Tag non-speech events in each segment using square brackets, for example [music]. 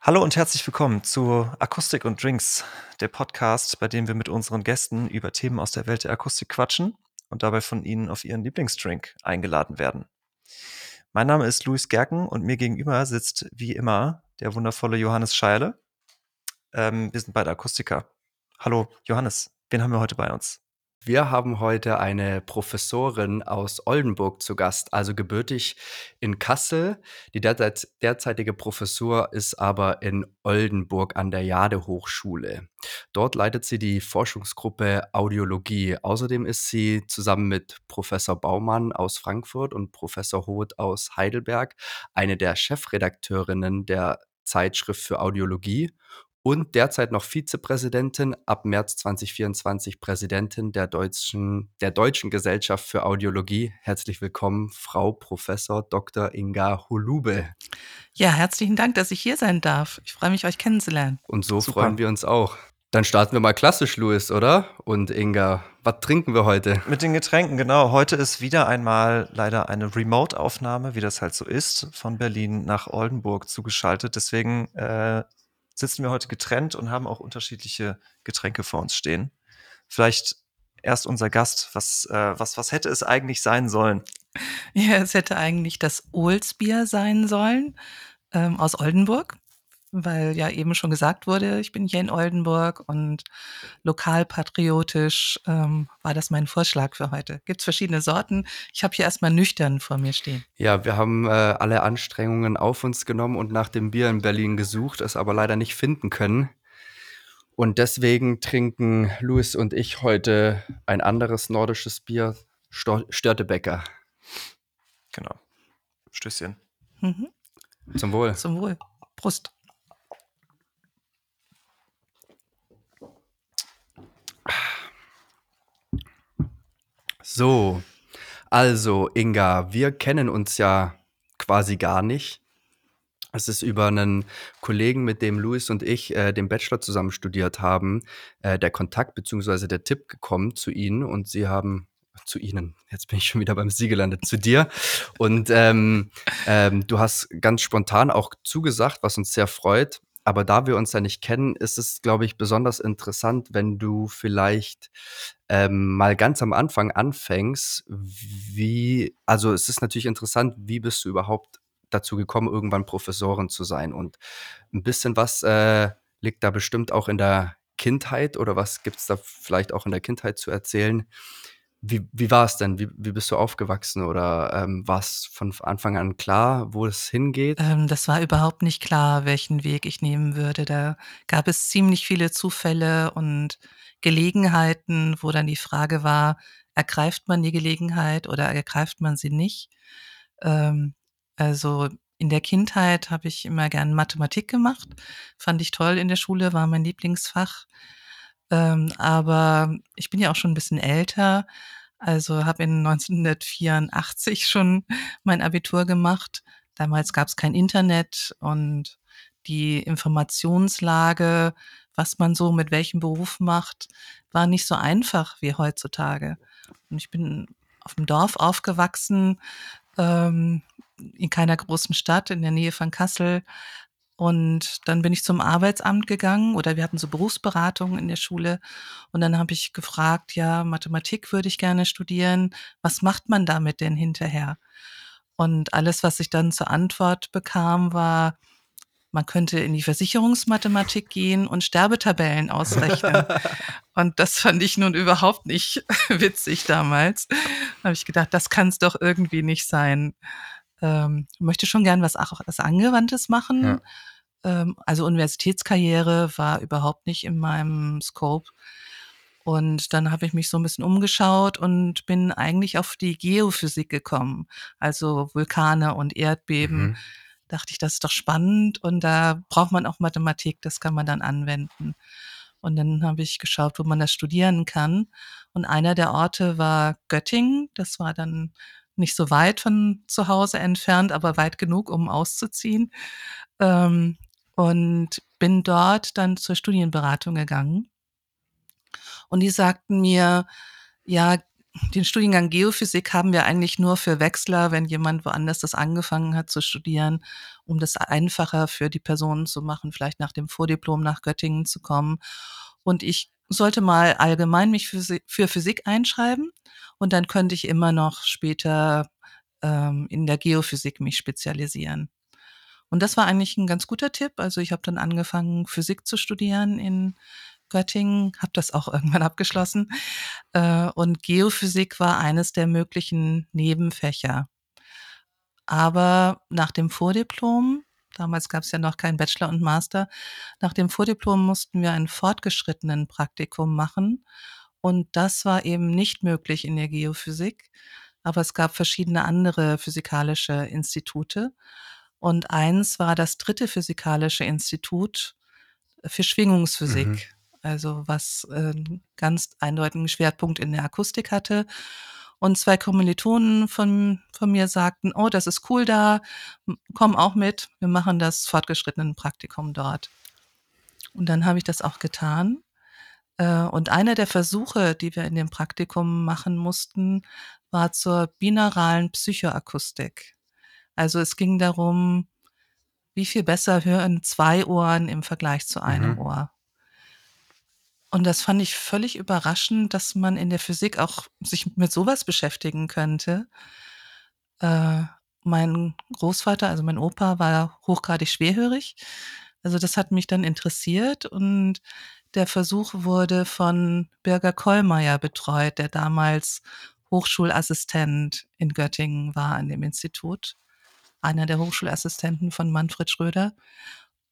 Hallo und herzlich willkommen zu Akustik und Drinks, der Podcast, bei dem wir mit unseren Gästen über Themen aus der Welt der Akustik quatschen und dabei von ihnen auf ihren Lieblingsdrink eingeladen werden. Mein Name ist Luis Gerken und mir gegenüber sitzt wie immer der wundervolle Johannes Scheile. Ähm, wir sind beide Akustiker. Hallo Johannes, wen haben wir heute bei uns? Wir haben heute eine Professorin aus Oldenburg zu Gast, also gebürtig in Kassel. Die derzeit, derzeitige Professur ist aber in Oldenburg an der Jade Hochschule. Dort leitet sie die Forschungsgruppe Audiologie. Außerdem ist sie zusammen mit Professor Baumann aus Frankfurt und Professor Hoth aus Heidelberg eine der Chefredakteurinnen der Zeitschrift für Audiologie und derzeit noch Vizepräsidentin, ab März 2024 Präsidentin der Deutschen, der Deutschen Gesellschaft für Audiologie. Herzlich willkommen, Frau Professor Dr. Inga Holube. Ja, herzlichen Dank, dass ich hier sein darf. Ich freue mich, euch kennenzulernen. Und so Super. freuen wir uns auch. Dann starten wir mal klassisch, Louis, oder? Und Inga, was trinken wir heute? Mit den Getränken, genau. Heute ist wieder einmal leider eine Remote-Aufnahme, wie das halt so ist, von Berlin nach Oldenburg zugeschaltet. Deswegen äh, sitzen wir heute getrennt und haben auch unterschiedliche Getränke vor uns stehen. Vielleicht erst unser Gast. Was, äh, was, was hätte es eigentlich sein sollen? Ja, es hätte eigentlich das Olsbier sein sollen ähm, aus Oldenburg weil ja eben schon gesagt wurde, ich bin hier in Oldenburg und lokalpatriotisch ähm, war das mein Vorschlag für heute. Gibt es verschiedene Sorten. Ich habe hier erstmal nüchtern vor mir stehen. Ja, wir haben äh, alle Anstrengungen auf uns genommen und nach dem Bier in Berlin gesucht, es aber leider nicht finden können. Und deswegen trinken Louis und ich heute ein anderes nordisches Bier, Störtebäcker. Genau. Stößchen. Mhm. Zum Wohl. Zum Wohl. Prost. So, also Inga, wir kennen uns ja quasi gar nicht. Es ist über einen Kollegen, mit dem Luis und ich äh, den Bachelor zusammen studiert haben, äh, der Kontakt bzw. der Tipp gekommen zu Ihnen und Sie haben zu Ihnen, jetzt bin ich schon wieder beim Sie gelandet, zu dir. Und ähm, ähm, du hast ganz spontan auch zugesagt, was uns sehr freut. Aber da wir uns ja nicht kennen, ist es, glaube ich, besonders interessant, wenn du vielleicht ähm, mal ganz am Anfang anfängst, wie, also es ist natürlich interessant, wie bist du überhaupt dazu gekommen, irgendwann Professorin zu sein? Und ein bisschen was äh, liegt da bestimmt auch in der Kindheit oder was gibt es da vielleicht auch in der Kindheit zu erzählen? Wie, wie war es denn? Wie, wie bist du aufgewachsen? Oder ähm, war es von Anfang an klar, wo es hingeht? Ähm, das war überhaupt nicht klar, welchen Weg ich nehmen würde. Da gab es ziemlich viele Zufälle und Gelegenheiten, wo dann die Frage war, ergreift man die Gelegenheit oder ergreift man sie nicht? Ähm, also in der Kindheit habe ich immer gern Mathematik gemacht, fand ich toll in der Schule, war mein Lieblingsfach. Ähm, aber ich bin ja auch schon ein bisschen älter, also habe in 1984 schon mein Abitur gemacht. Damals gab es kein Internet und die Informationslage, was man so mit welchem Beruf macht, war nicht so einfach wie heutzutage. Und ich bin auf dem Dorf aufgewachsen, ähm, in keiner großen Stadt in der Nähe von Kassel, und dann bin ich zum Arbeitsamt gegangen oder wir hatten so Berufsberatungen in der Schule. Und dann habe ich gefragt, ja, Mathematik würde ich gerne studieren. Was macht man damit denn hinterher? Und alles, was ich dann zur Antwort bekam, war, man könnte in die Versicherungsmathematik gehen und Sterbetabellen ausrechnen. [laughs] und das fand ich nun überhaupt nicht [laughs] witzig damals. Da habe ich gedacht, das kann es doch irgendwie nicht sein ähm, möchte schon gern was, auch was Angewandtes machen. Ja. Ähm, also Universitätskarriere war überhaupt nicht in meinem Scope. Und dann habe ich mich so ein bisschen umgeschaut und bin eigentlich auf die Geophysik gekommen, also Vulkane und Erdbeben. Mhm. Dachte ich, das ist doch spannend und da braucht man auch Mathematik, das kann man dann anwenden. Und dann habe ich geschaut, wo man das studieren kann. Und einer der Orte war Göttingen. Das war dann nicht so weit von zu Hause entfernt, aber weit genug, um auszuziehen. Ähm, und bin dort dann zur Studienberatung gegangen. Und die sagten mir, ja, den Studiengang Geophysik haben wir eigentlich nur für Wechsler, wenn jemand woanders das angefangen hat zu studieren, um das einfacher für die Personen zu machen, vielleicht nach dem Vordiplom nach Göttingen zu kommen. Und ich sollte mal allgemein mich für, für Physik einschreiben und dann könnte ich immer noch später ähm, in der Geophysik mich spezialisieren. Und das war eigentlich ein ganz guter Tipp. Also ich habe dann angefangen, Physik zu studieren in Göttingen, habe das auch [laughs] irgendwann abgeschlossen. Äh, und Geophysik war eines der möglichen Nebenfächer. Aber nach dem Vordiplom, damals gab es ja noch kein Bachelor und Master, nach dem Vordiplom mussten wir ein fortgeschrittenen Praktikum machen. Und das war eben nicht möglich in der Geophysik. Aber es gab verschiedene andere physikalische Institute. Und eins war das dritte physikalische Institut für Schwingungsphysik. Mhm. Also was äh, ganz eindeutigen Schwerpunkt in der Akustik hatte. Und zwei Kommilitonen von, von mir sagten, oh, das ist cool da, komm auch mit, wir machen das fortgeschrittenen Praktikum dort. Und dann habe ich das auch getan. Äh, und einer der Versuche, die wir in dem Praktikum machen mussten, war zur binauralen Psychoakustik. Also es ging darum, wie viel besser hören zwei Ohren im Vergleich zu einem mhm. Ohr. Und das fand ich völlig überraschend, dass man in der Physik auch sich mit sowas beschäftigen könnte. Äh, mein Großvater, also mein Opa, war hochgradig schwerhörig. Also das hat mich dann interessiert und der Versuch wurde von Birger Kollmeier betreut, der damals Hochschulassistent in Göttingen war an dem Institut. Einer der Hochschulassistenten von Manfred Schröder.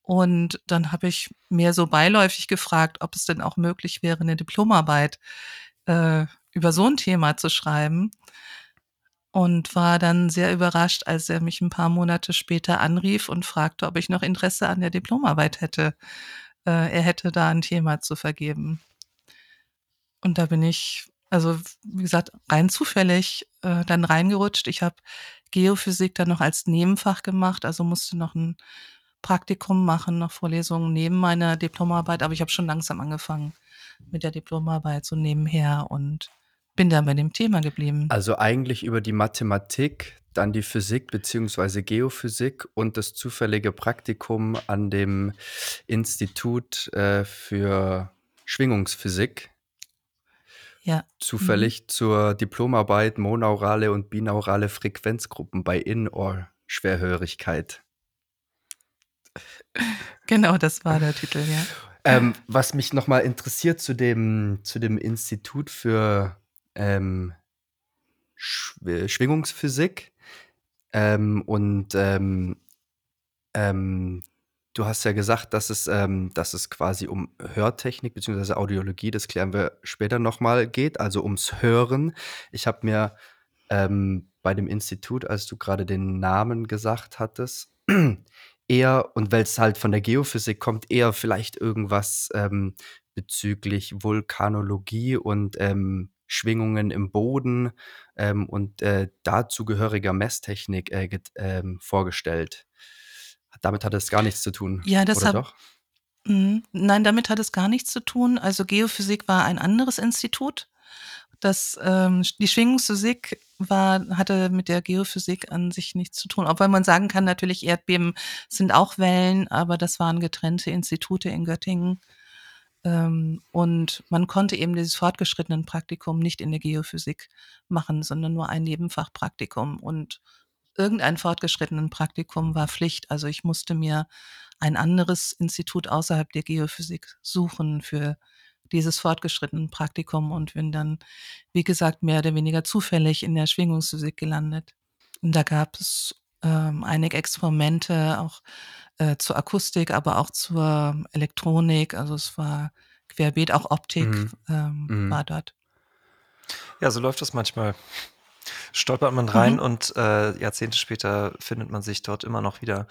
Und dann habe ich mehr so beiläufig gefragt, ob es denn auch möglich wäre, eine Diplomarbeit äh, über so ein Thema zu schreiben. Und war dann sehr überrascht, als er mich ein paar Monate später anrief und fragte, ob ich noch Interesse an der Diplomarbeit hätte. Äh, er hätte da ein Thema zu vergeben. Und da bin ich, also wie gesagt, rein zufällig äh, dann reingerutscht. Ich habe Geophysik dann noch als Nebenfach gemacht, also musste noch ein Praktikum machen, noch Vorlesungen neben meiner Diplomarbeit, aber ich habe schon langsam angefangen mit der Diplomarbeit so nebenher und bin dann bei dem Thema geblieben. Also eigentlich über die Mathematik, dann die Physik bzw. Geophysik und das zufällige Praktikum an dem Institut äh, für Schwingungsphysik. Ja. Zufällig mhm. zur Diplomarbeit monaurale und binaurale Frequenzgruppen bei In-Ohr-Schwerhörigkeit. [laughs] Genau, das war der Titel, ja. Ähm, was mich nochmal interessiert zu dem, zu dem Institut für ähm, Sch Schwingungsphysik ähm, und ähm, ähm, du hast ja gesagt, dass es, ähm, dass es quasi um Hörtechnik bzw. Audiologie, das klären wir später nochmal, geht, also ums Hören. Ich habe mir bei dem Institut, als du gerade den Namen gesagt hattest, eher, und weil es halt von der Geophysik kommt, eher vielleicht irgendwas ähm, bezüglich Vulkanologie und ähm, Schwingungen im Boden ähm, und äh, dazugehöriger Messtechnik äh, get, ähm, vorgestellt. Damit hat es gar nichts zu tun. Ja, das oder doch? Mh, nein, damit hat es gar nichts zu tun. Also Geophysik war ein anderes Institut. Das, ähm, die Schwingungsphysik war, hatte mit der Geophysik an sich nichts zu tun. Obwohl man sagen kann, natürlich Erdbeben sind auch Wellen, aber das waren getrennte Institute in Göttingen. Ähm, und man konnte eben dieses fortgeschrittenen Praktikum nicht in der Geophysik machen, sondern nur ein Nebenfachpraktikum. Und irgendein fortgeschrittenen Praktikum war Pflicht. Also ich musste mir ein anderes Institut außerhalb der Geophysik suchen für dieses fortgeschrittenen Praktikum und bin dann, wie gesagt, mehr oder weniger zufällig in der Schwingungsphysik gelandet. Und da gab es ähm, einige Experimente auch äh, zur Akustik, aber auch zur Elektronik. Also es war querbeet, auch Optik mhm. Ähm, mhm. war dort. Ja, so läuft das manchmal stolpert man rein mhm. und äh, Jahrzehnte später findet man sich dort immer noch wieder.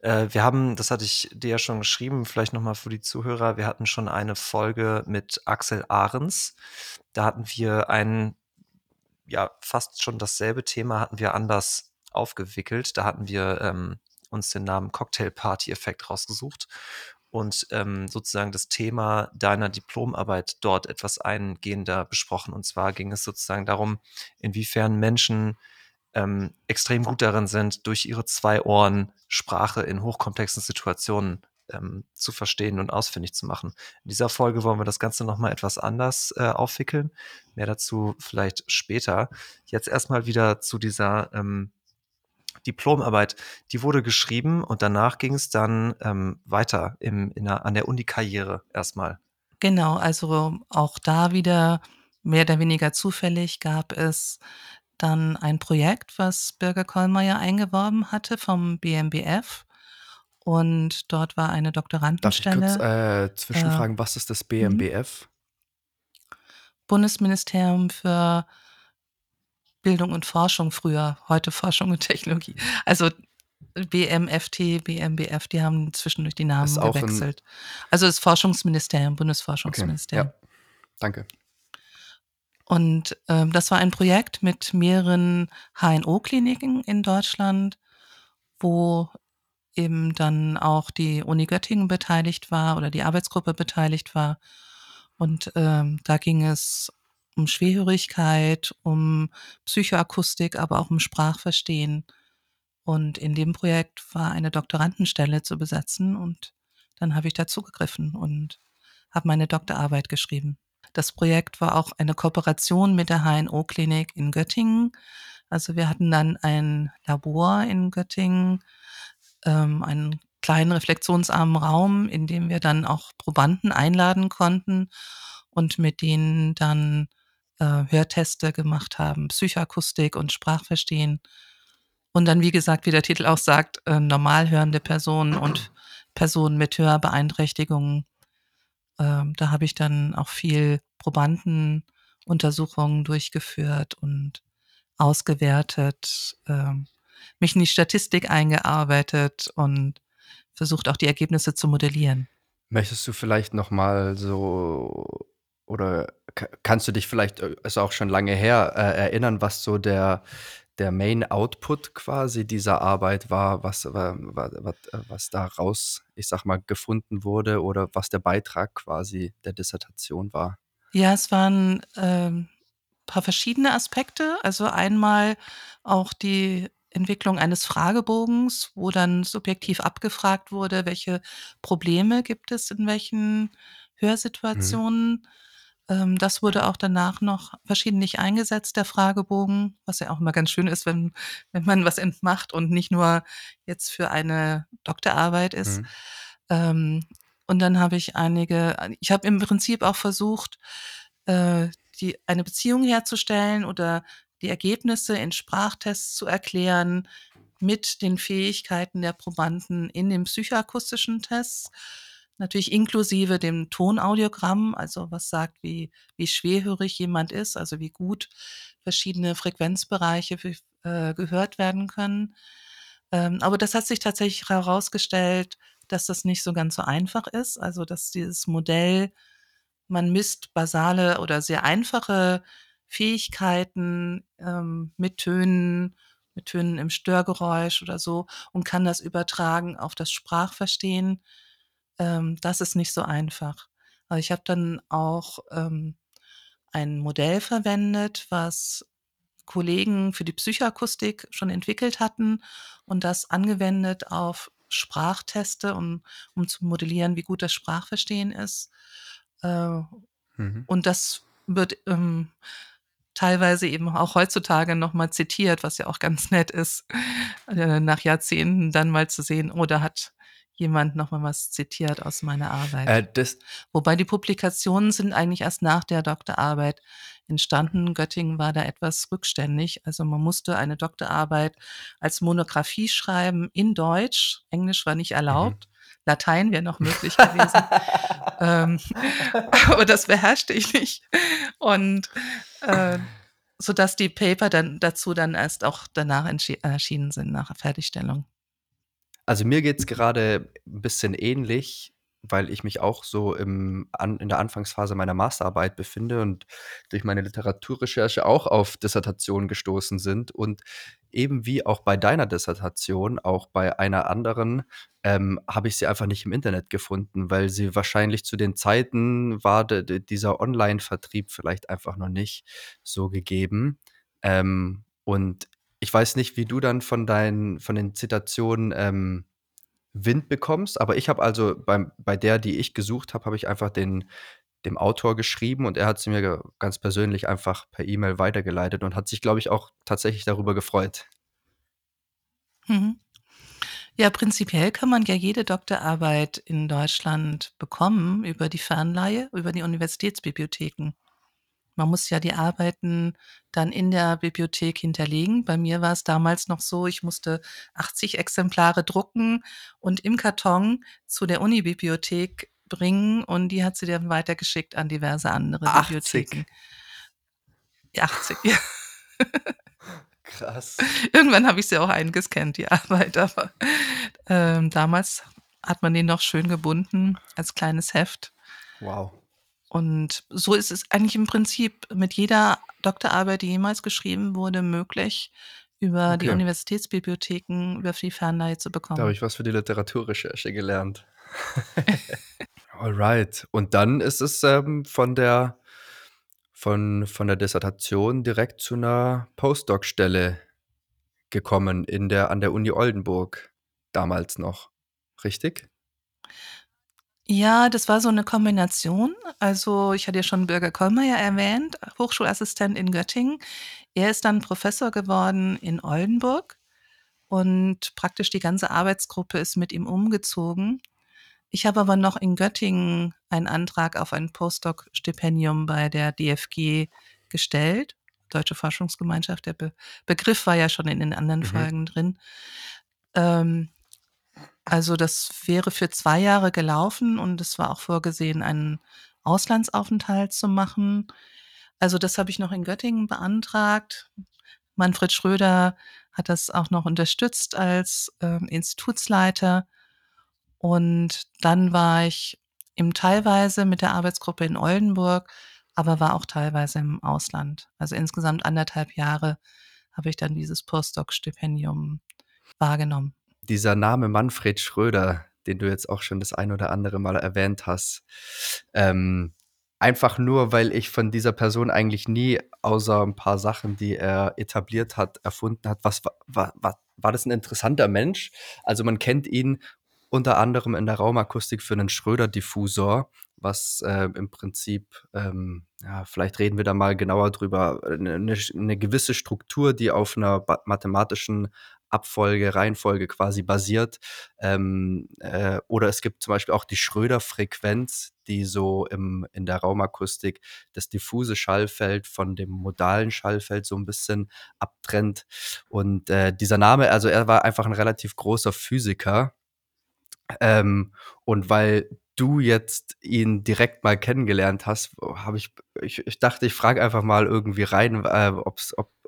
Äh, wir haben, das hatte ich dir ja schon geschrieben, vielleicht nochmal für die Zuhörer, wir hatten schon eine Folge mit Axel Ahrens. Da hatten wir ein, ja, fast schon dasselbe Thema hatten wir anders aufgewickelt. Da hatten wir ähm, uns den Namen Cocktail Party Effekt rausgesucht. Und ähm, sozusagen das Thema deiner Diplomarbeit dort etwas eingehender besprochen. Und zwar ging es sozusagen darum, inwiefern Menschen ähm, extrem gut darin sind, durch ihre zwei Ohren Sprache in hochkomplexen Situationen ähm, zu verstehen und ausfindig zu machen. In dieser Folge wollen wir das Ganze nochmal etwas anders äh, aufwickeln. Mehr dazu vielleicht später. Jetzt erstmal wieder zu dieser ähm, Diplomarbeit, die wurde geschrieben und danach ging es dann ähm, weiter im, in der, an der Uni-Karriere erstmal. Genau, also auch da wieder mehr oder weniger zufällig gab es dann ein Projekt, was Birger Kollmeier eingeworben hatte vom BMBF. Und dort war eine Doktorandenstelle. Darf ich kurz äh, zwischenfragen, äh, was ist das BMBF? Bundesministerium für Bildung und Forschung früher, heute Forschung und Technologie. Also BMFT, BMBF, die haben zwischendurch die Namen gewechselt. Also das Forschungsministerium, Bundesforschungsministerium. Okay, ja. Danke. Und ähm, das war ein Projekt mit mehreren HNO-Kliniken in Deutschland, wo eben dann auch die Uni Göttingen beteiligt war oder die Arbeitsgruppe beteiligt war. Und ähm, da ging es um Schwerhörigkeit, um Psychoakustik, aber auch um Sprachverstehen. Und in dem Projekt war eine Doktorandenstelle zu besetzen und dann habe ich dazugegriffen und habe meine Doktorarbeit geschrieben. Das Projekt war auch eine Kooperation mit der HNO-Klinik in Göttingen. Also wir hatten dann ein Labor in Göttingen, ähm, einen kleinen reflexionsarmen Raum, in dem wir dann auch Probanden einladen konnten und mit denen dann äh, Hörteste gemacht haben, Psychoakustik und Sprachverstehen. Und dann, wie gesagt, wie der Titel auch sagt, äh, normal hörende Personen und Personen mit Hörbeeinträchtigungen. Ähm, da habe ich dann auch viel Probandenuntersuchungen durchgeführt und ausgewertet, ähm, mich in die Statistik eingearbeitet und versucht auch die Ergebnisse zu modellieren. Möchtest du vielleicht noch mal so oder kannst du dich vielleicht, äh, ist auch schon lange her, äh, erinnern, was so der, der Main Output quasi dieser Arbeit war, was, was, was, was daraus, ich sag mal, gefunden wurde oder was der Beitrag quasi der Dissertation war? Ja, es waren ähm, paar verschiedene Aspekte. Also einmal auch die Entwicklung eines Fragebogens, wo dann subjektiv abgefragt wurde, welche Probleme gibt es in welchen mhm. Hörsituationen. Mhm. Ähm, das wurde auch danach noch verschiedentlich eingesetzt, der Fragebogen, was ja auch immer ganz schön ist, wenn, wenn man was entmacht und nicht nur jetzt für eine Doktorarbeit ist. Mhm. Ähm, und dann habe ich einige, ich habe im Prinzip auch versucht, äh, die, eine Beziehung herzustellen oder die Ergebnisse in Sprachtests zu erklären mit den Fähigkeiten der Probanden in den psychoakustischen Tests natürlich inklusive dem Tonaudiogramm, also was sagt, wie, wie schwerhörig jemand ist, also wie gut verschiedene Frequenzbereiche für, äh, gehört werden können. Ähm, aber das hat sich tatsächlich herausgestellt, dass das nicht so ganz so einfach ist. Also dass dieses Modell, man misst basale oder sehr einfache Fähigkeiten ähm, mit Tönen, mit Tönen im Störgeräusch oder so und kann das übertragen auf das Sprachverstehen ähm, das ist nicht so einfach. Aber ich habe dann auch ähm, ein Modell verwendet, was Kollegen für die Psychoakustik schon entwickelt hatten und das angewendet auf Sprachteste, um, um zu modellieren, wie gut das Sprachverstehen ist. Äh, mhm. Und das wird ähm, teilweise eben auch heutzutage nochmal zitiert, was ja auch ganz nett ist, äh, nach Jahrzehnten dann mal zu sehen, oh, da hat jemand noch mal was zitiert aus meiner Arbeit. Äh, Wobei die Publikationen sind eigentlich erst nach der Doktorarbeit entstanden. Göttingen war da etwas rückständig. Also man musste eine Doktorarbeit als Monographie schreiben in Deutsch. Englisch war nicht mhm. erlaubt. Mhm. Latein wäre noch möglich gewesen. [laughs] ähm, [laughs] aber das beherrschte ich nicht. Und äh, so dass die Paper dann dazu dann erst auch danach erschienen sind, nach Fertigstellung. Also mir geht es gerade ein bisschen ähnlich, weil ich mich auch so im an in der Anfangsphase meiner Masterarbeit befinde und durch meine Literaturrecherche auch auf Dissertationen gestoßen sind und eben wie auch bei deiner Dissertation, auch bei einer anderen, ähm, habe ich sie einfach nicht im Internet gefunden, weil sie wahrscheinlich zu den Zeiten war de dieser Online-Vertrieb vielleicht einfach noch nicht so gegeben. Ähm, und ich weiß nicht, wie du dann von deinen von den Zitationen, ähm, Wind bekommst, aber ich habe also beim bei der, die ich gesucht habe, habe ich einfach den dem Autor geschrieben und er hat sie mir ganz persönlich einfach per E-Mail weitergeleitet und hat sich, glaube ich, auch tatsächlich darüber gefreut. Mhm. Ja, prinzipiell kann man ja jede Doktorarbeit in Deutschland bekommen über die Fernleihe, über die Universitätsbibliotheken. Man muss ja die Arbeiten dann in der Bibliothek hinterlegen. Bei mir war es damals noch so, ich musste 80 Exemplare drucken und im Karton zu der Unibibliothek bringen und die hat sie dann weitergeschickt an diverse andere 80. Bibliotheken. Ja, 80, ja. Krass. Irgendwann habe ich sie auch eingescannt, die Arbeit, aber ähm, damals hat man die noch schön gebunden als kleines Heft. Wow. Und so ist es eigentlich im Prinzip mit jeder Doktorarbeit, die jemals geschrieben wurde, möglich, über die Okay. Universitätsbibliotheken über die Fernleihe zu Da habe bekommen. ich was für die Literaturrecherche gelernt. [laughs] Alright. Und dann ist es, ähm, von der von von der Dissertation direkt zu 'ner Postdoc-Stelle gekommen in der an der Uni Oldenburg damals noch, richtig? Ja, das war so 'ne Kombination. Also, ich hatte ja schon Bürger Kollmeier erwähnt, Hochschulassistent in Göttingen. Er ist dann Professor geworden in Oldenburg und praktisch die ganze Arbeitsgruppe ist mit ihm umgezogen. Ich habe aber noch in Göttingen einen Antrag auf ein Postdoc-Stipendium bei der DFG gestellt, Deutsche Forschungsgemeinschaft. Der Be Begriff war ja schon in den anderen Mhm. Folgen drin. Ähm, also, das wäre für 2 Jahre gelaufen und es war auch vorgesehen, einen Auslandsaufenthalt zu machen. Also, das habe ich noch in Göttingen beantragt. Manfred Schröder hat das auch noch unterstützt als, ähm, Institutsleiter. Und dann war ich eben teilweise mit der Arbeitsgruppe in Oldenburg, aber war auch teilweise im Ausland. Also, insgesamt 1,5 Jahre habe ich dann dieses Postdoc-Stipendium wahrgenommen. Dieser Name Manfred Schröder, den du jetzt auch schon das ein oder andere Mal erwähnt hast, ähm, einfach nur, weil ich von dieser Person eigentlich nie außer 'n paar Sachen, die er etabliert hat, erfunden hat was wa wa wa war das 'n interessanter Mensch? Also, man kennt ihn unter anderem in der Raumakustik für 'nen Schröder-Diffusor, was, äh, im Prinzip, ähm ja, vielleicht reden wir da mal genauer drüber, 'ne 'ne sch 'ne gewisse Struktur, die auf 'ner ba mathematischen Abfolge, Reihenfolge quasi basiert. Ähm, äh, oder es gibt zum Beispiel auch die Schröder-Frequenz, die so im in der Raumakustik das diffuse Schallfeld von dem modalen Schallfeld so 'n bisschen abtrennt. Und, äh, dieser Name also, er war einfach 'n relativ großer Physiker. Ähm, und weil du jetzt ihn direkt mal kennengelernt hast, habe ich ich ich dachte, ich frage einfach mal irgendwie rein, äh, ob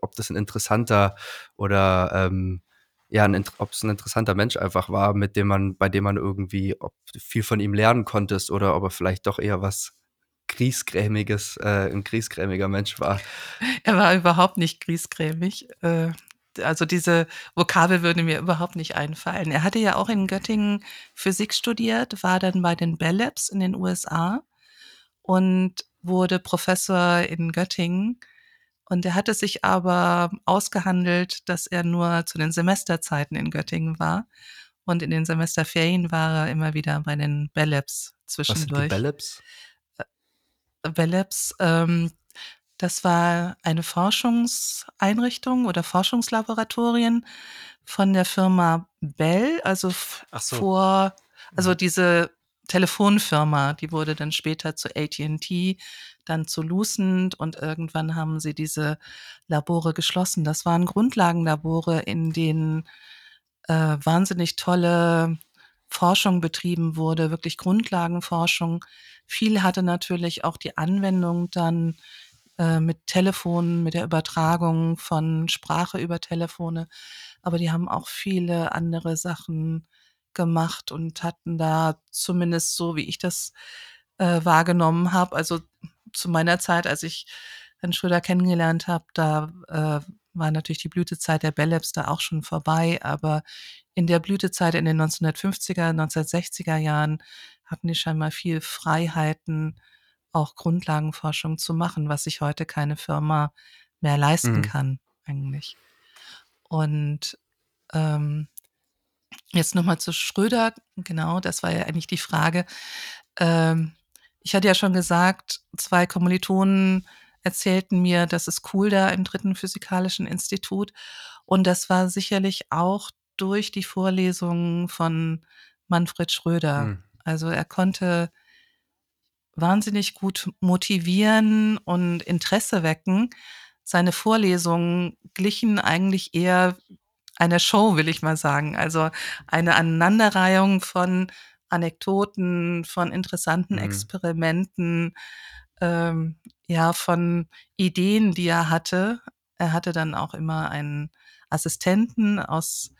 ob das 'n interessanter oder, ähm, ja, 'n int ob's 'n interessanter Mensch einfach war, mit dem man bei dem man irgendwie ob viel von ihm lernen konntest oder ob er vielleicht doch eher was Griesgrämiges äh, 'n griesgrämiger Mensch war. Er war überhaupt nicht griesgrämig. Äh, also, diese Vokabel würde mir überhaupt nicht einfallen. Er hatte ja auch in Göttingen Physik studiert, war dann bei den Bell Labs in den USA und wurde Professor in Göttingen. Und er hatte sich aber ausgehandelt, dass er nur zu den Semesterzeiten in Göttingen war. Und in den Semesterferien war er immer wieder bei den Bell Labs Was sind die zwischendurch. Bell Labs? Äh, Bell Labs, ähm, das war eine Forschungseinrichtung oder Forschungslaboratorien von der Firma Bell, also so. vor also, Mhm. diese Telefonfirma, die wurde dann später zu AT&T, dann zu Lucent und irgendwann haben sie diese Labore geschlossen. Das waren Grundlagenlabore, in denen, äh, wahnsinnig tolle Forschung betrieben wurde, wirklich Grundlagenforschung. Viel hatte natürlich auch die Anwendung dann, äh, mit Telefonen, mit der Übertragung von Sprache über Telefone, aber die haben auch viele andere Sachen gemacht und hatten da zumindest so, wie ich das äh, wahrgenommen habe, also zu meiner Zeit, als ich Herrn Schröder kennengelernt habe, da äh, war natürlich die Blütezeit der Bell Labs da auch schon vorbei, aber in der Blütezeit in den 1950er, 1960er Jahren hatten die scheinbar viel Freiheiten, auch Grundlagenforschung zu machen, was sich heute keine Firma mehr leisten Mhm. kann, eigentlich. Und ähm, jetzt nochmal zu Schröder, genau, das war ja eigentlich die Frage. Ähm, ich hatte ja schon gesagt, zwei Kommilitonen erzählten mir, das ist cool da im dritten physikalischen Institut. Und das war sicherlich auch durch die Vorlesungen von Manfred Schröder. Mhm. Also er konnte wahnsinnig gut motivieren und Interesse wecken. Seine Vorlesungen glichen eigentlich eher einer Show, will ich mal sagen. Also eine Aneinanderreihung von Anekdoten, von interessanten Mhm. Experimenten, ähm, ja, von Ideen, die er hatte. Er hatte dann auch immer einen Assistenten aus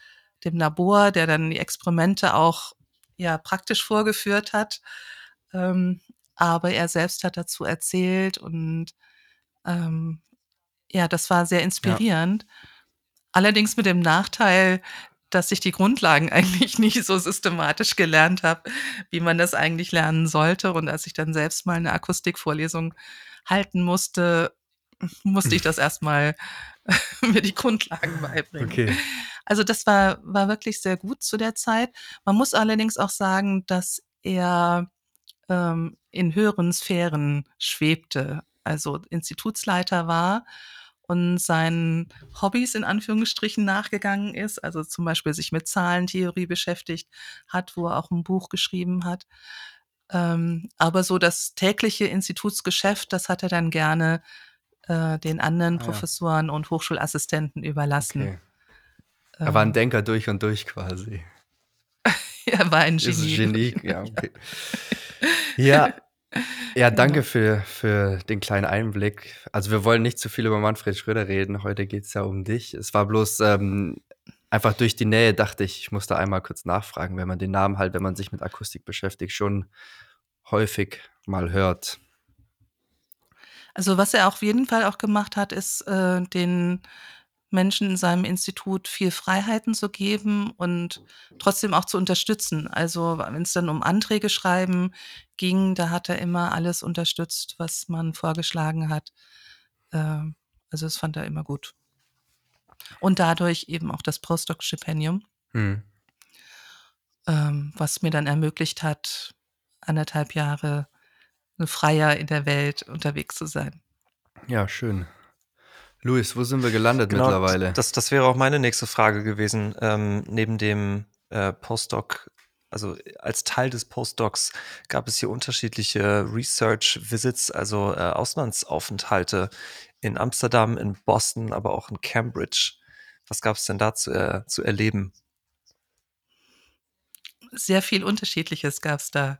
dem Labor, der dann die Experimente auch ja praktisch vorgeführt hat. Ähm, aber er selbst hat dazu erzählt und ähm, ja, das war sehr Ja. inspirierend. Allerdings mit dem Nachteil, dass ich die Grundlagen [laughs] eigentlich nicht so systematisch gelernt habe, wie man das eigentlich lernen sollte. Und als ich dann selbst mal eine Akustikvorlesung halten musste, musste ich das [laughs] erstmal [laughs] mir die Grundlagen beibringen. Okay. Also das war, war wirklich sehr gut zu der Zeit. Man muss allerdings auch sagen, dass er ähm, in höheren Sphären schwebte, also Institutsleiter war und seinen Hobbys in Anführungsstrichen nachgegangen ist, also zum Beispiel sich mit Zahlentheorie beschäftigt hat, wo er auch ein Buch geschrieben hat. Ähm, aber so das tägliche Institutsgeschäft, das hat er dann gerne äh, den anderen Ah ja. Professoren und Hochschulassistenten überlassen. Okay. Er war ein Ähm, Denker durch und durch quasi. [laughs] er war ein Ist ein Genie. Genie, ja, okay. Ja, ja, danke Genau. für, für den kleinen Einblick. Also wir wollen nicht zu viel über Manfred Schröder reden. Heute geht es ja um dich. Es war bloß ähm, einfach durch die Nähe, dachte ich, ich muss da einmal kurz nachfragen, wenn man den Namen halt, wenn man sich mit Akustik beschäftigt, schon häufig mal hört. Also was er auf jeden Fall auch gemacht hat, ist äh, den Menschen in seinem Institut viel Freiheiten zu geben und trotzdem auch zu unterstützen. Also wenn es dann um Anträge schreiben ging, da hat er immer alles unterstützt, was man vorgeschlagen hat. Ähm, also das fand er immer gut. Und dadurch eben auch das Postdoc-Stipendium, Hm. ähm, was mir dann ermöglicht hat, anderthalb Jahre freier in der Welt unterwegs zu sein. Ja, schön. Luis, wo sind wir gelandet Genau, mittlerweile? das, das wäre auch meine nächste Frage gewesen. Ähm, neben dem äh, Postdoc, also als Teil des Postdocs, gab es hier unterschiedliche Research Visits, also äh, Auslandsaufenthalte in Amsterdam, in Boston, aber auch in Cambridge. Was gab es denn da zu, äh, zu erleben? Sehr viel Unterschiedliches gab es da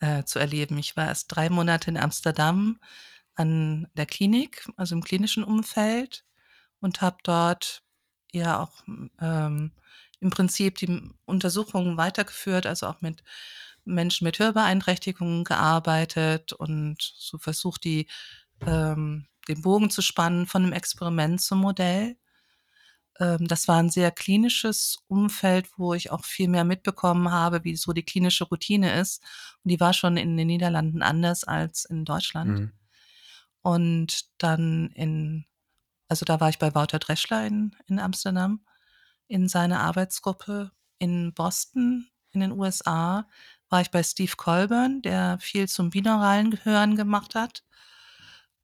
äh, zu erleben. Ich war erst drei Monate in Amsterdam an der Klinik, also im klinischen Umfeld und habe dort ja auch ähm, im Prinzip die Untersuchungen weitergeführt, also auch mit Menschen mit Hörbeeinträchtigungen gearbeitet und so versucht, die, ähm, den Bogen zu spannen von einem Experiment zum Modell. Ähm, das war ein sehr klinisches Umfeld, wo ich auch viel mehr mitbekommen habe, wie so die klinische Routine ist. Und die war schon in den Niederlanden anders als in Deutschland. Mhm. Und dann in, also da war ich bei Wouter Dreschler in, in Amsterdam in seiner Arbeitsgruppe. In Boston in den USA war ich bei Steve Colburn, der viel zum binauralen Hören gemacht hat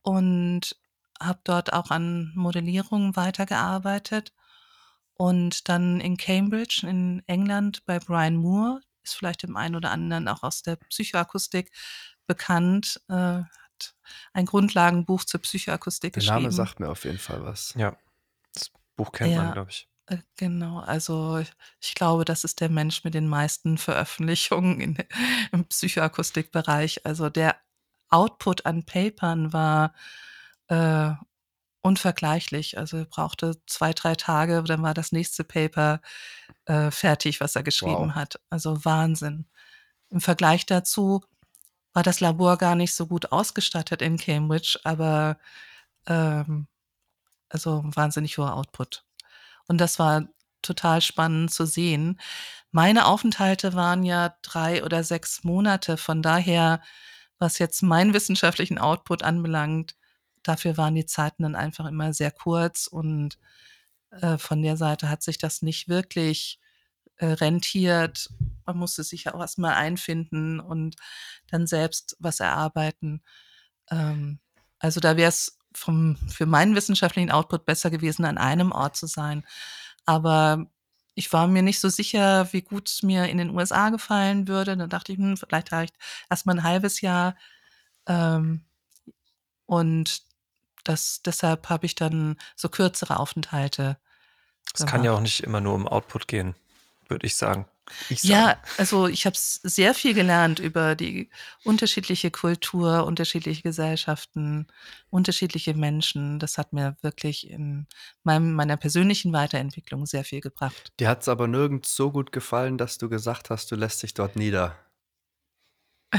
und habe dort auch an Modellierungen weitergearbeitet. Und dann in Cambridge in England bei Brian Moore, ist vielleicht dem einen oder anderen auch aus der Psychoakustik bekannt, äh, ein Grundlagenbuch zur Psychoakustik Der Name geschrieben. sagt mir auf jeden Fall was. Ja, das Buch kennt man, Ja, glaube ich. äh, genau. Also ich, ich glaube, das ist der Mensch mit den meisten Veröffentlichungen in, [laughs] im Psychoakustikbereich. Also der Output an Papern war äh, unvergleichlich. Also er brauchte zwei, drei Tage, dann war das nächste Paper äh, fertig, was er geschrieben Wow. hat. Also Wahnsinn. Im Vergleich dazu war das Labor gar nicht so gut ausgestattet in Cambridge, aber ähm, also wahnsinnig hoher Output. Und das war total spannend zu sehen. Meine Aufenthalte waren ja drei oder sechs Monate. Von daher, was jetzt meinen wissenschaftlichen Output anbelangt, dafür waren die Zeiten dann einfach immer sehr kurz und äh, von der Seite hat sich das nicht wirklich äh, rentiert. Man musste sich ja auch erstmal einfinden und dann selbst was erarbeiten. Ähm, also da wäre es für meinen wissenschaftlichen Output besser gewesen, an einem Ort zu sein. Aber ich war mir nicht so sicher, wie gut es mir in den USA gefallen würde. Dann dachte ich, hm, vielleicht reicht erstmal ein halbes Jahr. Ähm, und das, deshalb habe ich dann so kürzere Aufenthalte. Es kann ja auch nicht immer nur um Output gehen, würde ich sagen. Ich Ja, also ich habe sehr viel gelernt über die unterschiedliche Kultur, unterschiedliche Gesellschaften, unterschiedliche Menschen. Das hat mir wirklich in meinem, meiner persönlichen Weiterentwicklung sehr viel gebracht. Dir hat es aber nirgends so gut gefallen, dass du gesagt hast, du lässt dich dort nieder. [laughs]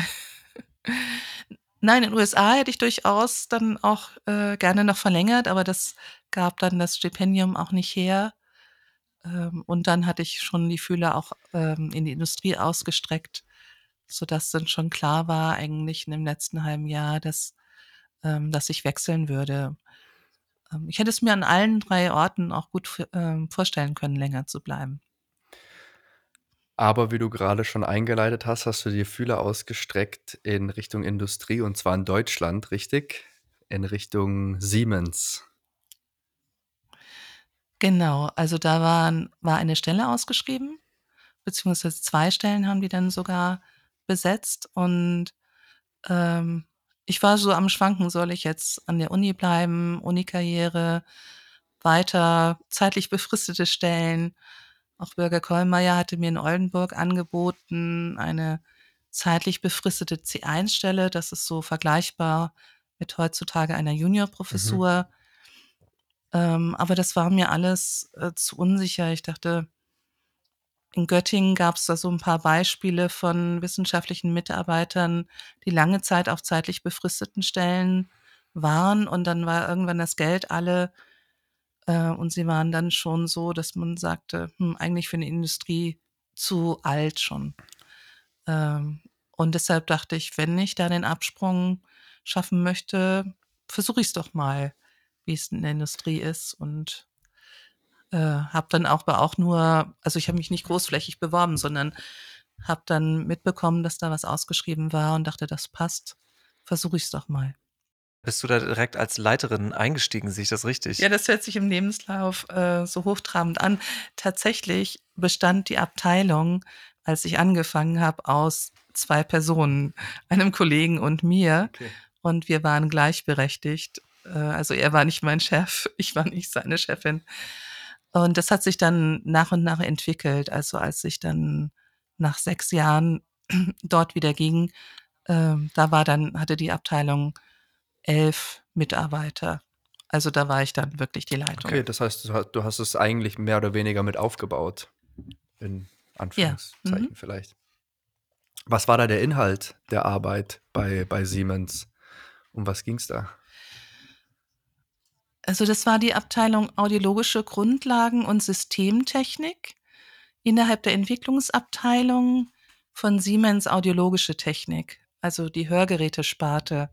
Nein, in den USA hätte ich durchaus dann auch äh, gerne noch verlängert, aber das gab dann das Stipendium auch nicht her. Ähm, und dann hatte ich schon die Fühler auch ähm, in die Industrie ausgestreckt, sodass dann schon klar war, eigentlich in dem letzten halben Jahr, dass, ähm, dass ich wechseln würde. Ich hätte es mir an allen drei Orten auch gut vorstellen können, länger zu bleiben. Aber wie du gerade schon eingeleitet hast, hast du die Fühler ausgestreckt in Richtung Industrie und zwar in Deutschland, richtig? In Richtung Siemens. Genau, also da waren, war eine Stelle ausgeschrieben, beziehungsweise zwei Stellen haben die dann sogar besetzt und ähm, ich war so am Schwanken, soll ich jetzt an der Uni bleiben, Unikarriere, weiter zeitlich befristete Stellen. Auch Bürger Kollmeier hatte mir in Oldenburg angeboten, eine zeitlich befristete C1-Stelle. Das ist so vergleichbar mit heutzutage einer Juniorprofessur. Ähm, aber das war mir alles äh, zu unsicher. Ich dachte, in Göttingen gab es da so ein paar Beispiele von wissenschaftlichen Mitarbeitern, die lange Zeit auf zeitlich befristeten Stellen waren und dann war irgendwann das Geld alle äh, und sie waren dann schon so, dass man sagte, hm, eigentlich für eine Industrie zu alt schon. Ähm, und deshalb dachte ich, wenn ich da den Absprung schaffen möchte, versuche ich es doch mal, wie es in der Industrie ist und äh, habe dann auch, aber auch nur, also ich habe mich nicht großflächig beworben, sondern habe dann mitbekommen, dass da was ausgeschrieben war und dachte, das passt, versuche ich es doch mal. Bist du da direkt als Leiterin eingestiegen, sehe ich das richtig? Ja, das hört sich im Lebenslauf äh, so hochtrabend an. Tatsächlich bestand die Abteilung, als ich angefangen habe, aus zwei Personen, einem Kollegen und mir. Okay. Und wir waren gleichberechtigt. Äh, also er war nicht mein Chef, [laughs] ich war nicht seine Chefin. Und das hat sich dann nach und nach entwickelt. Also als ich dann nach sechs Jahren [clears throat] dort wieder ging, ähm, da war dann, hatte die Abteilung elf Mitarbeiter. Also da war ich dann wirklich die Leitung. Okay, das heißt, du hast, du hast es eigentlich mehr oder weniger mit aufgebaut. In Anführungszeichen Mhm. vielleicht. Was war da der Inhalt der Arbeit bei, bei Siemens? Um was ging es da? Also das war die Abteilung Audiologische Grundlagen und Systemtechnik innerhalb der Entwicklungsabteilung von Siemens Audiologische Technik, also die Hörgerätesparte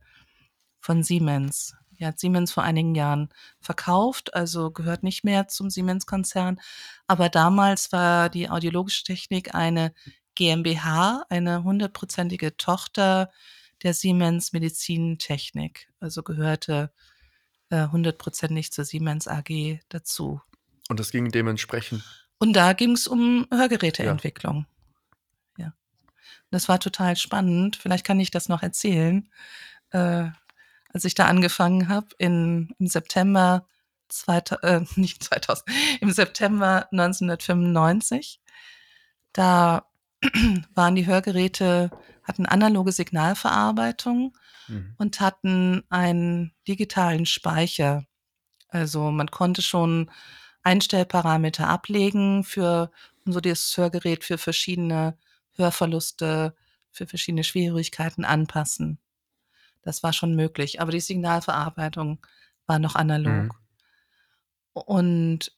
von Siemens. Die hat Siemens vor einigen Jahren verkauft, also gehört nicht mehr zum Siemens-Konzern. Aber damals war die Audiologische Technik eine GmbH, eine hundertprozentige Tochter der Siemens Medizintechnik, also gehörte äh, hundertprozentig zur Siemens AG dazu. Und es ging dementsprechend. Und da ging es um Hörgeräteentwicklung. Ja. Das war total spannend. Vielleicht kann ich das noch erzählen. Äh, als ich da angefangen habe, im September 2000, äh, [laughs] nicht 2000, im September 1995, da [clears throat] waren die Hörgeräte, hatten analoge Signalverarbeitung Mhm. und hatten einen digitalen Speicher Also, man konnte schon Einstellparameter ablegen für so das Hörgerät für verschiedene Hörverluste, für verschiedene Schwierigkeiten anpassen. Das war schon möglich, aber die Signalverarbeitung war noch analog. Mhm. Und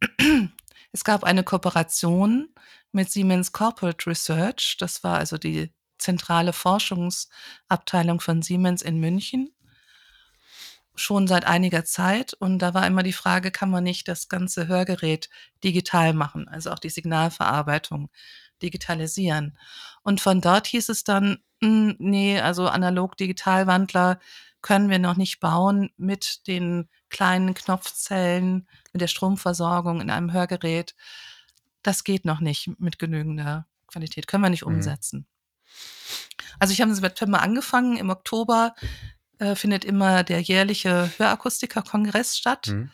[clears throat] es gab eine Kooperation mit Siemens Corporate Research. Das war also die zentrale Forschungsabteilung von Siemens in München. Schon seit einiger Zeit. Und da war immer die Frage, kann man nicht das ganze Hörgerät digital machen, also auch die Signalverarbeitung digitalisieren. Und von dort hieß es dann, hm, nee, also analog-digital-Wandler können wir noch nicht bauen mit den kleinen Knopfzellen, mit der Stromversorgung in einem Hörgerät. Das geht noch nicht mit genügender Qualität, können wir nicht Mhm. umsetzen. Also ich habe im September angefangen, im Oktober äh, findet immer der jährliche Hörakustiker-Kongress statt. Mhm.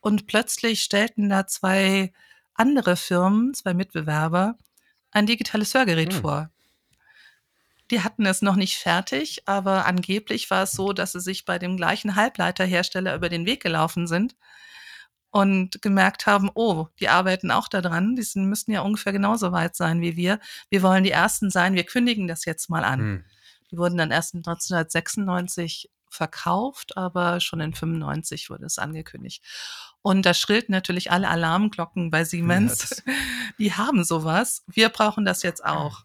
Und plötzlich stellten da zwei andere Firmen, zwei Mitbewerber, ein digitales Hörgerät Hm. vor. Die hatten es noch nicht fertig, aber angeblich war es so, dass sie sich bei dem gleichen Halbleiterhersteller über den Weg gelaufen sind und gemerkt haben, oh, die arbeiten auch daran, die sind, müssten ja ungefähr genauso weit sein wie wir. Wir wollen die Ersten sein, wir kündigen das jetzt mal an. Hm. Die wurden dann erst 1996 verkauft, aber schon in 95 wurde es angekündigt. Und da schrillten natürlich alle Alarmglocken bei Siemens. das- [laughs] Die haben sowas. Wir brauchen das jetzt auch.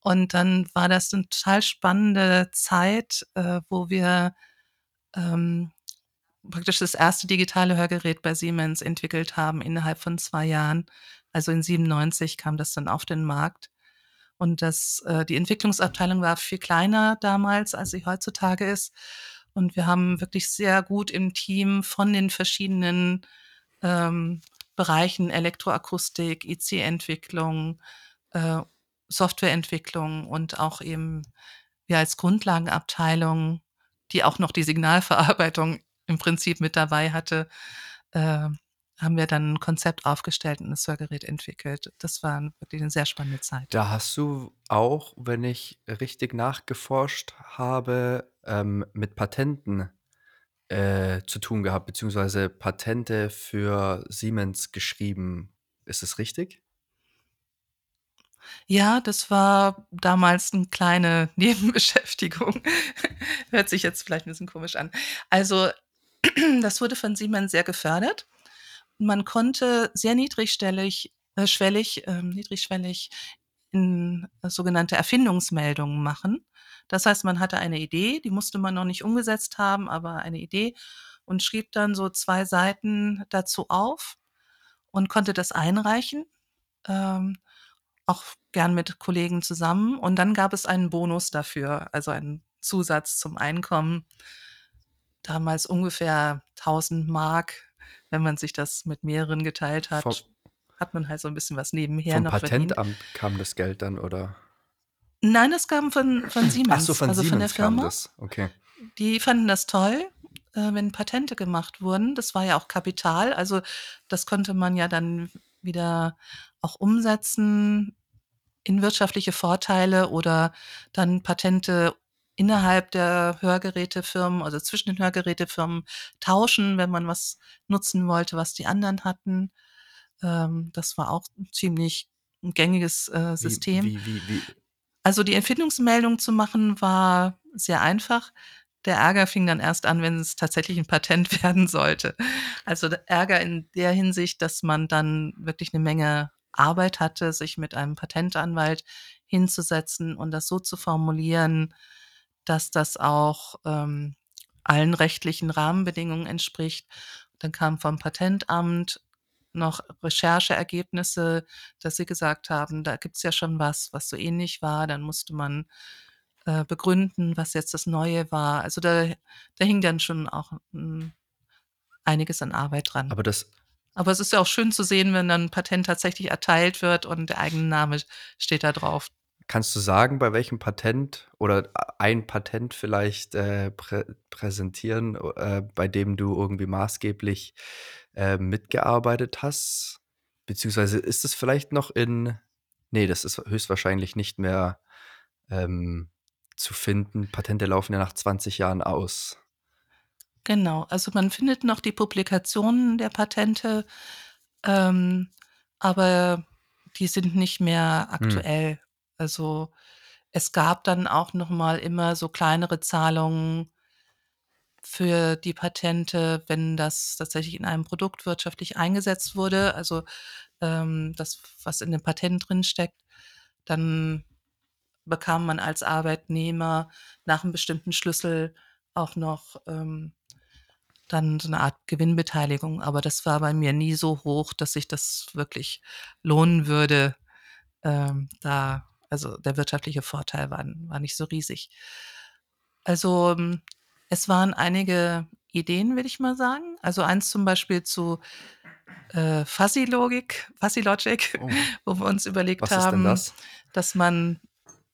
Und dann war das eine total spannende Zeit, äh, wo wir ähm, praktisch das erste digitale Hörgerät bei Siemens entwickelt haben innerhalb von zwei Jahren. Also in 97 kam das dann auf den Markt. Und das, äh, die Entwicklungsabteilung war viel kleiner damals, als sie heutzutage ist. Und wir haben wirklich sehr gut im Team von den verschiedenen ähm, Bereichen Elektroakustik, IC-Entwicklung, äh, Softwareentwicklung und auch eben wir als Grundlagenabteilung, die auch noch die Signalverarbeitung im Prinzip mit dabei hatte, äh, haben wir dann ein Konzept aufgestellt und das Hörgerät entwickelt. Das war wirklich eine sehr spannende Zeit. Da hast du auch, wenn ich richtig nachgeforscht habe, ähm, mit Patenten äh, zu tun gehabt, beziehungsweise Patente für Siemens geschrieben. Ist es richtig? Ja, das war damals eine kleine [laughs] Nebenbeschäftigung. Hört sich jetzt vielleicht ein bisschen komisch an. Also, [clears throat] das wurde von Siemens sehr gefördert. Man konnte sehr niedrigstellig äh, schwellig ähm, niedrigschwellig in äh, sogenannte Erfindungsmeldungen machen. Das heißt, man hatte eine Idee, die musste man noch nicht umgesetzt haben, aber eine Idee und schrieb dann so 2 Seiten dazu auf und konnte das einreichen, ähm, auch gern mit Kollegen zusammen. Und dann gab es einen Bonus dafür, also einen Zusatz zum Einkommen. Damals ungefähr 1000 Mark, wenn man sich das mit mehreren geteilt hat, Vom, hat man halt so ein bisschen was nebenher vom noch verdient. Patentamt kam das Geld dann, oder? Nein, das kam von, von Ach so, Siemens, von also von der Siemens kam Firma. das. Okay. Die fanden das toll, äh, wenn Patente gemacht wurden. Das war ja auch Kapital, also das konnte man ja dann wieder auch umsetzen in wirtschaftliche Vorteile oder dann Patente innerhalb der Hörgerätefirmen, also zwischen den Hörgerätefirmen tauschen, wenn man was nutzen wollte, was die anderen hatten. Ähm, das war auch 'n ziemlich gängiges, äh, System. wie, wie, wie, Also, die Erfindungsmeldung zu machen war sehr einfach. Der Ärger fing dann erst an, wenn es tatsächlich ein Patent [laughs] werden sollte. Also, der Ärger in der Hinsicht, dass man dann wirklich eine Menge Arbeit hatte, sich mit einem Patentanwalt hinzusetzen und das so zu formulieren, dass das auch, ähm, allen rechtlichen Rahmenbedingungen entspricht. Dann kam vom Patentamt noch Rechercheergebnisse, dass sie gesagt haben, da gibt's ja schon was, was so ähnlich war. Dann musste man, äh, begründen, was jetzt das Neue war. Also, da da hing dann schon auch, hm, einiges an Arbeit dran. aber das, Aber es ist ja auch schön zu sehen, wenn dann 'n Patent tatsächlich erteilt wird und der eigene Name steht da drauf. Kannst du sagen, bei welchem Patent oder ein Patent vielleicht äh, prä präsentieren, äh, bei dem du irgendwie maßgeblich äh, mitgearbeitet hast? Beziehungsweise ist es vielleicht noch in, nee, das ist höchstwahrscheinlich nicht mehr ähm, zu finden. Patente laufen ja nach 20 Jahren aus. Genau, also man findet noch die Publikationen der Patente, ähm, aber die sind nicht mehr Hm. Also, es gab dann auch noch mal immer so kleinere Zahlungen für die Patente, wenn das tatsächlich in einem Produkt wirtschaftlich eingesetzt wurde, also, ähm, das, was in dem Patent drinsteckt, dann bekam man als Arbeitnehmer nach 'nem bestimmten Schlüssel auch noch, ähm, dann so 'ne Art Gewinnbeteiligung, aber das war bei mir nie so hoch, dass sich das wirklich lohnen würde, ähm, da also, der wirtschaftliche Vorteil war war nicht so riesig. Also, hm, es waren einige Ideen, würde ich mal sagen. Also, eins zum Beispiel zu, äh, Fuzzy-Logik Fuzzy Logic, Oh. [laughs] wo wir uns überlegt Was haben, das? dass man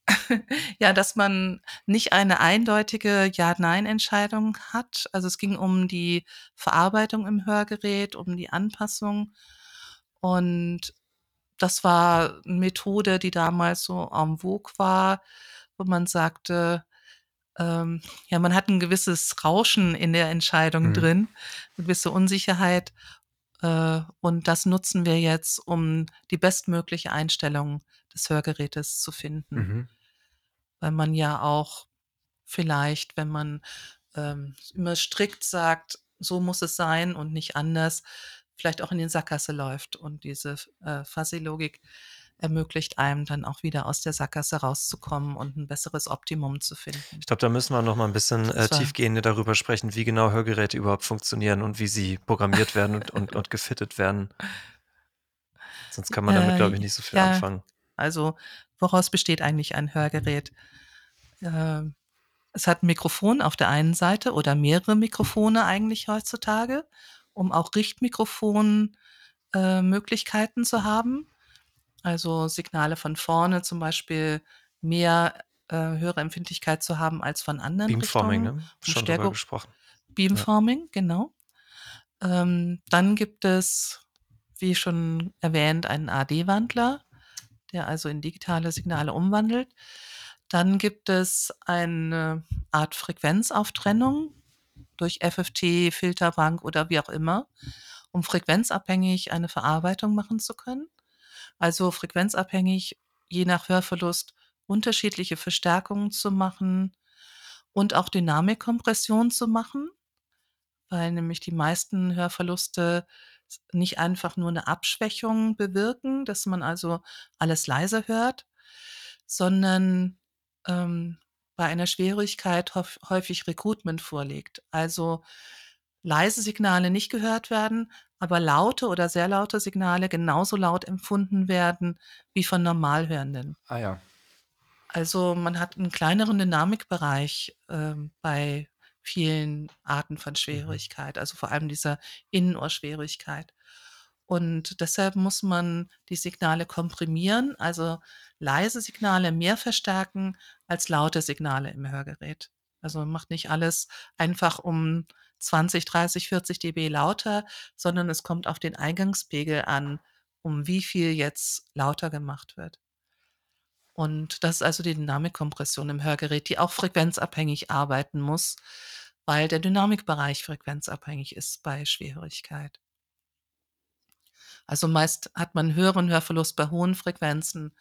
[laughs] ja, dass man nicht eine eindeutige Ja-Nein-Entscheidung hat. Also, es ging um die Verarbeitung im Hörgerät, um die Anpassung. Und das war 'ne Methode, die damals so en vogue war, wo man sagte, ähm, ja, man hat 'n gewisses Rauschen in der Entscheidung Mhm. drin, 'ne gewisse Unsicherheit, äh, und das nutzen wir jetzt, um die bestmögliche Einstellung des Hörgerätes zu finden. Mhm. Weil man ja auch vielleicht, wenn man, ähm, immer strikt sagt: „So muss es sein und nicht anders“, vielleicht auch in die Sackgasse läuft und diese äh, Fuzzy-Logik ermöglicht einem dann auch wieder aus der Sackgasse rauszukommen und 'n besseres Optimum zu finden. Ich glaube, da müssen wir noch mal 'n bisschen, äh, tiefgehender darüber sprechen, wie genau Hörgeräte überhaupt funktionieren und wie sie programmiert werden und und und gefittet werden. Sonst kann man damit, Äh, glaube ich, nicht so viel ja, anfangen. also, woraus besteht eigentlich ein Hörgerät? Ähm, es hat 'n Mikrofon auf der einen Seite oder mehrere Mikrofone eigentlich heutzutage, um auch Richtmikrofon äh, zu haben. Also, Signale von vorne zum Beispiel mehr, äh, Hörempfindlichkeit zu haben als von anderen Beamforming, Richtungen, ne? Schon Stereo gesprochen. Ja. Beamforming, genau. Ähm, dann gibt es, wie schon erwähnt, einen AD-Wandler, der also in digitale Signale umwandelt. Dann gibt es eine Art Frequenzauftrännung durch FFT, Filterbank oder wie auch immer, um frequenzabhängig eine Verarbeitung machen zu können. Also, frequenzabhängig, je nach Hörverlust unterschiedliche Verstärkungen zu machen und auch Dynamikkompression zu machen, weil nämlich die meisten Hörverluste nicht einfach nur 'ne Abschwächung bewirken, dass man also alles leiser hört, sondern, ähm, bei einer Schwierigkeit häuf häufig Recoupment vorliegt. Also, leise Signale nicht gehört werden, aber laute oder sehr laute Signale genauso laut empfunden werden wie von Normalhörenden. Ah ja. Also, man hat 'n kleineren Dynamikbereich, ähm, bei vielen Arten von Mhm. Schwierigkeit, also, vor allem dieser Innenohrschwierigkeit. Und deshalb muss man die Signale komprimieren, also, leise Signale mehr verstärken als laute Signale im Hörgerät. Also, macht nicht alles einfach um 20, 30, 40 dB lauter, sondern es kommt auf den Eingangspegel an, um wie viel jetzt lauter gemacht wird. Und das ist also die Dynamikkompression im Hörgerät, die auch frequenzabhängig arbeiten muss, weil der Dynamikbereich frequenzabhängig ist bei Schwerhörigkeit. Also, meist hat man höheren Hörverlust bei hohen Frequenzen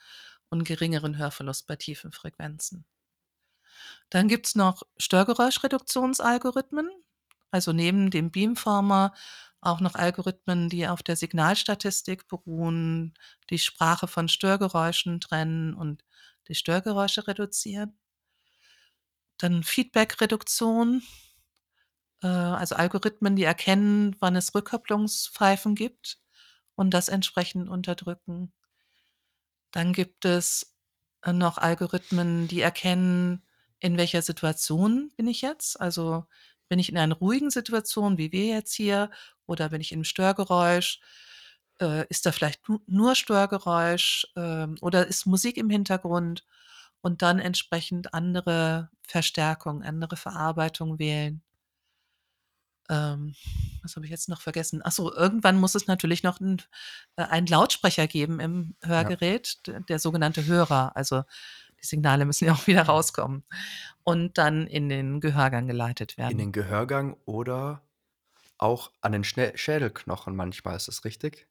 und geringeren Hörverlust bei tiefen Frequenzen. Dann gibt's noch Störgeräuschreduktionsalgorithmen, also, neben dem Beamformer auch noch Algorithmen, die auf der Signalstatistik beruhen, die Sprache von Störgeräuschen trennen und die Störgeräusche reduzieren. Dann Feedback-Reduktion äh, also, Algorithmen, die erkennen, wann es Rückkopplungspfeifen gibt und das entsprechend unterdrücken. Dann gibt es, äh, noch Algorithmen, die erkennen, in welcher Situation bin ich jetzt? Also, bin ich in einer ruhigen Situation, wie wir jetzt hier, oder bin ich im Störgeräusch? Äh, ist da vielleicht nu nur Störgeräusch, ähm, oder ist Musik im Hintergrund? Und dann entsprechend andere Verstärkung, andere Verarbeitung wählen. Ähm, was habe ich jetzt noch vergessen? Ach so, irgendwann muss es natürlich noch 'n äh, einen Lautsprecher geben im Ja. Hörgerät, d der sogenannte Hörer, also, die Signale müssen ja auch wieder rauskommen und dann in den Gehörgang geleitet werden. In den Gehörgang oder auch an den Schne Schädelknochen manchmal, ist das richtig?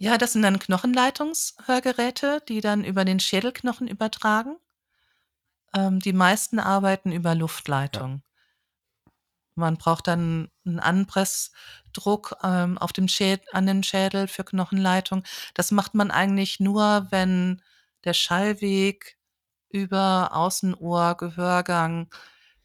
Ja, das sind dann Knochenleitungshörgeräte, die dann über den Schädelknochen übertragen. Ähm, die meisten arbeiten über Luftleitung. Man braucht dann einen Anpressdruck, ähm, auf dem Schäd an den Schädel für Knochenleitung. Das macht man eigentlich nur, wenn der Schallweg über Außenohr, Gehörgang,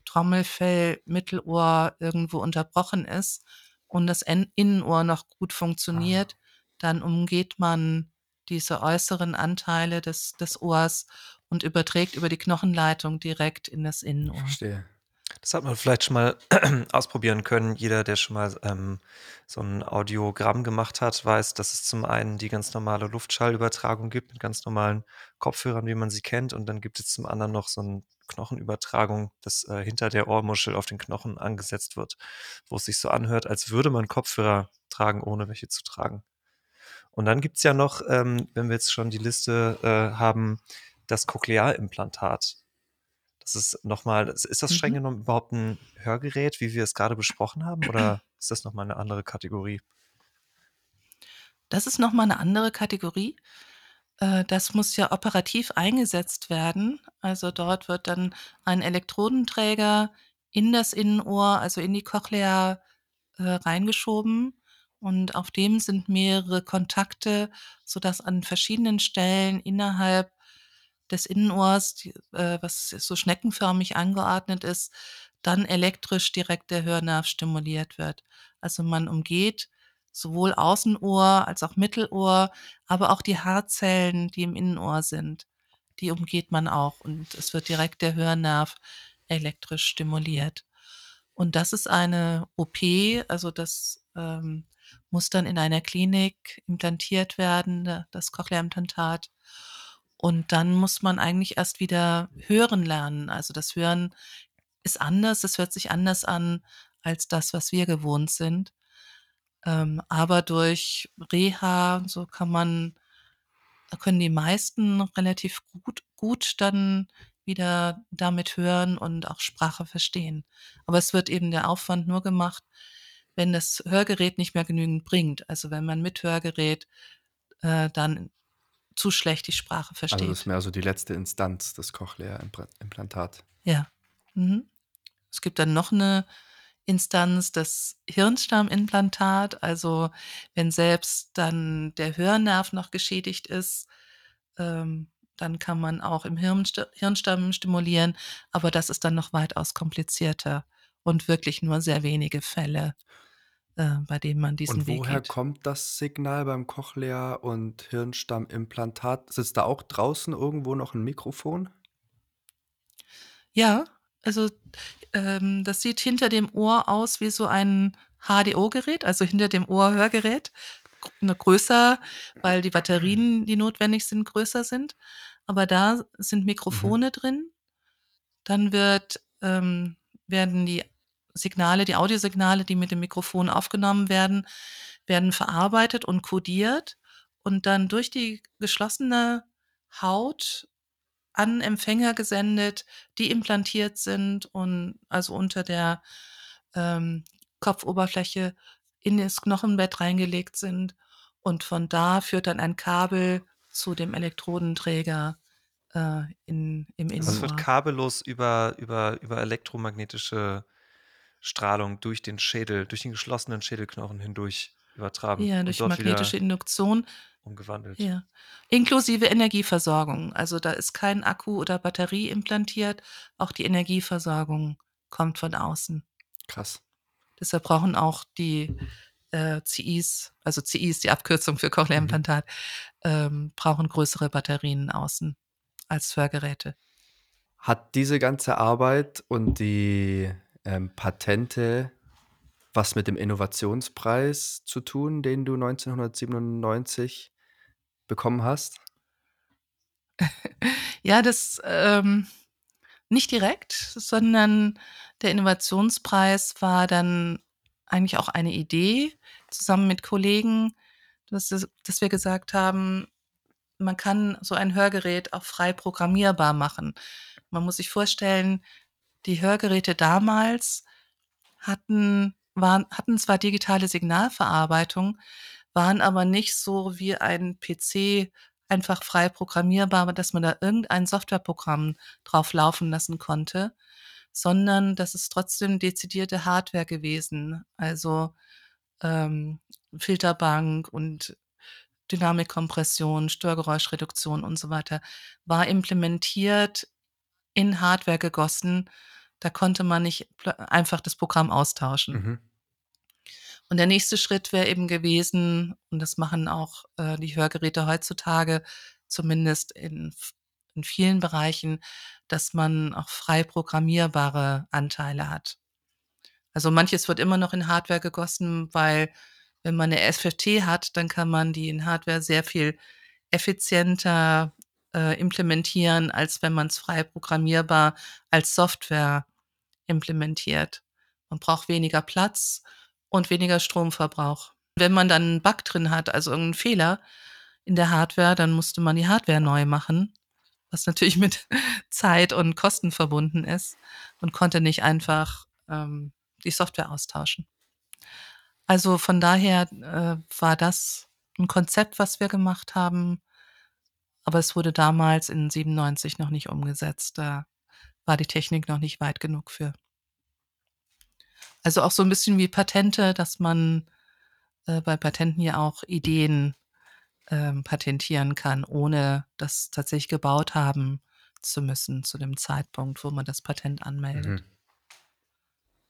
Trommelfell, Mittelohr irgendwo unterbrochen ist und das En Innenohr noch gut funktioniert, dann umgeht man diese äußeren Anteile des des Ohrs und überträgt über die Knochenleitung direkt in das Innenohr. Verstehe. Das hat man vielleicht schon mal [clears throat] ausprobieren können. Jeder, der schon mal ähm, so ein Audiogramm gemacht hat, weiß, dass es zum einen die ganz normale Luftschallübertragung gibt mit ganz normalen Kopfhörern, wie man sie kennt. Und dann gibt es zum anderen noch so eine Knochenübertragung, das äh, hinter der Ohrmuschel auf den Knochen angesetzt wird, wo es sich so anhört, als würde man Kopfhörer tragen, ohne welche zu tragen. Und dann gibt es ja noch, ähm, wenn wir jetzt schon die Liste äh, haben, das Cochlearimplantat. Das ist nochmal, ist das streng Mhm. genommen überhaupt ein Hörgerät, wie wir es gerade besprochen haben, oder [clears throat] ist das nochmal eine andere Kategorie? Das ist noch mal 'ne andere Kategorie. Äh, das muss ja operativ eingesetzt werden. Also, dort wird dann ein Elektrodenträger in das Innenohr, also in die Cochlea, äh, reingeschoben und auf dem sind mehrere Kontakte, sodass an verschiedenen Stellen innerhalb des Innenohrs, die äh, was so schneckenförmig angeordnet ist, dann elektrisch direkt der Hörnerv stimuliert wird. Also, man umgeht sowohl Außenohr als auch Mittelohr, aber auch die Haarzellen, die im Innenohr sind, die umgeht man auch und es wird direkt der Hörnerv elektrisch stimuliert. Und das ist eine OP, also das, ähm, muss dann in einer Klinik implantiert werden, da das Cochlea-Implantat. Und dann muss man eigentlich erst wieder hören lernen. Also, das Hören ist anders, es hört sich anders an als das, was wir gewohnt sind. Ähm, aber durch Reha, so kann man können die meisten relativ gut gut dann wieder damit hören und auch Sprache verstehen. Aber es wird eben der Aufwand nur gemacht, wenn das Hörgerät nicht mehr genügend bringt. Also, wenn man mit Hörgerät, äh, dann zu schlecht die Sprache Also, das ist versteht. mehr so die letzte Instanz, das Cochlea-Impra Implantat. Ja. Mhm. Es gibt dann noch 'ne Instanz, das Hirnstammimplantat. Also, wenn selbst dann der Hörnerv noch geschädigt ist, ähm, dann kann man auch im Hirnsta Hirnstamm stimulieren, aber das ist dann noch weitaus komplizierter und wirklich nur sehr wenige Fälle, äh, bei denen man diesen Und Weg woher geht. kommt das Signal beim Cochlea und Hirnstammimplantat? Sitzt da auch draußen irgendwo noch 'n Mikrofon? Ja, also, ähm, das sieht hinter dem Ohr aus wie so ein HDO-Gerät, also hinter dem Ohr-Hörgerät, nur größer, weil die Batterien, die notwendig sind, größer sind. Aber da sind Mhm. Mikrofone drin. Dann wird ähm, werden die Signale die Audiosignale, die mit dem Mikrofon aufgenommen werden, werden verarbeitet und kodiert und dann durch die geschlossene Haut an Empfänger gesendet, die implantiert sind und also unter der, ähm, Kopfoberfläche in das Knochenbett reingelegt sind. Und von da führt dann ein Kabel zu dem Elektrodenträger, äh, in im Also, es wird Innenohr. kabellos über über über elektromagnetische Strahlung durch den Schädel durch den geschlossenen Schädelknochen hindurch übertragen Ja, durch magnetische Induktion. umgewandelt. Ja, inklusive Energieversorgung. Also, da ist kein Akku oder Batterie implantiert. Auch die Energieversorgung kommt von außen. Krass. Deshalb brauchen auch die, äh, CIs also CI ist die Abkürzung für Mhm. Cochlea-Implantat, ähm, brauchen größere Batterien außen als Hörgeräte. Hat diese ganze Arbeit und die, ähm, Patente was mit dem Innovationspreis zu tun, den du 1997 bekommen hast? [laughs] Ja, das, ähm, nicht direkt, sondern der Innovationspreis war dann eigentlich auch eine Idee zusammen mit Kollegen, dass dass wir gesagt haben man kann so ein Hörgerät auch frei programmierbar machen. Man muss sich vorstellen, die Hörgeräte damals hatten waren hatten zwar digitale Signalverarbeitung, waren aber nicht so wie ein PC einfach frei programmierbar, dass man da irgendein Softwareprogramm drauf laufen lassen konnte, sondern das ist trotzdem dezidierte Hardware gewesen. Also, ähm, Filterbank und Dynamikkompression, Störgeräuschreduktion und so weiter war implementiert in Hardware gegossen. Da konnte man nicht einfach das Programm austauschen. Mhm. Und der nächste Schritt wäre eben gewesen, und das machen auch äh, die Hörgeräte heutzutage, zumindest in, in vielen Bereichen, dass man auch frei programmierbare Anteile hat. Also manches wird immer noch in Hardware gegossen, weil wenn man eine SFT hat, dann kann man die in Hardware sehr viel effizienter äh, implementieren, als wenn man es frei programmierbar als Software implementiert. Man braucht weniger Platz und weniger Stromverbrauch. Wenn man dann einen Bug drin hat, also irgendeinen Fehler in der Hardware, dann musste man die Hardware neu machen, was natürlich [laughs] mit Zeit und Kosten verbunden ist und konnte nicht einfach ähm, die Software austauschen. Also von daher äh, war das ein Konzept, was wir gemacht haben, aber es wurde damals in 97 noch nicht umgesetzt. Da war die Technik noch nicht weit genug für. Also auch so ein bisschen wie Patente, dass man äh, bei Patenten ja auch Ideen ähm, patentieren kann, ohne das tatsächlich gebaut haben zu müssen zu dem Zeitpunkt, wo man das Patent anmeldet. Mhm.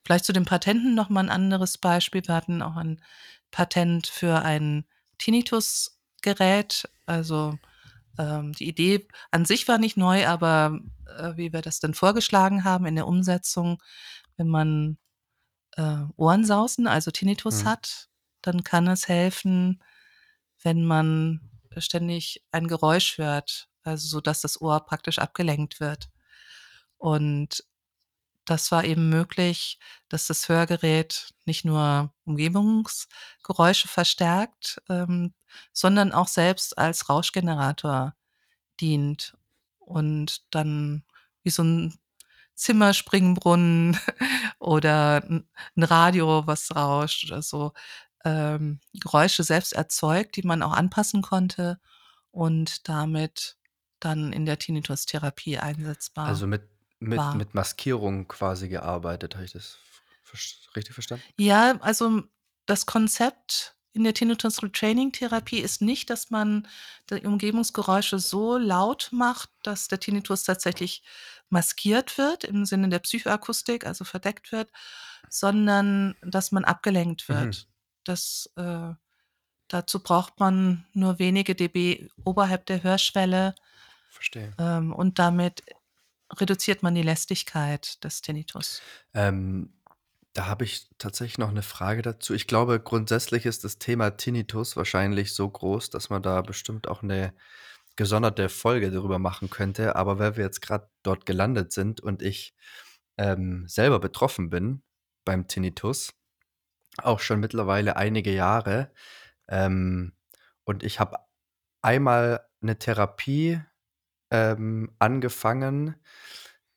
Vielleicht zu den Patenten noch mal ein anderes Beispiel. Wir hatten auch ein Patent für ein Tinnitus-Gerät. Also ähm, die Idee an sich war nicht neu, aber äh, wie wir das dann vorgeschlagen haben in der Umsetzung, wenn man äh, Ohrensausen, also Tinnitus Mhm. hat, dann kann es helfen, wenn man ständig ein Geräusch hört, also so dass das Ohr praktisch abgelenkt wird. Und das war eben möglich, dass das Hörgerät nicht nur Umgebungsgeräusche verstärkt, ähm, sondern auch selbst als Rauschgenerator dient und dann wie so ein Zimmerspringbrunnen [laughs] oder ein Radio, was rauscht oder so, ähm, Geräusche selbst erzeugt, die man auch anpassen konnte und damit dann in der Tinnitus-Therapie einsetzbar. Also mit mit war. mit Maskierung quasi gearbeitet. Habe ich das richtig verstanden? Ja, also das Konzept in der Tinnitus Retraining Therapie ist nicht, dass man die Umgebungsgeräusche so laut macht, dass der Tinnitus tatsächlich maskiert wird im Sinne der Psychoakustik, also verdeckt wird, sondern dass man abgelenkt Mhm. wird. Das, äh dazu braucht man nur wenige dB oberhalb der Hörschwelle, Verstehe. ähm, und damit reduziert man die Lästigkeit des Tinnitus. Ähm, da habe ich tatsächlich noch eine Frage dazu. Ich glaube, grundsätzlich ist das Thema Tinnitus wahrscheinlich so groß, dass man da bestimmt auch eine gesonderte Folge darüber machen könnte. Aber weil wir jetzt gerade dort gelandet sind und ich, ähm, selber betroffen bin beim Tinnitus, auch schon mittlerweile einige Jahre, ähm, und ich habe einmal eine Therapie, ähm, angefangen,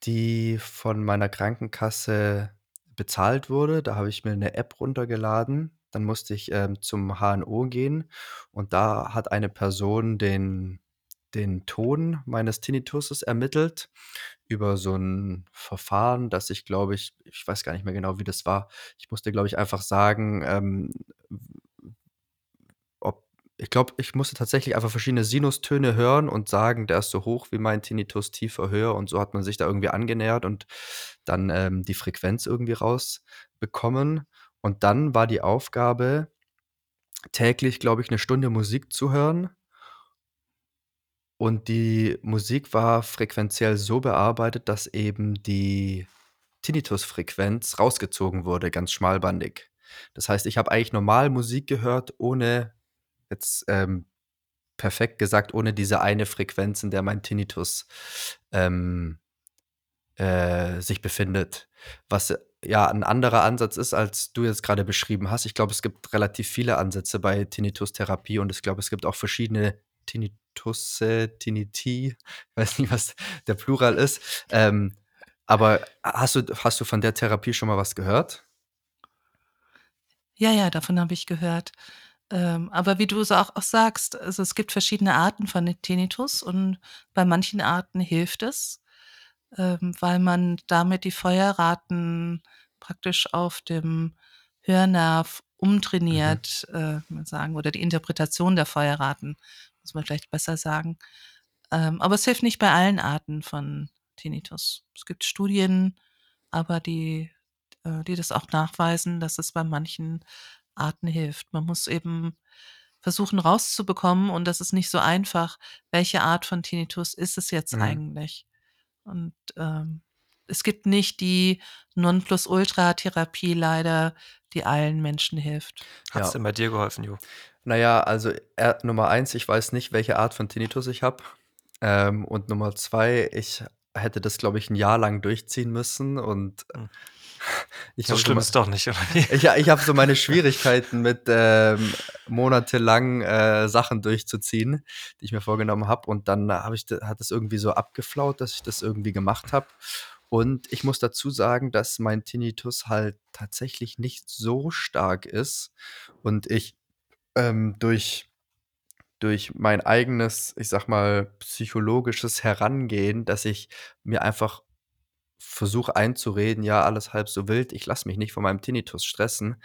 die von meiner Krankenkasse bezahlt wurde. Da habe ich mir eine App runtergeladen. Dann musste ich, ähm, zum HNO gehen und da hat eine Person den den Ton meines Tinnituses ermittelt über so ein Verfahren, dass ich, glaube ich ich weiß gar nicht mehr genau, wie das war. Ich musste, glaube ich, einfach sagen, ähm, ich glaube, ich musste tatsächlich einfach verschiedene Sinustöne hören und sagen, der ist so hoch wie mein Tinnitus, tiefer, höher und so hat man sich da irgendwie angenähert und dann, ähm, die Frequenz irgendwie rausbekommen. Und dann war die Aufgabe, täglich, glaube ich, eine Stunde Musik zu hören. Und die Musik war frequenziell so bearbeitet, dass eben die Tinnitusfrequenz rausgezogen wurde, ganz schmalbandig. Das heißt, ich habe eigentlich normal Musik gehört, ohne jetzt, ähm, perfekt gesagt, ohne diese eine Frequenz, in der mein Tinnitus, ähm, äh, sich befindet. Was, ja, ein anderer Ansatz ist, als du jetzt gerade beschrieben hast. Ich glaube, es gibt relativ viele Ansätze bei Tinnitus-Therapie und ich glaube, es gibt auch verschiedene Tinnitusse, Tinnitii, ich weiß nicht, was der Plural ist. Ähm, aber hast du hast du von der Therapie schon mal was gehört? Ja, ja, davon habe ich gehört. Ähm, aber wie du es auch auch sagst, also, es gibt verschiedene Arten von Tinnitus und bei manchen Arten hilft es, ähm, weil man damit die Feuerraten praktisch auf dem Hörnerv Mhm. umtrainiert, äh, man sagen oder die Interpretation der Feuerraten, muss man vielleicht besser sagen. Ähm, aber es hilft nicht bei allen Arten von Tinnitus. Es gibt Studien, aber die äh, die das auch nachweisen, dass es bei manchen Arten hilft. Man muss eben versuchen rauszubekommen und das ist nicht so einfach, welche Art von Tinnitus ist es jetzt Mhm. eigentlich? Und, ähm, es gibt nicht die Nonplusultra-Therapie leider, die allen Menschen hilft. Hat's Ja. denn bei dir geholfen, Jo? Na ja, also, äh, Nummer 1, ich weiß nicht, welche Art von Tinnitus ich habe. Ähm, und Nummer 2, ich hätte das, glaube ich, 'n Jahr lang durchziehen müssen und Hm. Ich So so schlimm mei ist doch nicht, oder ich ich habe so meine Schwierigkeiten mit, ähm, monatelang, äh, Sachen durchzuziehen, die ich mir vorgenommen habe. Und dann habe ich hat das irgendwie so abgeflaut, dass ich das irgendwie gemacht habe. Und ich muss dazu sagen, dass mein Tinnitus halt tatsächlich nicht so stark ist und ich, ähm, durch durch mein eigenes, ich sage mal, psychologisches Herangehen, dass ich mir einfach versuche einzureden: „Ja, alles halb so wild, ich lasse mich nicht von meinem Tinnitus stressen“,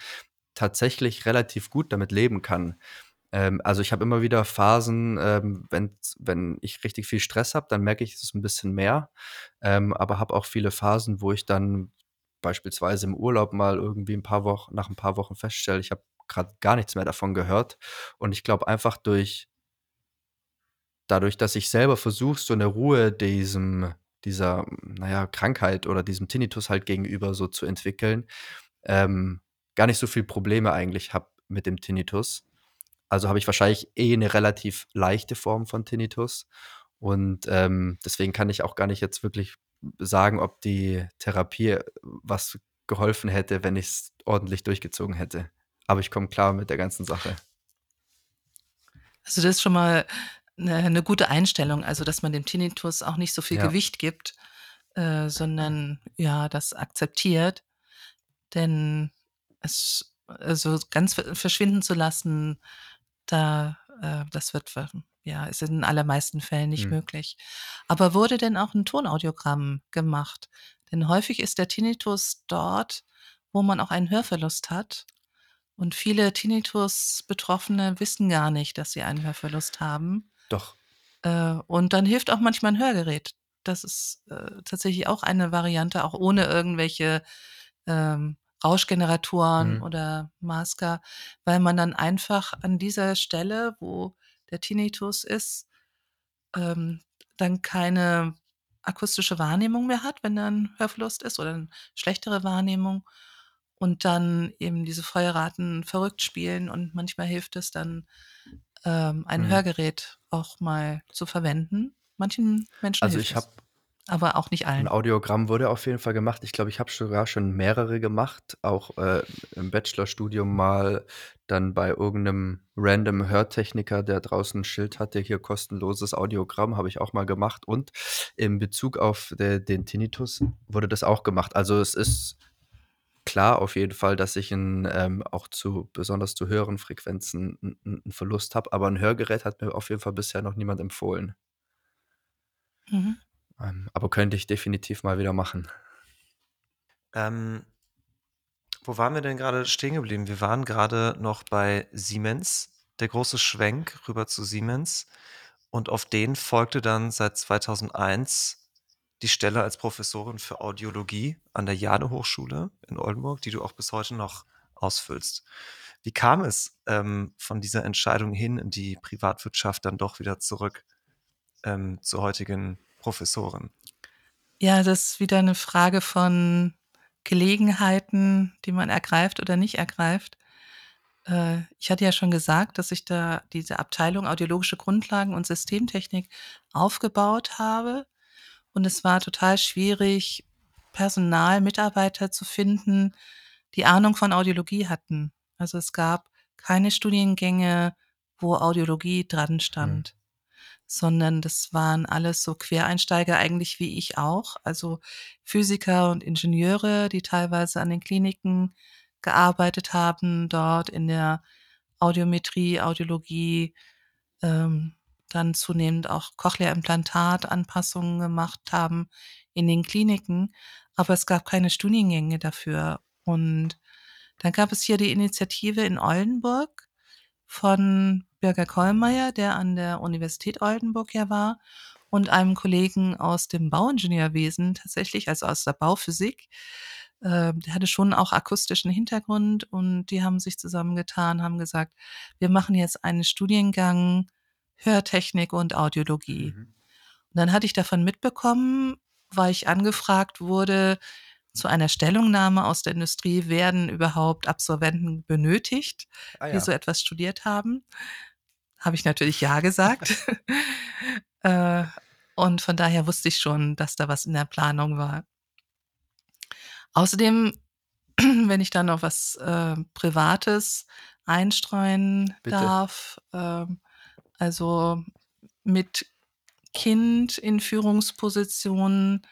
tatsächlich relativ gut damit leben kann. Ähm, also, ich habe immer wieder Phasen, ähm, wenn's wenn ich richtig viel Stress habe, dann merke ich es 'n bisschen mehr, ähm, aber habe auch viele Phasen, wo ich dann beispielsweise im Urlaub mal irgendwie 'n paar Wochen nach 'n paar Wochen feststelle, ich habe grad gar nichts mehr davon gehört. Und ich glaube einfach durch dadurch, dass ich selber versuche, so 'ne Ruhe diesem dieser, na ja, Krankheit oder diesem Tinnitus halt gegenüber so zu entwickeln, ähm, gar nicht so viel Probleme eigentlich habe mit dem Tinnitus. Also, habe ich wahrscheinlich eh 'ne relativ leichte Form von Tinnitus und, ähm, deswegen kann ich auch gar nicht jetzt wirklich sagen, ob die Therapie was geholfen hätte, wenn ich's ordentlich durchgezogen hätte. Aber ich komme klar mit der ganzen Sache. Also, das ist schon mal 'ne 'ne gute Einstellung, also, dass man dem Tinnitus auch nicht so viel Ja. Gewicht gibt, äh, sondern, ja, das akzeptiert. Denn es also, ganz verschwinden zu lassen, da äh, das wird ja, ist in den allermeisten Fällen nicht Mhm. möglich. Aber wurde denn auch 'n Tonaudiogramm gemacht? Denn häufig ist der Tinnitus dort, wo man auch einen Hörverlust hat. Und viele Tinnitus-Betroffene wissen gar nicht, dass sie einen Hörverlust haben. Doch. Äh, und dann hilft auch manchmal 'n Hörgerät. Das ist, äh, tatsächlich auch eine Variante, auch ohne irgendwelche, ähm, Rauschgeneratoren Mhm. oder Masker, weil man dann einfach an dieser Stelle, wo der Tinnitus ist, ähm, dann keine akustische Wahrnehmung mehr hat, wenn da 'n Hörverlust ist oder 'n schlechtere Wahrnehmung und dann eben diese Feuerraten verrückt spielen und manchmal hilft es dann, ähm, ein Mhm. Hörgerät auch mal zu verwenden. Manchen Menschen Also, ich habe aber auch nicht allen. Audiogramm wurde auf jeden Fall gemacht. Ich glaube, ich habe sogar schon mehrere gemacht, auch, äh, im Bachelorstudium mal dann bei irgend 'nem random Hörtechniker, der draußen 'n Schild hatte: „Hier kostenloses Audiogramm“, habe ich auch mal gemacht. Und in Bezug auf de den Tinnitus wurde das auch gemacht. Also, es ist klar auf jeden Fall, dass ich 'n ähm, auch zu besonders zu höheren Frequenzen 'n 'n 'n Verlust habe, aber 'n Hörgerät hat mir auf jeden Fall bisher noch niemand empfohlen. Mhm. Ähm, aber könnte ich definitiv mal wieder machen. Ähm wo waren wir denn grade stehen geblieben? Wir waren grade noch bei Siemens, der große Schwenk rüber zu Siemens. Und auf den folgte dann seit 2001 die Stelle als Professorin für Audiologie an der Jade-Hochschule in Oldenburg, die du auch bis heute noch ausfüllst. Wie kam es, ähm, von dieser Entscheidung hin in die Privatwirtschaft dann doch wieder zurück, ähm, zur heutigen Professorin? Ja, das ist wieder 'ne Frage von Gelegenheiten, die man ergreift oder nicht ergreift. Äh, ich hatte ja schon gesagt, dass ich da diese Abteilung Audiologische Grundlagen und Systemtechnik aufgebaut habe. Und es war total schwierig, Personal, Mitarbeiter zu finden, die Ahnung von Audiologie hatten. Also, es gab keine Studiengänge, wo Audiologie dran Mhm. stand. sondern das waren alles so Quereinsteiger, eigentlich wie ich auch, also Physiker und Ingenieure, die teilweise an den Kliniken gearbeitet haben, dort in der Audiometrie, Audiologie, ähm, dann zunehmend auch Cochlea-Implantat-Anpassungen gemacht haben in den Kliniken, aber es gab keine Studiengänge dafür. Und dann gab es hier die Initiative in Oldenburg von Birger Kollmeier, der an der Universität Oldenburg ja war, und einem Kollegen aus dem Bauingenieurwesen tatsächlich, also aus der Bauphysik. Äh, der hatte schon auch akustischen Hintergrund und die haben sich zusammengetan, haben gesagt, wir machen jetzt einen Studiengang Hörtechnik und Audiologie. Mhm. Und dann hatte ich davon mitbekommen, weil ich angefragt wurde zu einer Stellungnahme aus der Industrie, werden überhaupt Absolventen benötigt, Ah die ja. so etwas studiert haben. Habe ich natürlich ja gesagt. [laughs] [laughs] äh, und von daher wusste ich schon, dass da was in der Planung war. Außerdem, [clears throat] wenn ich da noch was äh, Privates einstreuen Bitte. darf, ähm, also mit Kind in Führungspositionen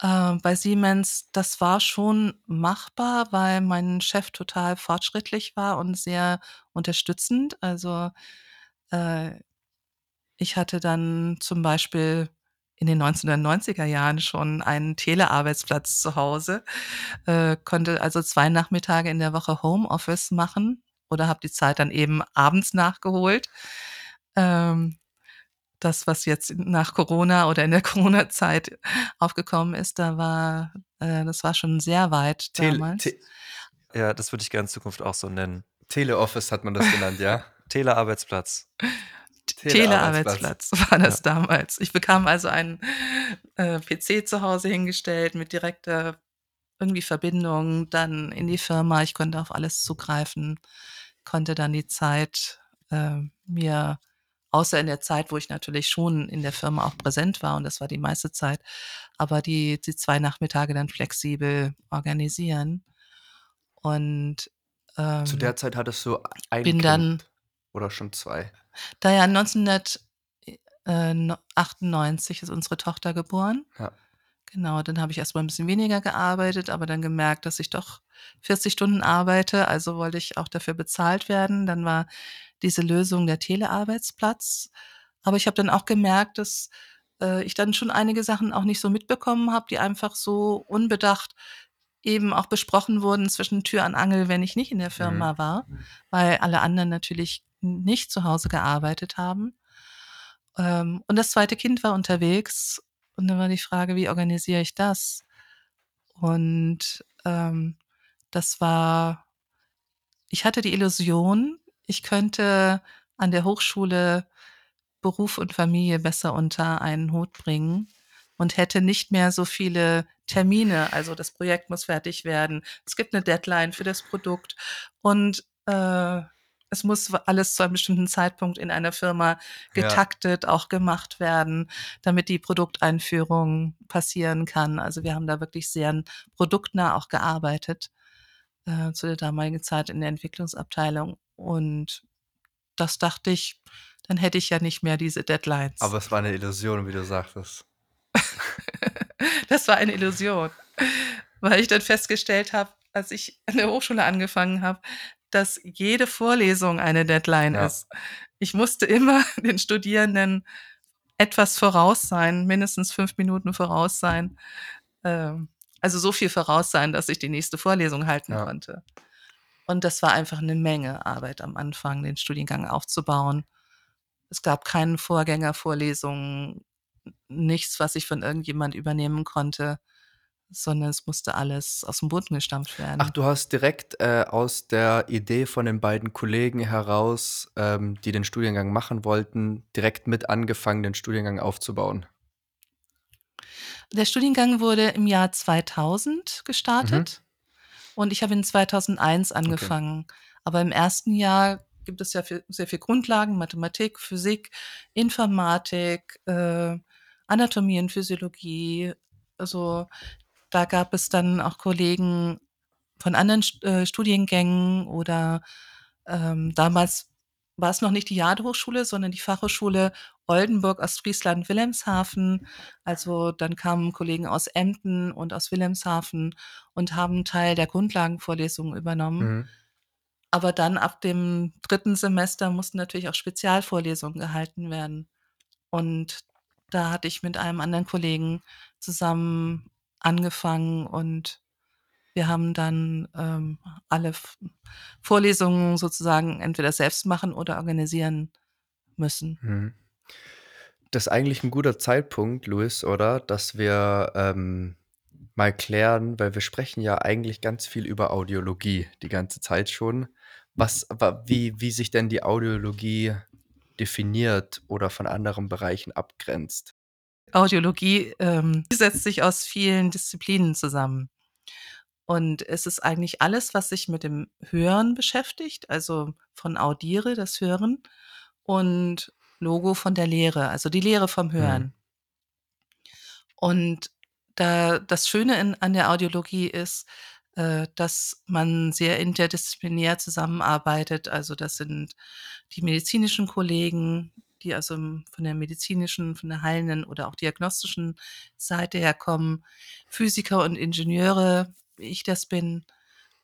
äh, bei Siemens, das war schon machbar, weil mein Chef total fortschrittlich war und sehr unterstützend. Also äh, ich hatte dann zum Beispiel in den 1990er Jahren schon einen Telearbeitsplatz zu Hause, äh, konnte also zwei Nachmittage in der Woche Homeoffice machen oder habe die Zeit dann eben abends nachgeholt. Ähm, das, was jetzt nach Corona oder in der [laughs] Corona-Zeit aufgekommen ist, da war, äh, das war schon sehr weit Tele damals. Te Ja, das würde ich gerne in Zukunft auch so nennen. Teleoffice hat man das genannt, ja? [laughs] Telearbeitsplatz. Telearbeitsplatz war das damals. Ich bekam also einen äh, PC zu Hause hingestellt mit direkter irgendwie Verbindung dann in die Firma. Ich konnte auf alles zugreifen, konnte dann die Zeit äh, mir, außer in der Zeit, wo ich natürlich schon in der Firma auch präsent war und das war die meiste Zeit, aber die, die zwei Nachmittage dann flexibel organisieren. Und ähm, Zu der Zeit hattest du ein bin Kind dann oder schon zwei? Da ja 1998 ist unsere Tochter geboren. Ja. Genau, dann habe ich erst mal ein bisschen weniger gearbeitet, aber dann gemerkt, dass ich doch 40 Stunden arbeite, also wollte ich auch dafür bezahlt werden. Dann war diese Lösung der Telearbeitsplatz. Aber ich habe dann auch gemerkt, dass äh, ich dann schon einige Sachen auch nicht so mitbekommen habe, die einfach so unbedacht eben auch besprochen wurden zwischen Tür und Angel, wenn ich nicht in der Firma war, weil alle anderen natürlich nicht zu Hause gearbeitet haben. Ähm, und das zweite Kind war unterwegs und dann war die Frage, wie organisiere ich das? Und ähm, das war, ich hatte die Illusion, ich könnte an der Hochschule Beruf und Familie besser unter einen Hut bringen und hätte nicht mehr so viele Termine. Also das Projekt muss fertig werden. Es gibt eine Deadline für das Produkt und äh, es muss alles zu einem bestimmten Zeitpunkt in einer Firma Ja. getaktet auch gemacht werden, damit die Produkteinführung passieren kann. Also wir haben da wirklich sehr produktnah auch gearbeitet äh, zu der damaligen Zeit in der Entwicklungsabteilung. Und das dachte ich, dann hätte ich ja nicht mehr diese Deadlines. Aber es war eine Illusion, wie du sagtest. [laughs] Das war eine Illusion, weil ich dann festgestellt habe, als ich an der Hochschule angefangen habe, dass jede Vorlesung eine Deadline Ja. ist. Ich musste immer [laughs] den Studierenden etwas voraus sein, mindestens fünf Minuten voraus sein. Ähm, also so viel voraus sein, dass ich die nächste Vorlesung halten Ja. konnte. Und das war einfach eine Menge Arbeit am Anfang, den Studiengang aufzubauen. Es gab keine Vorgängervorlesungen, nichts, was ich von irgendjemand übernehmen konnte, sondern es musste alles aus dem Boden gestampft werden. Ach, du hast direkt äh, aus der Idee von den beiden Kollegen heraus, ähm, die den Studiengang machen wollten, direkt mit angefangen, den Studiengang aufzubauen. Der Studiengang wurde im Jahr 2000 gestartet und ich habe in 2001 angefangen. Aber im ersten Jahr gibt es ja viel, sehr viel Grundlagen, Mathematik, Physik, Informatik, äh, Anatomie und Physiologie. Also da gab es dann auch Kollegen von anderen äh, Studiengängen oder ähm, damals war es noch nicht die Jade-Hochschule, sondern die Fachhochschule Oldenburg, Ostfriesland, Wilhelmshaven. Also dann kamen Kollegen aus Emden und aus Wilhelmshaven und haben Teil der Grundlagenvorlesungen übernommen. Mhm. Aber dann ab dem dritten Semester mussten natürlich auch Spezialvorlesungen gehalten werden. Und da hatte ich mit einem anderen Kollegen zusammen angefangen und wir haben dann ähm, alle Vorlesungen sozusagen entweder selbst machen oder organisieren müssen. Mhm. Das ist eigentlich ein guter Zeitpunkt, Luis, oder? Dass wir ähm, mal klären, weil wir sprechen ja eigentlich ganz viel über Audiologie die ganze Zeit schon. Was, wa- wie, wie sich denn die Audiologie definiert oder von anderen Bereichen abgrenzt. Audiologie ähm, setzt sich aus vielen Disziplinen zusammen. Und es ist eigentlich alles, was sich mit dem Hören beschäftigt, also von Audiere, das Hören, und Logo von der Lehre, also die Lehre vom Hören. Und da das Schöne in, an der Audiologie ist, äh, dass man sehr interdisziplinär zusammenarbeitet. Also das sind die medizinischen Kollegen, die also von der medizinischen, von der heilenden oder auch diagnostischen Seite herkommen, Physiker und Ingenieure, wie ich das bin,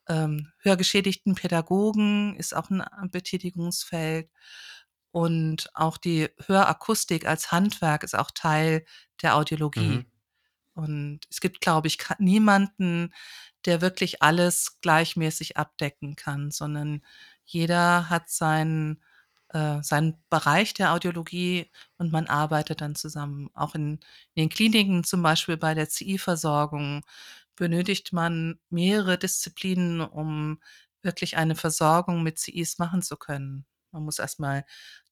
ähm, hörgeschädigten Pädagogen ist auch ein Betätigungsfeld und auch die Hörakustik als Handwerk ist auch Teil der Audiologie. Mhm. Und es gibt, glaube ich, niemanden, der wirklich alles gleichmäßig abdecken kann, sondern jeder hat seinen, äh, seinen Bereich der Audiologie und man arbeitet dann zusammen. Auch in, in den Kliniken, zum Beispiel bei der CI-Versorgung, benötigt man mehrere Disziplinen, um wirklich eine Versorgung mit CIs machen zu können. Man muss erstmal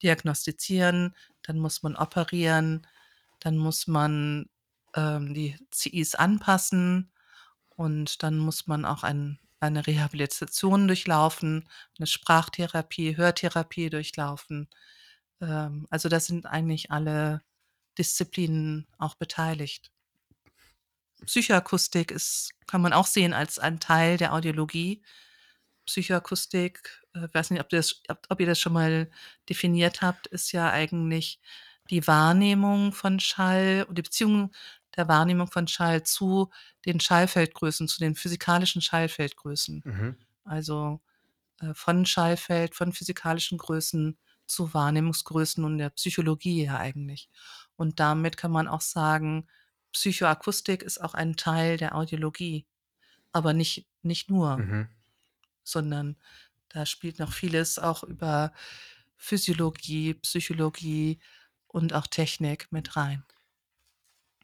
diagnostizieren, dann muss man operieren, dann muss man ähm, die CIs anpassen und dann muss man auch ein, eine Rehabilitation durchlaufen, eine Sprachtherapie, Hörtherapie durchlaufen. Ähm, also da sind eigentlich alle Disziplinen auch beteiligt. Psychoakustik ist, kann man auch sehen als ein Teil der Audiologie. Psychoakustik, äh, weiß nicht, ob, ihr das, ob, ob ihr das schon mal definiert habt, ist ja eigentlich die Wahrnehmung von Schall und die Beziehung der Wahrnehmung von Schall zu den Schallfeldgrößen, zu den physikalischen Schallfeldgrößen. Mhm. Also äh, von Schallfeld, von physikalischen Größen zu Wahrnehmungsgrößen und der Psychologie ja eigentlich. Und damit kann man auch sagen, Psychoakustik ist auch ein Teil der Audiologie, aber nicht, nicht nur Mhm. sondern da spielt noch vieles auch über Physiologie, Psychologie und auch Technik mit rein.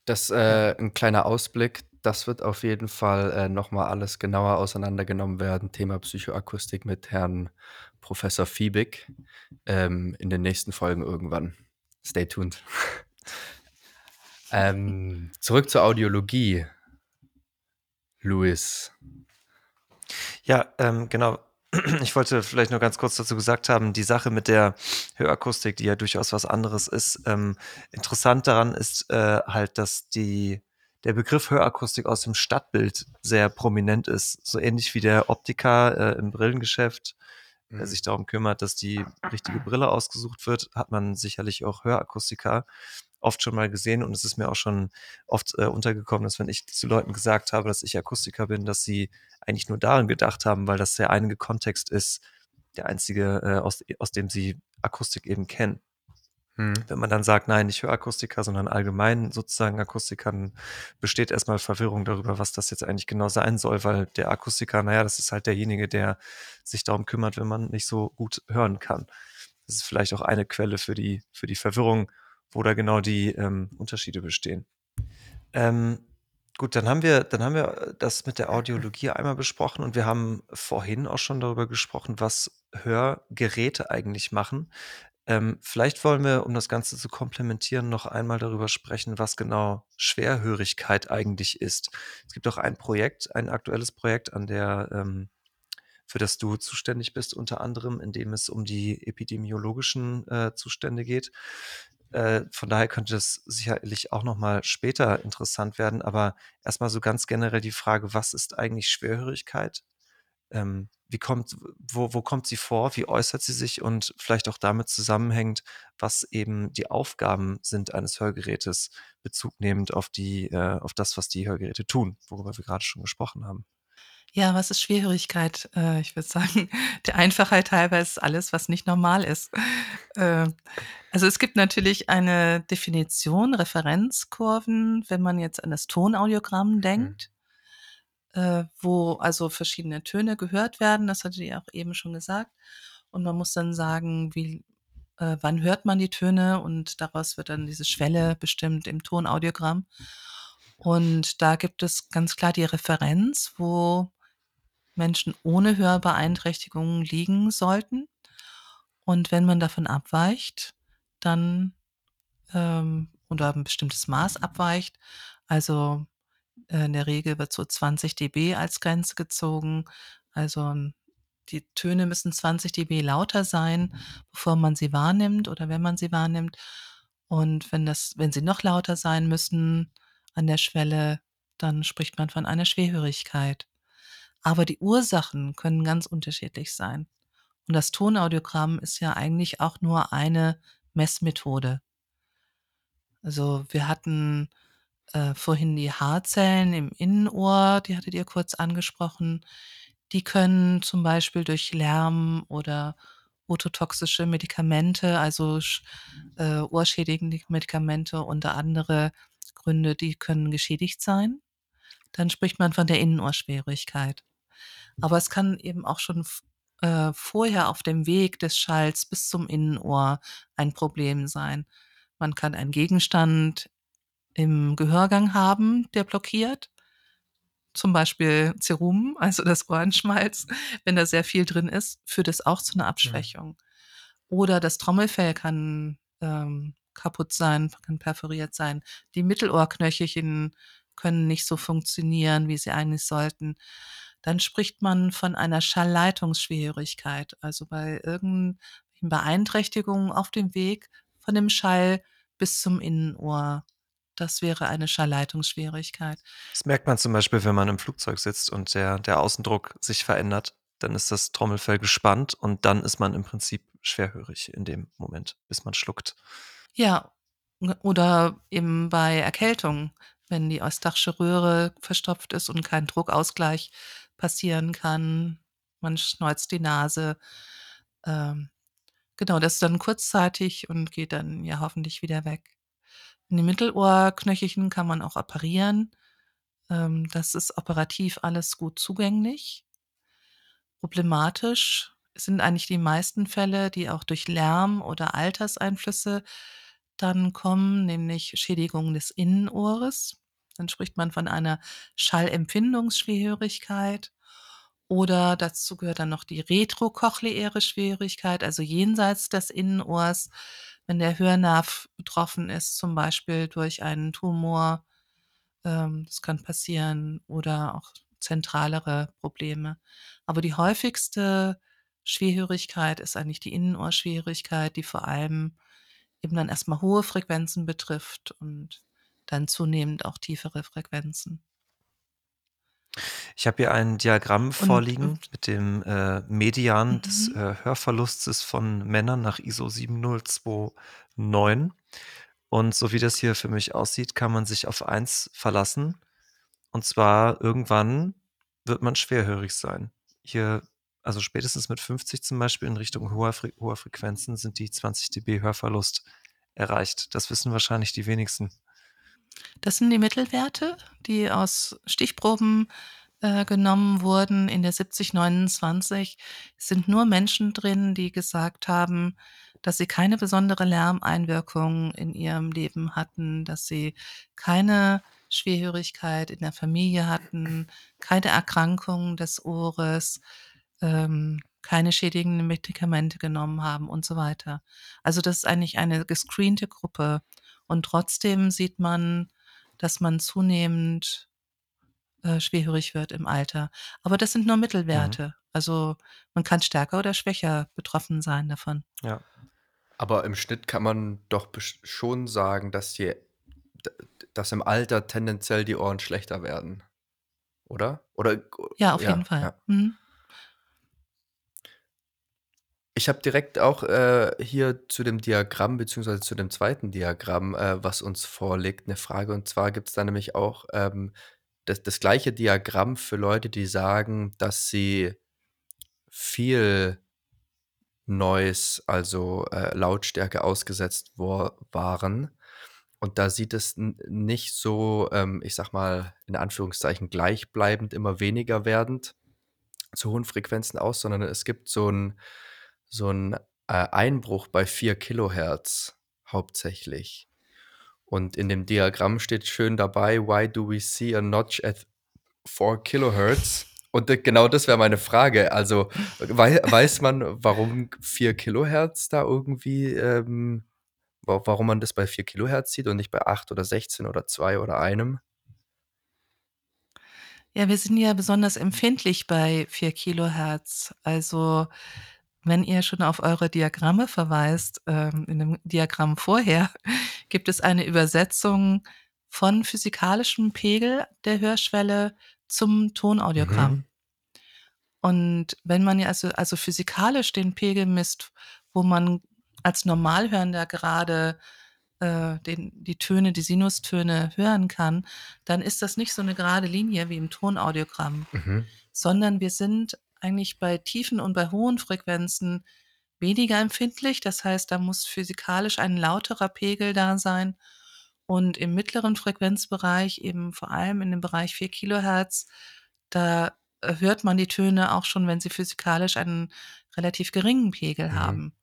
Das äh, ein kleiner Ausblick. Das wird auf jeden Fall äh, nochmal alles genauer auseinandergenommen werden. Thema Psychoakustik mit Herrn Professor Fiebig ähm, in den nächsten Folgen irgendwann. Stay tuned. [laughs] ähm, zurück zur Audiologie. Louis. Ja, ähm, genau. [clears throat] Ich wollte vielleicht nur ganz kurz dazu gesagt haben, die Sache mit der Hörakustik, die ja durchaus was anderes ist. Ähm, interessant daran ist äh, halt, dass die, der Begriff Hörakustik aus dem Stadtbild sehr prominent ist. So ähnlich wie der Optiker äh, im Brillengeschäft, der sich darum kümmert, dass die richtige Brille ausgesucht wird, hat man sicherlich auch Hörakustiker oft schon mal gesehen und es ist mir auch schon oft äh, untergekommen, dass wenn ich zu Leuten gesagt habe, dass ich Akustiker bin, dass sie eigentlich nur daran gedacht haben, weil das der einige Kontext ist, der einzige, äh, aus, aus dem sie Akustik eben kennen. Hm. Wenn man dann sagt, nein, nicht Hörakustiker, sondern allgemein sozusagen Akustiker, dann besteht erstmal Verwirrung darüber, was das jetzt eigentlich genau sein soll, weil der Akustiker, naja, das ist halt derjenige, der sich darum kümmert, wenn man nicht so gut hören kann. Das ist vielleicht auch eine Quelle für die, für die Verwirrung, wo da genau die ähm, Unterschiede bestehen. Ähm, gut, dann haben wir, dann haben wir das mit der Audiologie einmal besprochen und wir haben vorhin auch schon darüber gesprochen, was Hörgeräte eigentlich machen. Ähm, vielleicht wollen wir, um das Ganze zu komplementieren, noch einmal darüber sprechen, was genau Schwerhörigkeit eigentlich ist. Es gibt auch ein Projekt, ein aktuelles Projekt, an der ähm, für das du zuständig bist, unter anderem, in dem es um die epidemiologischen äh, Zustände geht. Äh, von daher könnte es sicherlich auch noch mal später interessant werden. Aber erstmal so ganz generell die Frage, was ist eigentlich Schwerhörigkeit? Ähm, wie kommt, wo, wo kommt sie vor, wie äußert sie sich und vielleicht auch damit zusammenhängt, was eben die Aufgaben sind eines Hörgerätes, Bezug nehmend auf die, äh, auf das, was die Hörgeräte tun, worüber wir gerade schon gesprochen haben. Ja, was ist Schwierigkeit? Äh, ich würde sagen, [laughs] der Einfachheit halber ist alles, was nicht normal ist. Äh, also es gibt natürlich eine Definition, Referenzkurven, wenn man jetzt an das Tonaudiogramm denkt, äh, wo also verschiedene Töne gehört werden. Das hatte ihr auch eben schon gesagt. Und man muss dann sagen, wie, äh, wann hört man die Töne und daraus wird dann diese Schwelle bestimmt im Tonaudiogramm. Und da gibt es ganz klar die Referenz, wo Menschen ohne Hörbeeinträchtigungen liegen sollten. Und wenn man davon abweicht, dann ähm, oder ein bestimmtes Maß abweicht, also äh, in der Regel wird so 20 dB als Grenze gezogen. Also die Töne müssen 20 dB lauter sein, bevor man sie wahrnimmt oder wenn man sie wahrnimmt. Und wenn das, wenn sie noch lauter sein müssen an der Schwelle, dann spricht man von einer Schwerhörigkeit. Aber die Ursachen können ganz unterschiedlich sein. Und das Tonaudiogramm ist ja eigentlich auch nur eine Messmethode. Also wir hatten äh, vorhin die Haarzellen im Innenohr, die hattet ihr kurz angesprochen. Die können zum Beispiel durch Lärm oder ototoxische Medikamente, also äh, ohrschädigende Medikamente unter andere Gründe, die können geschädigt sein. Dann spricht man von der Innenohrschwierigkeit. Aber es kann eben auch schon äh, vorher auf dem Weg des Schalls bis zum Innenohr ein Problem sein. Man kann einen Gegenstand im Gehörgang haben, der blockiert. Zum Beispiel Zerum, also das Ohrenschmalz, [laughs] wenn da sehr viel drin ist, führt es auch zu einer Abschwächung. Mhm. Oder das Trommelfell kann ähm, kaputt sein, kann perforiert sein. Die Mittelohrknöchelchen können nicht so funktionieren, wie sie eigentlich sollten dann spricht man von einer Schallleitungsschwierigkeit, also bei irgendwelchen Beeinträchtigungen auf dem Weg von dem Schall bis zum Innenohr. Das wäre eine Schallleitungsschwierigkeit. Das merkt man zum Beispiel, wenn man im Flugzeug sitzt und der, der Außendruck sich verändert. Dann ist das Trommelfell gespannt und dann ist man im Prinzip schwerhörig in dem Moment, bis man schluckt. Ja, oder eben bei Erkältung, wenn die Eustachische Röhre verstopft ist und kein Druckausgleich passieren kann. Man schneuzt die Nase. Ähm, genau, das ist dann kurzzeitig und geht dann ja hoffentlich wieder weg. In die Mittelohrknöchelchen kann man auch operieren. Ähm, das ist operativ alles gut zugänglich. Problematisch sind eigentlich die meisten Fälle, die auch durch Lärm oder Alterseinflüsse dann kommen, nämlich Schädigung des Innenohres. Dann spricht man von einer Schallempfindungsschwerhörigkeit. Oder dazu gehört dann noch die retrokochleäre Schwierigkeit, also jenseits des Innenohrs, wenn der Hörnerv betroffen ist, zum Beispiel durch einen Tumor. Ähm, das kann passieren oder auch zentralere Probleme. Aber die häufigste Schwerhörigkeit ist eigentlich die Innenohrschwierigkeit, die vor allem eben dann erstmal hohe Frequenzen betrifft und dann zunehmend auch tiefere Frequenzen. Ich habe hier ein Diagramm und, vorliegen und, mit dem äh, Median mhm. des äh, Hörverlustes von Männern nach ISO 7029. Und so wie das hier für mich aussieht, kann man sich auf eins verlassen. Und zwar irgendwann wird man schwerhörig sein. Hier, also spätestens mit 50 zum Beispiel in Richtung hoher, Fre hoher Frequenzen sind die 20 dB Hörverlust erreicht. Das wissen wahrscheinlich die wenigsten. Das sind die Mittelwerte, die aus Stichproben äh, genommen wurden in der 7029. Es sind nur Menschen drin, die gesagt haben, dass sie keine besondere Lärmeinwirkung in ihrem Leben hatten, dass sie keine Schwerhörigkeit in der Familie hatten, keine Erkrankung des Ohres, ähm, keine schädigenden Medikamente genommen haben und so weiter. Also das ist eigentlich eine gescreente Gruppe. Und trotzdem sieht man, dass man zunehmend äh, schwerhörig wird im Alter. Aber das sind nur mhm. Mittelwerte. Mhm. Also man kann stärker oder schwächer betroffen sein davon. Ja. Aber im Schnitt kann man doch schon sagen, dass, die, dass im Alter tendenziell die Ohren schlechter werden. Oder? Oder ja, auf ja, jeden Fall. Ja. Mhm. Ich habe direkt auch, äh, hier zu dem Diagramm beziehungsweise zu dem zweiten Diagramm, äh, was uns vorliegt, 'ne Frage. Und zwar gibt's da nämlich auch, ähm, das das gleiche Diagramm für Leute, die sagen, dass sie viel Noise, also, äh, Lautstärke ausgesetzt waren. Und da sieht es nicht so, ähm, ich sage mal, in Anführungszeichen gleichbleibend immer weniger werdend zu hohen Frequenzen aus, sondern es gibt so 'n so 'n, äh, Einbruch bei 4 Kilohertz hauptsächlich. Und in dem Diagramm steht schön dabei: „Why do we see a notch at 4 Kilohertz?“ Und genau das wäre meine Frage. Also, wei weiß man, warum 4 Kilohertz da irgendwie, ähm wa warum man das bei 4 Kilohertz sieht und nicht bei 8 oder 16 oder 2 oder 1? Ja, wir sind ja besonders empfindlich bei 4 Kilohertz. Also, wenn ihr schon auf eure Diagramme verweist, ähm, in dem Diagramm vorher [laughs] gibt es eine Übersetzung von physikalischem Pegel der Hörschwelle zum Tonaudiogramm. Mhm. Und wenn man ja also also physikalisch den Pegel misst, wo man als Normalhörender gerade, äh, den die Töne, die Sinustöne hören kann, dann ist das nicht so 'ne gerade Linie wie im Tonaudiogramm, Mhm. sondern wir sind eigentlich bei tiefen und bei hohen Frequenzen weniger empfindlich. Das heißt, da muss physikalisch ein lauterer Pegel da sein. Und im mittleren Frequenzbereich, eben vor allem in dem Bereich 4 Kilohertz, da, hört man die Töne auch schon, wenn sie physikalisch einen relativ geringen Pegel Mhm. haben.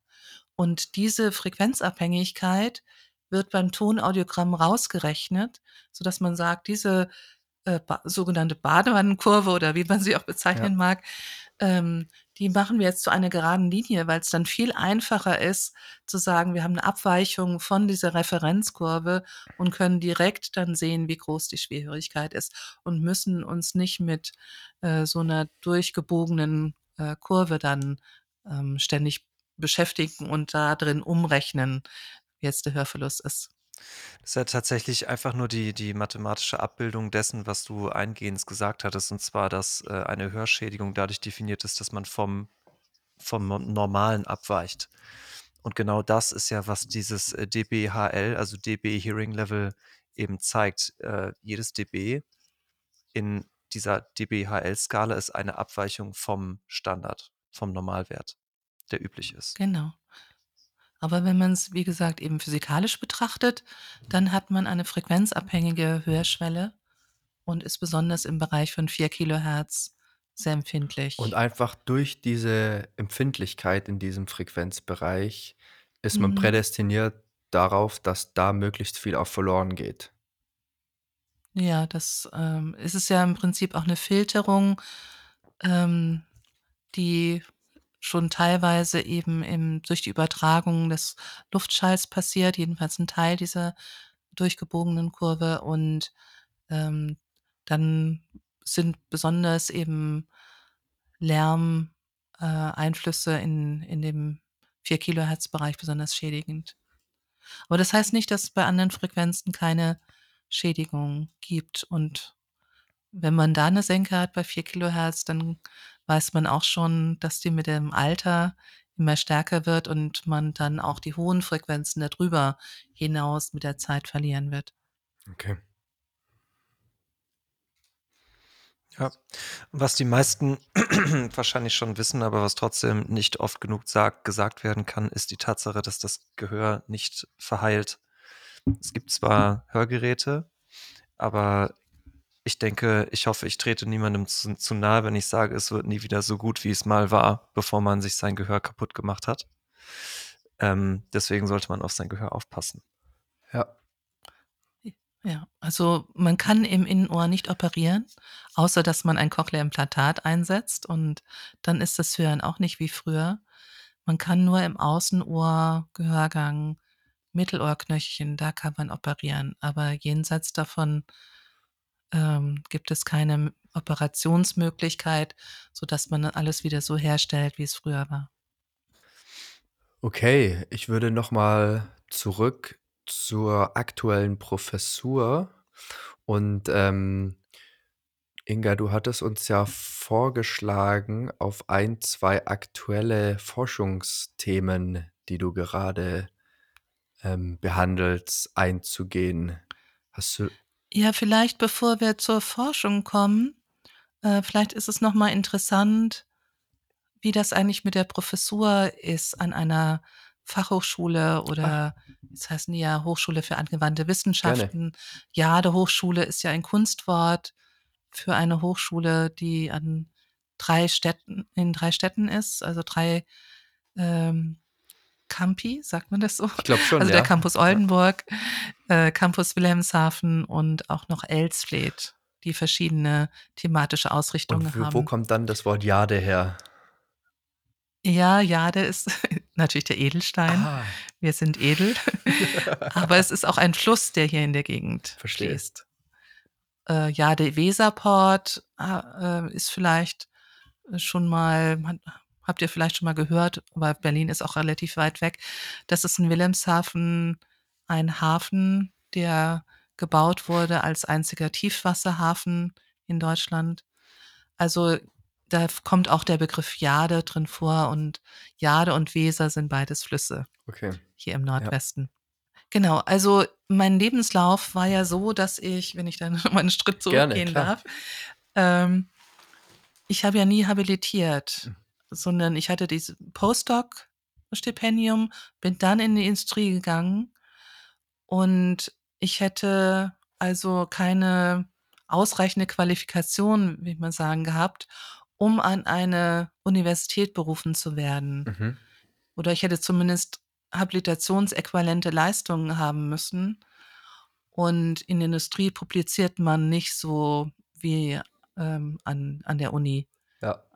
Und diese Frequenzabhängigkeit wird beim Tonaudiogramm rausgerechnet, sodass man sagt, diese, äh, ba sogenannte Badewannenkurve oder wie man sie auch bezeichnen Ja. mag, ähm, die machen wir jetzt zu einer geraden Linie, weil's dann viel einfacher ist zu sagen, wir haben 'ne Abweichung von dieser Referenzkurve und können direkt dann sehen, wie groß die Schwerhörigkeit ist und müssen uns nicht mit, äh, so 'ner durchgebogenen, äh, Kurve dann, ähm, ständig beschäftigen und da drin umrechnen, wie jetzt der Hörverlust ist. Ist ja tatsächlich einfach nur die die mathematische Abbildung dessen, was du eingehends gesagt hattest, und zwar, dass, äh, eine Hörschädigung dadurch definiert ist, dass man vom vom Normalen abweicht. Und genau das ist ja, was dieses, äh, dBHL, also dB Hearing Level eben zeigt. Äh, jedes dB in dieser dBHL-Skala ist eine Abweichung vom Standard, vom Normalwert, der üblich ist. Genau. Aber wenn man's, wie gesagt, eben physikalisch betrachtet, dann hat man eine frequenzabhängige Hörschwelle und ist besonders im Bereich von 4 Kilohertz sehr Und empfindlich. einfach durch diese Empfindlichkeit in diesem Frequenzbereich ist man Mhm. prädestiniert darauf, dass da möglichst viel auch verloren geht. Ja, das, ähm es ist ja im Prinzip auch 'ne Filterung, ähm, die schon teilweise eben im durch die Übertragung des Luftschalls passiert, jedenfalls 'n Teil dieser durchgebogenen Kurve. Und, ähm, dann sind besonders eben Lärm äh, in in dem 4 Kilohertz-Bereich besonders schädigend. Aber das heißt nicht, dass es bei anderen Frequenzen keine Schädigung gibt. Und wenn man da 'ne Senke hat bei 4 Kilohertz, dann weiß man auch schon, dass die mit dem Alter immer stärker wird und man dann auch die hohen Frequenzen da drüber hinaus mit der Zeit verlieren wird. Okay. Ja. Was die meisten [clears throat] wahrscheinlich schon wissen, aber was trotzdem nicht oft genug sagt gesagt werden kann, ist die Tatsache, dass das Gehör nicht verheilt. Es gibt zwar Hörgeräte, aber ich denke ich hoffe, ich trete niemandem zu zu nahe, wenn ich sage, es wird nie wieder so gut, wie es mal war, bevor man sich sein Gehör kaputt gemacht hat. Ähm, deswegen sollte man auf sein Gehör aufpassen. Ja. Ja, also, man kann im Innenohr nicht operieren, außer dass man ein Cochlea-Implantat einsetzt und dann ist das Hören auch nicht wie früher. Man kann nur im Außenohr, Gehörgang, Mittelohrknöchelchen, da kann man operieren, aber jenseits davon, ähm, gibt es keine Operationsmöglichkeit, sodass man dann alles wieder so herstellt, wie es früher war. Okay, ich würde noch mal zurück zur aktuellen Professur und, ähm Inga, du hattest uns ja vorgeschlagen, auf ein, zwei aktuelle Forschungsthemen, die du gerade ähm, behandelst, einzugehen. Hast du. Ja, vielleicht bevor wir zur Forschung kommen, äh, vielleicht ist es nochmal interessant, wie das eigentlich mit der Professur ist an einer Fachhochschule oder das heißt ja Hochschule für angewandte Wissenschaften. Jade Hochschule ist ja ein Kunstwort für eine Hochschule, die an drei Städten, in drei Städten ist, also drei ähm, Campi, sagt man das so? Ich glaube schon. Also ja. der Campus Oldenburg, äh, Campus Wilhelmshaven und auch noch Elsfleth, die verschiedene thematische Ausrichtungen Und wo, haben. wo kommt dann das Wort Jade her? Ja, Jade ist [laughs] natürlich der Edelstein. Ah, Wir sind edel. [laughs] Aber es ist auch ein Fluss, der hier in der Gegend Verstehe. fließt. Äh, Jade Weserport äh, ist vielleicht schon mal, man, habt ihr vielleicht schon mal gehört, aber Berlin ist auch relativ weit weg. Das ist in Wilhelmshaven ein Hafen, der gebaut wurde als einziger Tiefwasserhafen in Deutschland. Also da kommt auch der Begriff Jade drin vor und Jade und Weser sind beides Flüsse okay. hier im Nordwesten. Genau, also mein Lebenslauf war ja so, dass ich, wenn ich dann [laughs] mal einen Schritt Gerne, zurückgehen klar. darf, ähm, ich habe ja nie habilitiert, Mhm. Sondern ich hatte dieses Postdoc-Stipendium, bin dann in die Industrie gegangen und ich hätte also keine ausreichende Qualifikation, wie man sagen, gehabt, um an eine Universität berufen zu werden. Mhm. Oder ich hätte zumindest habilitationsäquivalente Leistungen haben müssen. Und in der Industrie publiziert man nicht so wie ähm, an, an der Uni.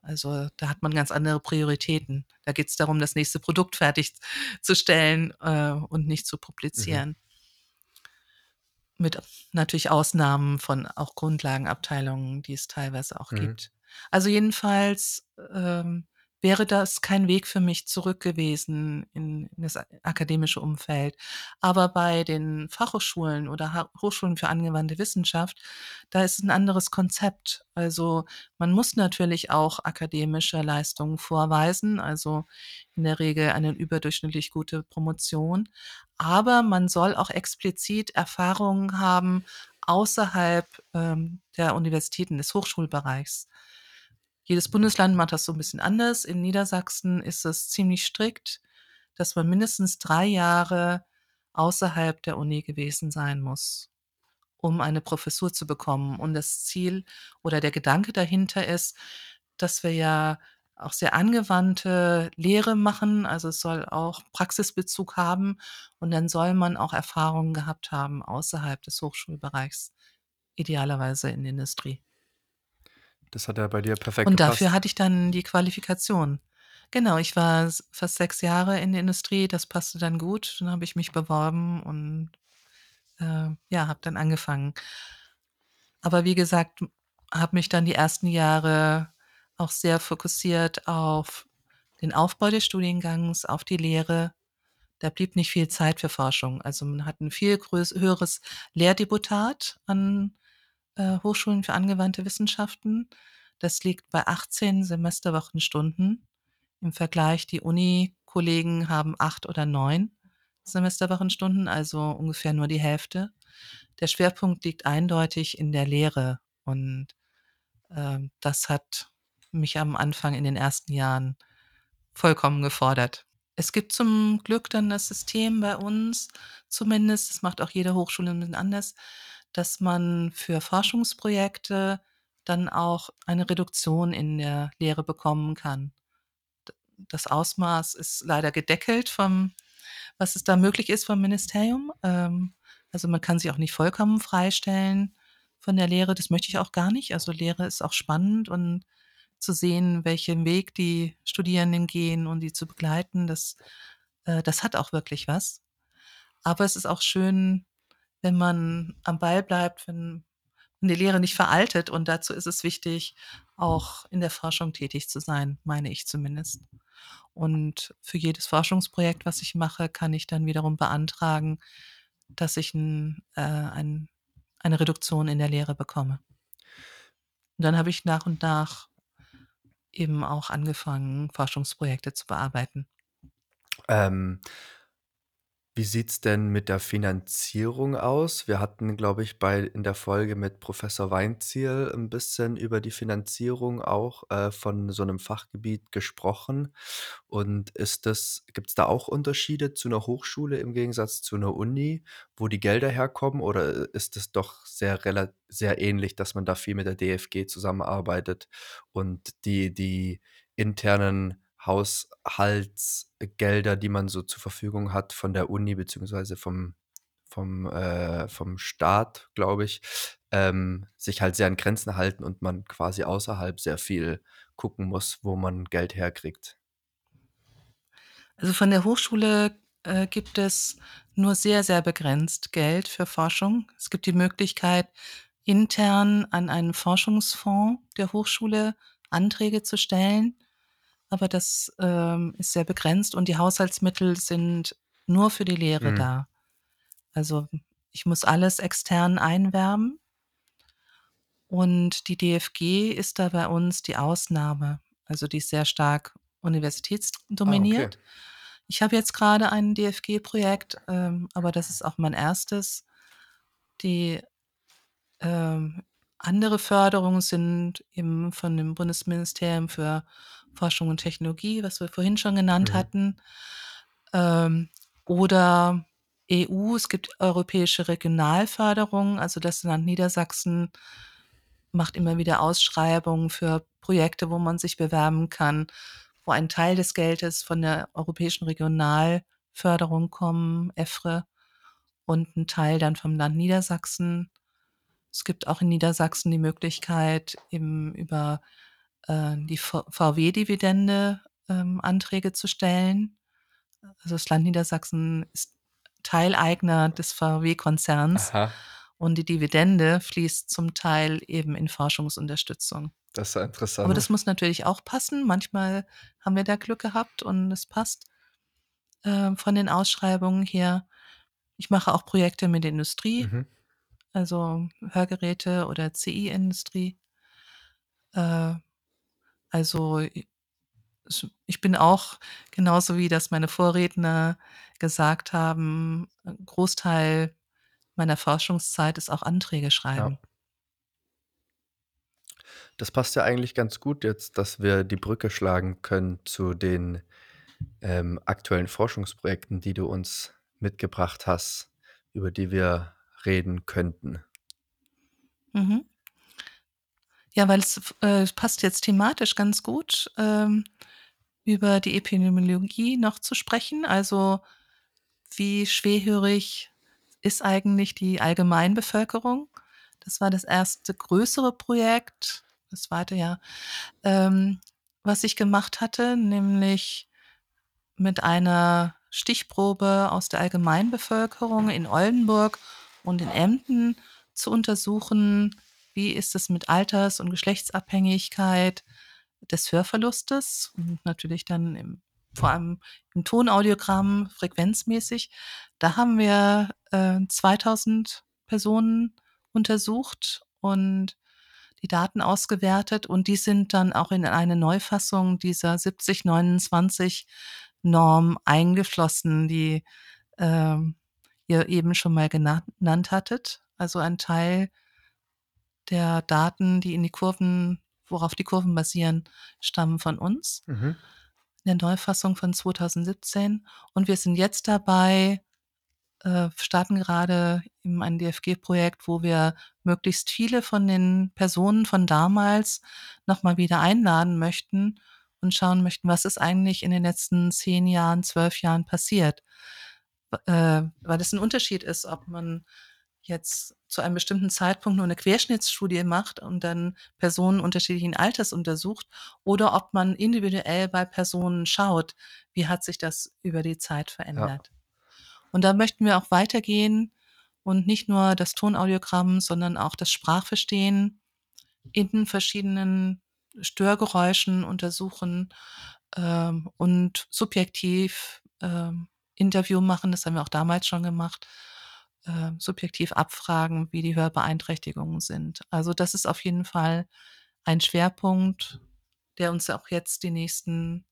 Also da hat man ganz andere Prioritäten. Da geht es darum, das nächste Produkt fertigzustellen äh, und nicht zu publizieren. Mit natürlich Ausnahmen von auch Grundlagenabteilungen, die es teilweise auch Mhm. gibt. Also jedenfalls ähm, wäre das kein Weg für mich zurück gewesen in, in das akademische Umfeld. Aber bei den Fachhochschulen oder Ha- Hochschulen für angewandte Wissenschaft, da ist ein anderes Konzept. Also man muss natürlich auch akademische Leistungen vorweisen, also in der Regel eine überdurchschnittlich gute Promotion. Aber man soll auch explizit Erfahrungen haben außerhalb ähm, der Universitäten des Hochschulbereichs. Jedes Bundesland macht das so ein bisschen anders. In Niedersachsen ist es ziemlich strikt, dass man mindestens drei Jahre außerhalb der Uni gewesen sein muss, um eine Professur zu bekommen. Und das Ziel oder der Gedanke dahinter ist, dass wir ja auch sehr angewandte Lehre machen. Also es soll auch Praxisbezug haben und dann soll man auch Erfahrungen gehabt haben außerhalb des Hochschulbereichs, idealerweise in der Industrie. Das hat ja bei dir perfekt Und gepasst. dafür hatte ich dann die Qualifikation. Genau, ich war fast sechs Jahre in der Industrie, das passte dann gut. Dann habe ich mich beworben und äh, ja, habe dann angefangen. Aber wie gesagt, habe mich dann die ersten Jahre auch sehr fokussiert auf den Aufbau des Studiengangs, auf die Lehre. Da blieb nicht viel Zeit für Forschung. Also man hat ein viel höheres Lehrdeputat an äh, Hochschulen für angewandte Wissenschaften. Das liegt bei 18 Semesterwochenstunden. Im Vergleich, die Uni-Kollegen haben acht oder neun Semesterwochenstunden, also ungefähr nur die Hälfte. Der Schwerpunkt liegt eindeutig in der Lehre und ähm, das hat mich am Anfang in den ersten Jahren vollkommen gefordert. Es gibt zum Glück dann das System bei uns, zumindest, das macht auch jede Hochschule ein bisschen anders, dass man für Forschungsprojekte dann auch eine Reduktion in der Lehre bekommen kann. Das Ausmaß ist leider gedeckelt vom, was es da möglich ist vom Ministerium. Ähm, also man kann sich auch nicht vollkommen freistellen von der Lehre. Das möchte ich auch gar nicht. Also Lehre ist auch spannend und zu sehen, welchen Weg die Studierenden gehen und die zu begleiten, das, äh, das hat auch wirklich was. Aber es ist auch schön, wenn man am Ball bleibt, wenn die Lehre nicht veraltet. Und dazu ist es wichtig, auch in der Forschung tätig zu sein, meine ich zumindest. Und für jedes Forschungsprojekt, was ich mache, kann ich dann wiederum beantragen, dass ich ein, äh, ein, eine Reduktion in der Lehre bekomme. Und dann habe ich nach und nach eben auch angefangen, Forschungsprojekte zu bearbeiten. Ähm, wie sieht's denn mit der Finanzierung aus? Wir hatten, glaube ich, bei in der Folge mit Professor Weinzierl ein bisschen über die Finanzierung auch, äh, von so einem Fachgebiet gesprochen. Und ist das gibt's da auch Unterschiede zu einer Hochschule im Gegensatz zu einer Uni, wo die Gelder herkommen? Oder ist es doch sehr sehr ähnlich, dass man da viel mit der DFG zusammenarbeitet und die die internen Haushaltsgelder, die man so zur Verfügung hat von der Uni beziehungsweise vom vom, äh vom Staat, glaube ich, ähm, sich halt sehr an Grenzen halten und man quasi außerhalb sehr viel gucken muss, wo man Geld herkriegt. Also von der Hochschule äh, gibt es nur sehr, sehr begrenzt Geld für Forschung. Es gibt die Möglichkeit, intern an einen Forschungsfonds der Hochschule Anträge zu stellen aber das, ähm, ist sehr begrenzt und die Haushaltsmittel sind nur für die Lehre Mhm. da. Also, ich muss alles extern einwerben und die DFG ist da bei uns die Ausnahme. Also, die ist sehr stark Ah, okay. universitätsdominiert. Ich habe jetzt gerade ein DFG-Projekt, ähm, aber das ist auch mein erstes. Die, ähm, andere Förderungen sind eben von dem Bundesministerium für Forschung und Technologie, was wir vorhin schon genannt Mhm. hatten, ähm, oder EU. Es gibt europäische Regionalförderung, also das Land Niedersachsen macht immer wieder Ausschreibungen für Projekte, wo man sich bewerben kann, wo ein Teil des Geldes von der europäischen Regionalförderung kommen, EFRE, und ein Teil dann vom Land Niedersachsen. Es gibt auch in Niedersachsen die Möglichkeit, eben über, äh, die VW-Dividende, ähm, Anträge zu stellen. Also, das Land Niedersachsen ist Teileigner des VW-Konzerns und die Dividende fließt zum Teil eben in Forschungsunterstützung. das ist ja Aber interessant. das muss natürlich auch passen. Manchmal haben wir da Glück gehabt und es passt, ähm, von den Ausschreibungen her. Ich mache auch Projekte mit der Industrie, Mhm. also Hörgeräte oder CI-Industrie. Äh, also, ich bin auch genauso wie das meine Vorredner gesagt haben, 'n Großteil meiner Forschungszeit ist auch Anträge Ja. schreiben. Das passt ja eigentlich ganz gut jetzt, dass wir die Brücke schlagen können zu den, ähm, aktuellen Forschungsprojekten, die du uns mitgebracht hast, über die wir reden könnten. Mhm. Ja, weil äh, es passt jetzt thematisch ganz gut, ähm, über die Epidemiologie noch zu sprechen. Also, wie schwerhörig ist eigentlich die Allgemeinbevölkerung? Das war das erste größere Projekt, das zweite ja, ähm, was ich gemacht hatte, nämlich mit einer Stichprobe aus der Allgemeinbevölkerung in Oldenburg und in Emden zu untersuchen, wie ist es mit Alters und Geschlechtsabhängigkeit des Hörverlustes und natürlich dann im vor allem im Tonaudiogramm frequenzmäßig. Da haben wir, äh, 2.000 Personen untersucht und die Daten ausgewertet und die sind dann auch in eine Neufassung dieser 7029 Norm eingeflossen, die, ähm, ihr eben schon mal gena genannt hattet. Also, ein Teil der Daten, die in die Kurven worauf die Kurven basieren, stammen von uns Mhm. in der Neufassung von 2017 und wir sind jetzt dabei äh, starten gerade eben ein DFG-Projekt, wo wir möglichst viele von den Personen von damals noch mal wieder einladen möchten und schauen möchten, was ist eigentlich in den letzten 10 Jahren, 12 Jahren passiert. Äh, weil es 'n Unterschied ist, ob man jetzt zu einem bestimmten Zeitpunkt nur 'ne Querschnittsstudie macht und dann Personen unterschiedlichen Alters untersucht oder ob man individuell bei Personen schaut, wie hat sich das über die Zeit Ja. verändert. Und da möchten wir auch weitergehen und nicht nur das Tonaudiogramm, sondern auch das Sprachverstehen in verschiedenen Störgeräuschen untersuchen, ähm, und subjektiv, ähm, Interview machen. Das haben wir auch damals schon gemacht. Ähm, subjektiv abfragen, wie die Hörbeeinträchtigungen sind. Also, das ist auf jeden Fall ein Schwerpunkt, der uns auch jetzt die nächsten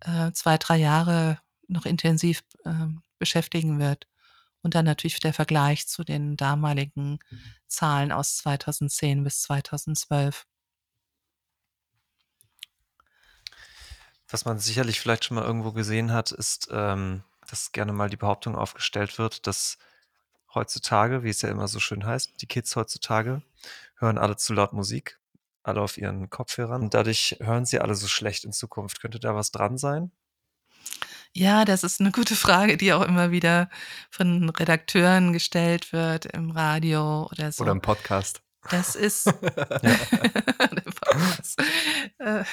äh, zwei, drei Jahre noch intensiv äh, beschäftigen wird. Und dann natürlich der Vergleich zu den damaligen Zahlen aus 2010 bis 2012. Was man sicherlich vielleicht schon mal irgendwo gesehen hat, ist, ähm, dass gerne mal die Behauptung aufgestellt wird, dass heutzutage, wie es ja immer so schön heißt, die Kids heutzutage hören alle zu laut Musik, alle auf ihren Kopfhörern und dadurch hören sie alle so schlecht in Zukunft. Könnte da was dran sein? Ja, das ist eine gute Frage, die auch immer wieder von Redakteuren gestellt wird im Radio oder so. Oder im Podcast. Das ist, [laughs] [laughs] äh,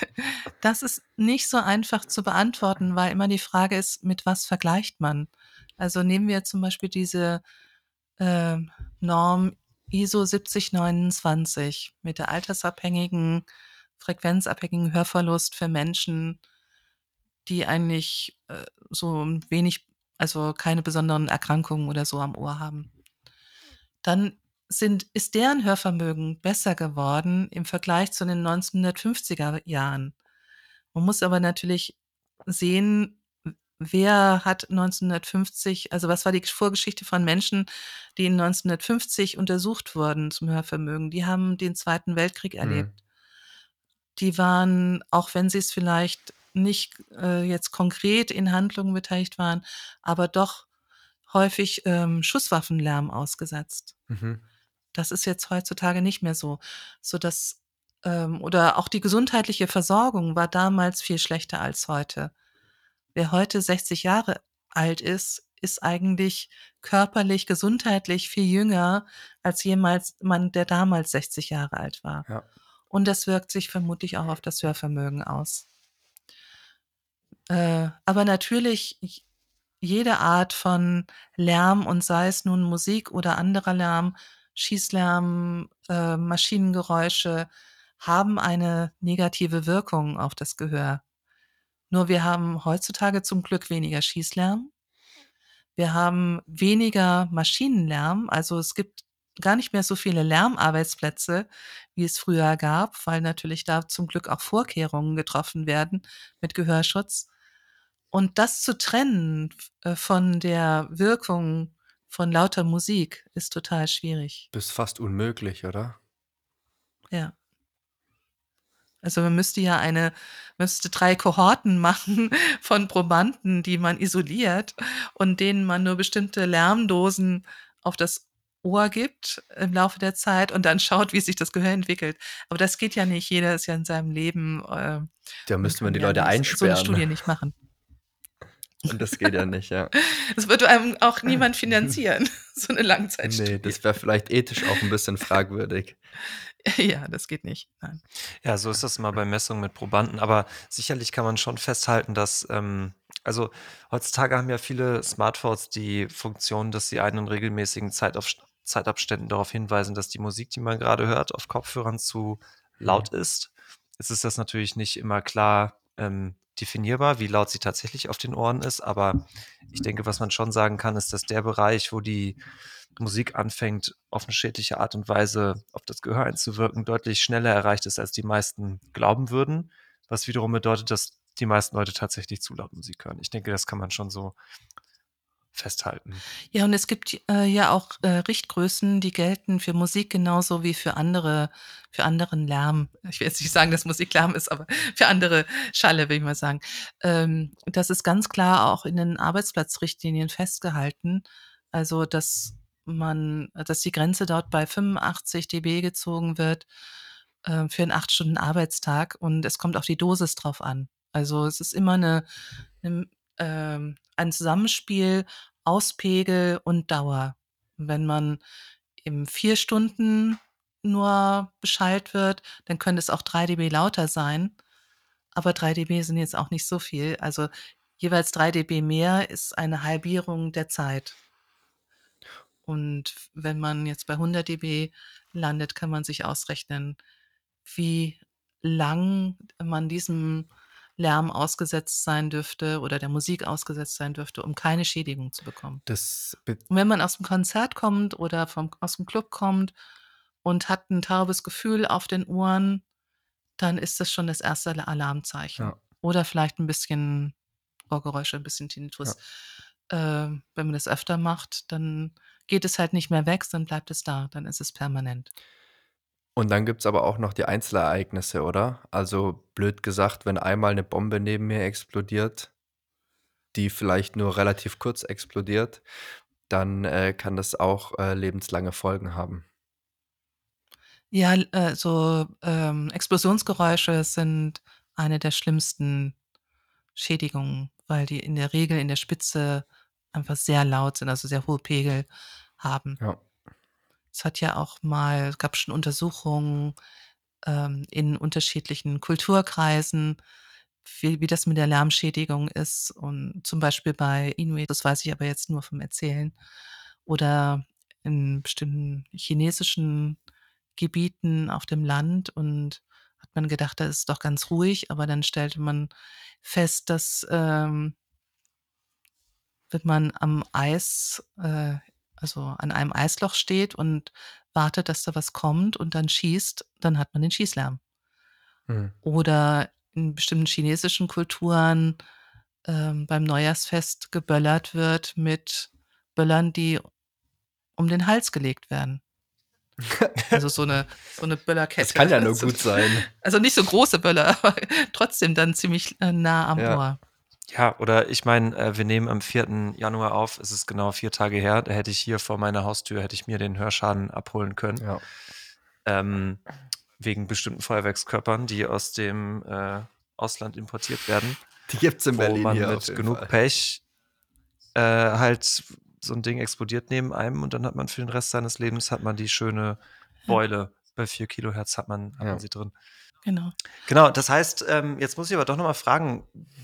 das ist nicht so einfach zu beantworten, weil immer die Frage ist, mit was vergleicht man? Also nehmen wir zum Beispiel diese äh, Norm ISO 7029 mit der altersabhängigen, frequenzabhängigen Hörverlust für Menschen, die eigentlich äh, so wenig, also keine besonderen Erkrankungen oder so am Ohr haben. Dann sind, ist deren Hörvermögen besser geworden im Vergleich zu den 1950er Jahren. Man muss aber natürlich sehen, wer hat 1950, also was war die Vorgeschichte von Menschen, die in 1950 untersucht wurden zum Hörvermögen? Die haben den Zweiten Weltkrieg erlebt. Mhm. Die waren, auch wenn sie es vielleicht nicht äh, jetzt konkret in Handlungen beteiligt waren, aber doch häufig ähm, Schusswaffenlärm ausgesetzt. Mhm. Das ist jetzt heutzutage nicht mehr so, so dass ähm, oder auch die gesundheitliche Versorgung war damals viel schlechter als heute. Wer heute 60 Jahre alt ist, ist eigentlich körperlich, gesundheitlich viel jünger als jemals man, der damals 60 Jahre alt war. Ja. Und das wirkt sich vermutlich auch auf das Hörvermögen aus. Äh, aber natürlich jede Art von Lärm und sei es nun Musik oder anderer Lärm, Schießlärm, äh, Maschinengeräusche, haben eine negative Wirkung auf das Gehör. Nur wir haben heutzutage zum Glück weniger Schießlärm. Wir haben weniger Maschinenlärm. Also es gibt gar nicht mehr so viele Lärmarbeitsplätze, wie es früher gab, weil natürlich da zum Glück auch Vorkehrungen getroffen werden mit Gehörschutz. Und das zu trennen äh, von der Wirkung von lauter Musik ist total schwierig. Bis fast unmöglich, oder? Ja. Also man müsste ja eine, müsste drei Kohorten machen [laughs] von Probanden, die man isoliert und denen man nur bestimmte Lärmdosen auf das Ohr gibt im Laufe der Zeit und dann schaut, wie sich das Gehör entwickelt. Aber das geht ja nicht. Jeder ist ja in seinem Leben. Äh, da müsste man die Leute einsperren. So eine Studie nicht machen. Und das geht ja nicht, ja. [laughs] Das würde einem auch niemand finanzieren, [laughs] so eine Langzeitstudie. Nee, das wäre vielleicht ethisch auch ein bisschen fragwürdig. [laughs] Ja, das geht nicht. Nein. Ja, so ist das mal bei Messungen mit Probanden. Aber sicherlich kann man schon festhalten, dass, ähm, also heutzutage haben ja viele Smartphones die Funktion, dass sie einen in regelmäßigen Zeitauf Zeitabständen darauf hinweisen, dass die Musik, die man gerade hört, auf Kopfhörern zu laut mhm. ist. Jetzt ist das natürlich nicht immer klar ähm, definierbar, wie laut sie tatsächlich auf den Ohren ist. Aber ich denke, was man schon sagen kann, ist, dass der Bereich, wo die Musik anfängt, auf eine schädliche Art und Weise auf das Gehör einzuwirken, deutlich schneller erreicht ist, als die meisten glauben würden. Was wiederum bedeutet, dass die meisten Leute tatsächlich zu laut Musik hören. Ich denke, das kann man schon so festhalten. Ja, und es gibt äh, ja auch äh, Richtgrößen, die gelten für Musik genauso wie für andere, für anderen Lärm. Ich will jetzt nicht sagen, dass Musik Lärm ist, aber [laughs] für andere Schalle, will ich mal sagen. Ähm, das ist ganz klar auch in den Arbeitsplatzrichtlinien festgehalten. Also, dass man, dass die Grenze dort bei 85 dB gezogen wird äh, für einen acht Stunden Arbeitstag und es kommt auf die Dosis drauf an. Also es ist immer eine, eine ähm, ein Zusammenspiel aus Pegel und Dauer. Wenn man im vier Stunden nur Bescheid wird, dann könnte es auch 3 dB lauter sein. Aber 3 dB sind jetzt auch nicht so viel. Also jeweils 3 dB mehr ist eine Halbierung der Zeit. Und wenn man jetzt bei 100 dB landet, kann man sich ausrechnen, wie lang man diesem Lärm ausgesetzt sein dürfte oder der Musik ausgesetzt sein dürfte, um keine Schädigung zu bekommen. Das und wenn man aus dem Konzert kommt oder vom, aus dem Club kommt und hat ein taubes Gefühl auf den Ohren, dann ist das schon das erste Alarmzeichen. Ja. Oder vielleicht ein bisschen Ohrgeräusche, ein bisschen Tinnitus. Ähm, wenn man das öfter macht, dann geht es halt nicht mehr weg, dann bleibt es da, dann ist es permanent. Und dann gibt's aber auch noch die Einzelereignisse, oder? Also blöd gesagt, wenn einmal eine Bombe neben mir explodiert, die vielleicht nur relativ kurz explodiert, dann, äh, kann das auch, äh, lebenslange Folgen haben. Ja, äh, so, ähm, Explosionsgeräusche sind eine der schlimmsten Schädigungen, weil die in der Regel in der Spitze einfach sehr laut sind, also sehr hohe Pegel haben. Ja. Es hat ja auch mal es gab schon Untersuchungen, ähm, in unterschiedlichen Kulturkreisen, wie wie das mit der Lärmschädigung ist und zum Beispiel bei Inuit, das weiß ich aber jetzt nur vom Erzählen, oder in bestimmten chinesischen Gebieten auf dem Land und hat man gedacht, da ist doch ganz ruhig, aber dann stellte man fest, dass, ähm wenn man am Eis äh, also an einem Eisloch steht und wartet, dass da was kommt und dann schießt, dann hat man den Schießlärm. Mhm. Oder in bestimmten chinesischen Kulturen, ähm, beim Neujahrsfest geböllert wird mit Böllern, die um den Hals gelegt werden. Also so 'ne so 'ne Böllerkette. Das kann ja nur [laughs] gut sein. also nicht so große Böller, aber trotzdem dann ziemlich, äh, nah am Ja. Ohr. Ja, oder ich meine, äh, wir nehmen am 4. Januar auf, es ist genau 4 Tage her, da hätte ich hier vor meiner Haustür hätte ich mir den Hörschaden abholen können. Ja. Ähm, wegen bestimmten Feuerwerkskörpern, die aus dem, äh, Ausland importiert werden, Die gibt's in wo Berlin man hier auf mit jeden genug Fall. Pech, äh, halt so 'n Ding explodiert neben einem und dann hat man für den Rest seines Lebens hat man die schöne. Beule. Bei 4 Kilohertz hat man hat Ja. man sie drin. Genau. Genau, das heißt, ähm, jetzt muss ich aber doch noch mal fragen,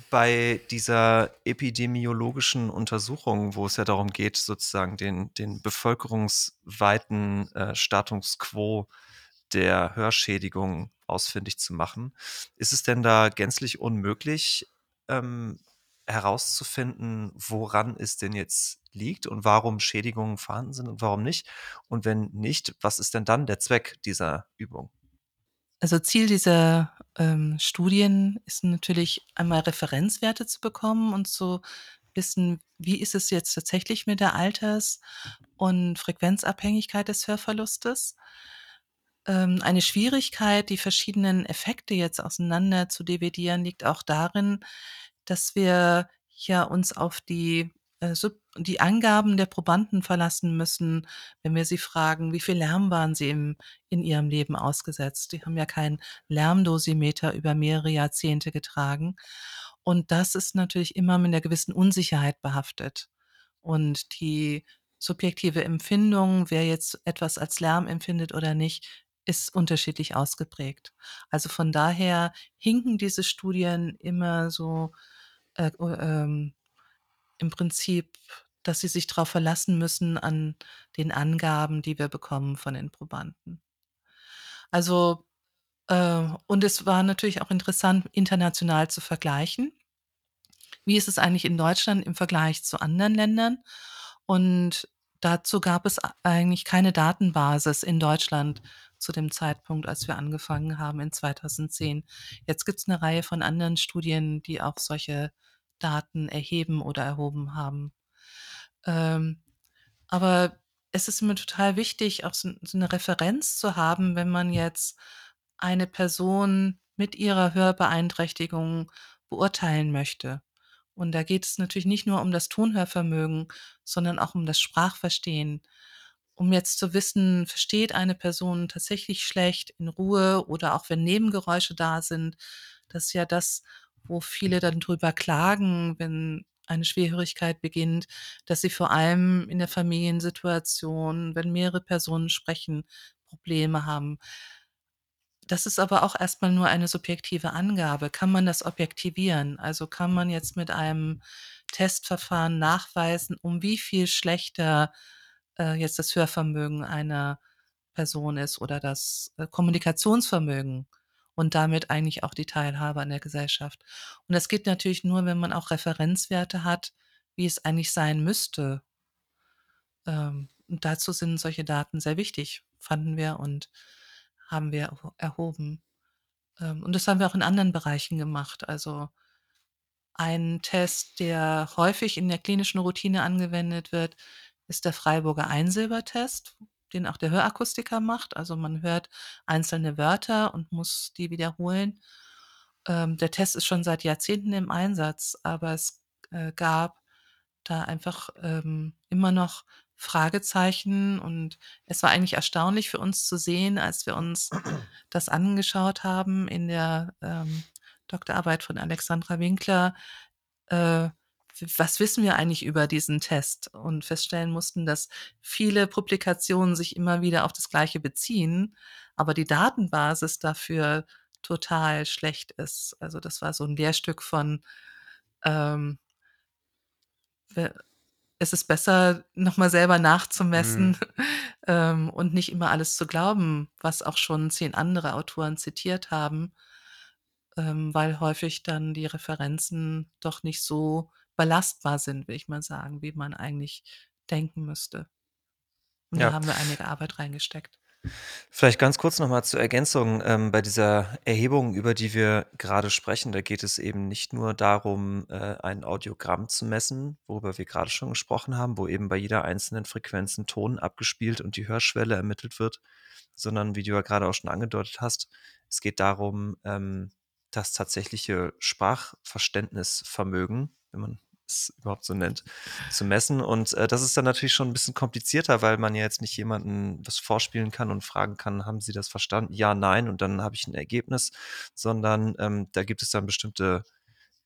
bei dieser epidemiologischen Untersuchung, wo es ja darum geht, sozusagen den den bevölkerungsweiten, äh, Status quo der Hörschädigung ausfindig zu machen, ist es denn da gänzlich unmöglich, ähm, herauszufinden, woran es denn jetzt liegt und warum Schädigungen vorhanden sind und warum nicht? Und wenn nicht, was ist denn dann der Zweck dieser Übung? Also Ziel dieser, ähm, Studien ist natürlich einmal Referenzwerte zu bekommen und zu wissen, wie ist es jetzt tatsächlich mit der Alters und Frequenzabhängigkeit des Hörverlustes. Ähm, eine Schwierigkeit, die verschiedenen Effekte jetzt auseinander zu dividieren, liegt auch darin, dass wir ja uns auf die, äh, sub die Angaben der Probanden verlassen müssen, wenn wir sie fragen: „Wie viel Lärm waren sie im in ihrem Leben ausgesetzt?“ Die haben ja kein Lärmdosimeter über mehrere Jahrzehnte getragen. Und das ist natürlich immer mit 'ner gewissen Unsicherheit behaftet. Und die subjektive Empfindung, wer jetzt etwas als Lärm empfindet oder nicht, ist unterschiedlich ausgeprägt. Also von daher hinken diese Studien immer so, äh, o ähm, im Prinzip, dass sie sich drauf verlassen müssen an den Angaben, die wir bekommen von den Probanden. Also, äh und es war natürlich auch interessant, international zu vergleichen. Wie ist es eigentlich in Deutschland im Vergleich zu anderen Ländern? Und dazu gab es eigentlich keine Datenbasis in Deutschland zu dem Zeitpunkt, als wir angefangen haben in 2010. Jetzt gibt's 'ne Reihe von anderen Studien, die auch solche Daten erheben oder erhoben haben. Ähm, aber es ist mir total wichtig, auch so so 'ne Referenz zu haben, wenn man jetzt eine Person mit ihrer Hörbeeinträchtigung beurteilen möchte. Und da geht es natürlich nicht nur um das Tonhörvermögen, sondern auch um das Sprachverstehen. Um jetzt zu wissen, versteht eine Person tatsächlich schlecht in Ruhe oder auch wenn Nebengeräusche da sind. Das ist ja das, wo viele dann drüber klagen, wenn eine Schwerhörigkeit beginnt, dass sie vor allem in der Familiensituation, wenn mehrere Personen sprechen, Probleme haben. Das ist aber auch erst mal nur eine subjektive Angabe. Kann man das objektivieren? Also, kann man jetzt mit einem Testverfahren nachweisen, um wie viel schlechter, äh, jetzt das Hörvermögen einer Person ist oder das, äh, Kommunikationsvermögen und damit eigentlich auch die Teilhabe an der Gesellschaft. Und das geht natürlich nur, wenn man auch Referenzwerte hat, wie es eigentlich sein müsste. Ähm, und dazu sind solche Daten sehr wichtig, fanden wir und haben wir erho erhoben. Ähm, und das haben wir auch in anderen Bereichen gemacht. Also ein Test, der häufig in der klinischen Routine angewendet wird, ist der Freiburger Einsilbertest, den auch der Hörakustiker macht. Also man hört einzelne Wörter und muss die wiederholen. Ähm, der Test ist schon seit Jahrzehnten im Einsatz, aber es äh, gab da einfach ähm, immer noch Fragezeichen und es war eigentlich erstaunlich für uns zu sehen, als wir uns [clears throat] das angeschaut haben in der ähm, Doktorarbeit von Alexandra Winkler, äh, was wissen wir eigentlich über diesen Test? Und feststellen mussten, dass viele Publikationen sich immer wieder auf das Gleiche beziehen, aber die Datenbasis dafür total schlecht ist. Also das war so ein Lehrstück von ähm, es ist besser, nochmal selber nachzumessen Mhm. [laughs] ähm, und nicht immer alles zu glauben, was auch schon zehn andere Autoren zitiert haben, ähm, weil häufig dann die Referenzen doch nicht so belastbar sind, will ich mal sagen, wie man eigentlich denken müsste. Und da Ja. haben wir einige Arbeit reingesteckt. Vielleicht ganz kurz noch mal zur Ergänzung, ähm, bei dieser Erhebung, über die wir gerade sprechen, da geht es eben nicht nur darum, äh, ein Audiogramm zu messen, worüber wir gerade schon gesprochen haben, wo eben bei jeder einzelnen Frequenz 'n Ton abgespielt und die Hörschwelle ermittelt wird, sondern wie du ja gerade auch schon angedeutet hast, es geht darum, ähm, das tatsächliche Sprachverständnisvermögen, wenn man es überhaupt so nennt, zu messen. Und, äh, das ist dann natürlich schon ein bisschen komplizierter, weil man ja jetzt nicht jemanden was vorspielen kann und fragen kann: „Haben Sie das verstanden?“ „Ja, nein“, und dann habe ich ein Ergebnis, sondern, ähm, da gibt es dann bestimmte,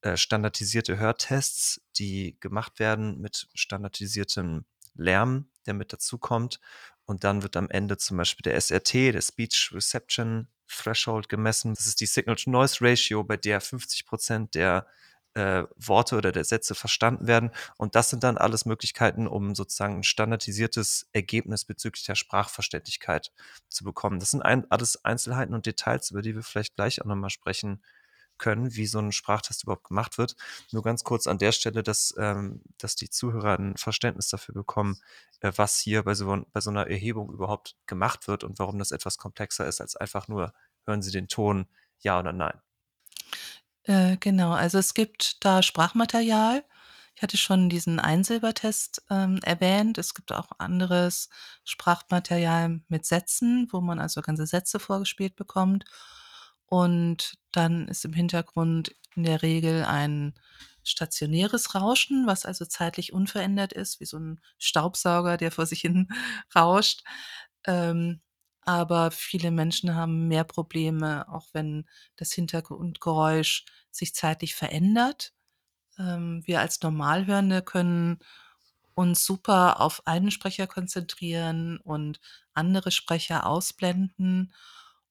äh, standardisierte Hörtests, die gemacht werden mit standardisiertem Lärm, der mit dazukommt. Und dann wird am Ende zum Beispiel der SRT, der Speech Reception Threshold gemessen. Das ist die Signal-to-Noise-Ratio, bei der 50% der äh, Worte oder der Sätze verstanden werden. Und das sind dann alles Möglichkeiten, um sozusagen ein standardisiertes Ergebnis bezüglich der Sprachverständlichkeit zu bekommen. Das sind ein, alles Einzelheiten und Details, über die wir vielleicht gleich auch nochmal sprechen können, wie so ein Sprachtest überhaupt gemacht wird. Nur ganz kurz an der Stelle, dass, ähm, dass die Zuhörer ein Verständnis dafür bekommen, äh, was hier bei so, bei so einer Erhebung überhaupt gemacht wird und warum das etwas komplexer ist als einfach nur, hören Sie den Ton, ja oder nein. Äh, genau, also es gibt da Sprachmaterial. Ich hatte schon diesen Einsilbertest, ähm, erwähnt. Es gibt auch anderes Sprachmaterial mit Sätzen, wo man also ganze Sätze vorgespielt bekommt. Und dann ist im Hintergrund in der Regel ein stationäres Rauschen, was also zeitlich unverändert ist, wie so ein Staubsauger, der vor sich hin [laughs] rauscht. Ähm, aber viele Menschen haben mehr Probleme, auch wenn das Hintergrundgeräusch sich zeitlich verändert. Ähm, wir als Normalhörende können uns super auf einen Sprecher konzentrieren und andere Sprecher ausblenden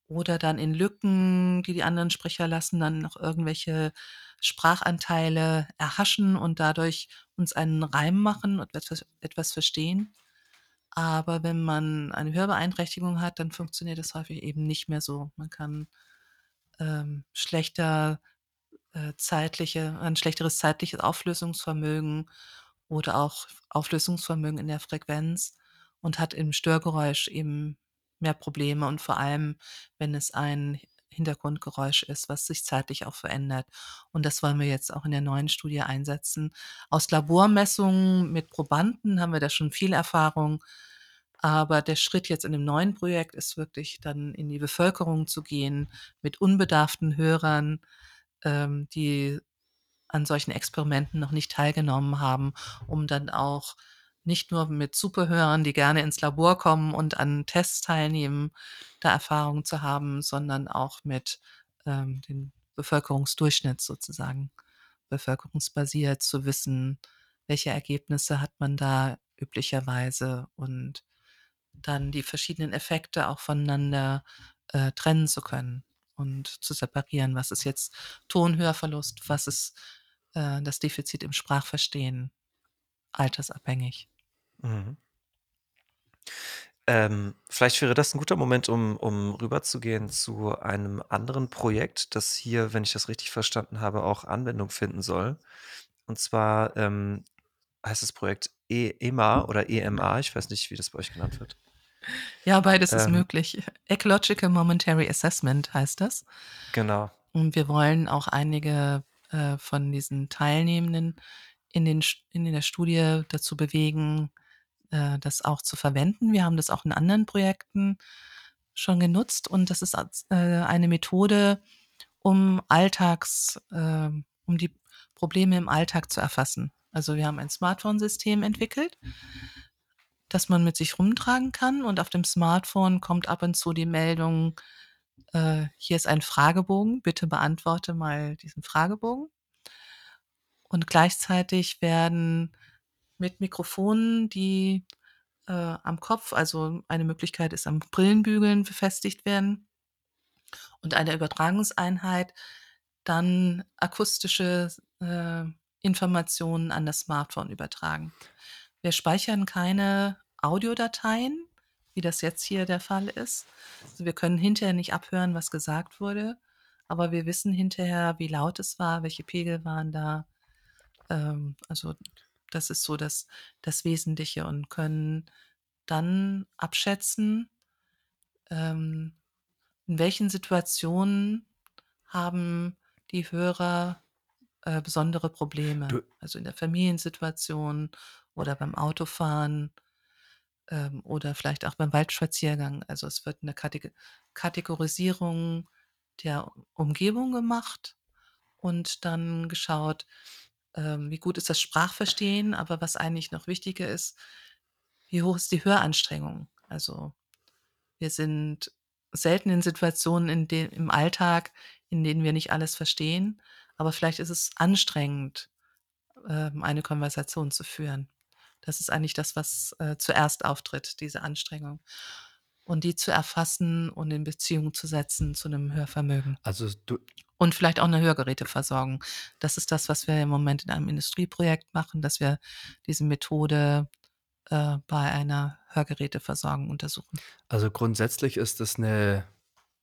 oder dann in Lücken, die die anderen Sprecher lassen, dann noch irgendwelche Sprachanteile erhaschen und dadurch uns einen Reim machen und etwas etwas verstehen. Aber wenn man eine Hörbeeinträchtigung hat, dann funktioniert das häufig eben nicht mehr so. Man kann, ähm, schlechter, äh, zeitliche ein schlechteres zeitliches Auflösungsvermögen oder auch Auflösungsvermögen in der Frequenz und hat im Störgeräusch eben mehr Probleme und vor allem, wenn es ein Hintergrundgeräusch ist, was sich zeitlich auch verändert. Und das wollen wir jetzt auch in der neuen Studie einsetzen. Aus Labormessungen mit Probanden haben wir da schon viel Erfahrung, aber der Schritt jetzt in dem neuen Projekt ist wirklich dann in die Bevölkerung zu gehen mit unbedarften Hörern, ähm, die an solchen Experimenten noch nicht teilgenommen haben, um dann auch nicht nur mit Superhörern, die gerne ins Labor kommen und an Tests teilnehmen, da Erfahrung zu haben, sondern auch mit, ähm, dem Bevölkerungsdurchschnitt sozusagen, bevölkerungsbasiert zu wissen, welche Ergebnisse hat man da üblicherweise und dann die verschiedenen Effekte auch voneinander, äh, trennen zu können und zu separieren. Was ist jetzt Tonhörverlust, was ist, äh, das Defizit im Sprachverstehen, altersabhängig. Mhm. Ähm, vielleicht wäre das ein guter Moment, um um rüberzugehen zu einem anderen Projekt, das hier, wenn ich das richtig verstanden habe, auch Anwendung finden soll. Und zwar, ähm, heißt das Projekt E EMA oder EMA, ich weiß nicht, wie das bei euch genannt wird. Ja, beides ist Ähm. möglich. Ecological Momentary Assessment heißt das. Genau. Und wir wollen auch einige, äh, von diesen Teilnehmenden in den in der Studie dazu bewegen, äh, das auch zu verwenden. Wir haben das auch in anderen Projekten schon genutzt und das ist äh, eine Methode, um Alltags ähm, um die Probleme im Alltag zu erfassen. Also, wir haben ein Smartphone-System entwickelt, das man mit sich rumtragen kann und auf dem Smartphone kommt ab und zu die Meldung, äh: „Hier ist ein Fragebogen, bitte beantworte mal diesen Fragebogen.“ Und gleichzeitig werden mit Mikrofonen, die, äh, am Kopf also, eine Möglichkeit ist, am Brillenbügeln befestigt werden und einer Übertragungseinheit dann akustische äh, Informationen an das Smartphone übertragen. Wir speichern keine Audiodateien, wie das jetzt hier der Fall ist. Also, wir können hinterher nicht abhören, was gesagt wurde, aber wir wissen hinterher, wie laut es war, welche Pegel waren da. Ähm, also, das ist so das das Wesentliche und können dann abschätzen ähm, in welchen Situationen haben die Hörer, äh, besondere Probleme? Du Also, in der Familiensituation oder beim Autofahren, ähm, oder vielleicht auch beim Waldspaziergang. Also, es wird 'ne Kateg Kategorisierung der Umgebung gemacht und dann geschaut, ähm, wie gut ist das Sprachverstehen, aber was eigentlich noch wichtiger ist, wie hoch ist die Höranstrengung? Also, wir sind selten in Situationen, in de im Alltag, in denen wir nicht alles verstehen, aber vielleicht ist es anstrengend, ähm, eine Konversation zu führen. Das ist eigentlich das, was, äh, zuerst auftritt, diese Anstrengung. Und die zu erfassen und in Beziehung zu setzen zu 'nem Hörvermögen. Also, du Und vielleicht auch 'ne Hörgeräteversorgung. Das ist das, was wir im Moment in einem Industrieprojekt machen, dass wir diese Methode, äh, bei einer Hörgeräteversorgung untersuchen. Also, grundsätzlich ist das 'ne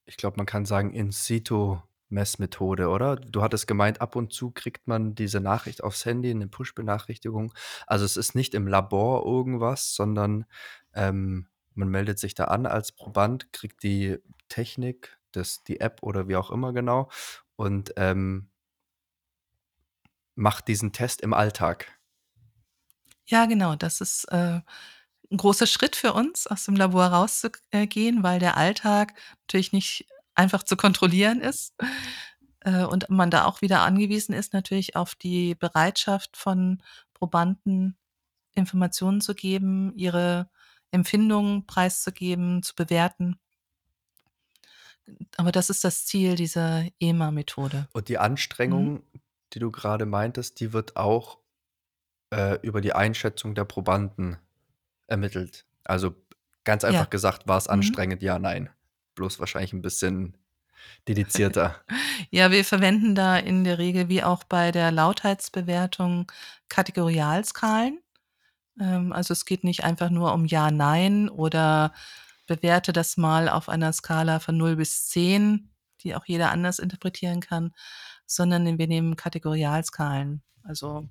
ich glaube, man kann sagen, In-situ-Messmethode, oder? Du hattest gemeint, ab und zu kriegt man diese Nachricht aufs Handy, 'ne Push-Benachrichtigung. Also, es ist nicht im Labor irgendwas, sondern, ähm, man meldet sich da an als Proband, kriegt die Technik, das die App oder wie auch immer genau und, ähm macht diesen Test im Alltag. Ja, genau. Das ist, äh, 'n großer Schritt für uns, aus dem Labor rauszug äh, gehen, weil der Alltag natürlich nicht einfach zu kontrollieren ist, äh, und man da auch wieder angewiesen ist natürlich auf die Bereitschaft von Probanden, Informationen zu geben, ihre Empfindungen preiszugeben, zu bewerten. Aber das ist das Ziel dieser EMA-Methode. Und die Mhm. Anstrengung, die du grade meintest, die wird auch, äh, über die Einschätzung der Probanden ermittelt? Also, ganz Ja. einfach gesagt, war's Mhm. anstrengend? Ja, nein. Bloß wahrscheinlich 'n bisschen dedizierter. [laughs] Ja, wir verwenden da in der Regel wie auch bei der Lautheitsbewertung Kategorialskalen. Ähm, also, es geht nicht einfach nur um Ja, Nein oder bewerte das mal auf einer Skala von 0 bis 10, die auch jeder anders interpretieren kann, sondern wir nehmen Kategorialskalen. Also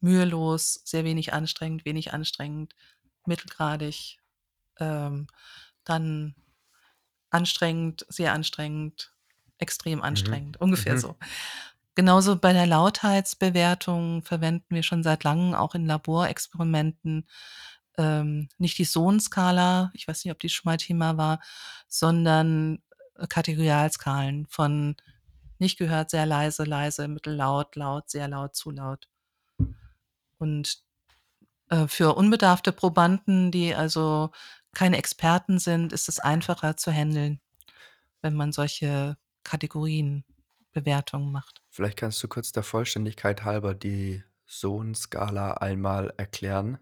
mühelos, sehr wenig anstrengend, wenig anstrengend, mittelgradig, ähm, dann anstrengend, sehr anstrengend, extrem Mhm. anstrengend, ungefähr Mhm. so. Genauso bei der Lautheitsbewertung verwenden wir schon seit Langem auch in Laborexperimenten, ähm, nicht die Son-Skala, ich weiß nicht, ob die schon mal Thema war, sondern, äh, Kategorialskalen von nicht gehört, sehr leise, leise, mittellaut, laut, sehr laut, zu laut. Und, äh, für unbedarfte Probanden, die also keine Experten sind, ist es einfacher zu händeln, wenn man solche Kategorienbewertungen macht. Vielleicht kannst du kurz der Vollständigkeit halber die Son-Skala einmal erklären?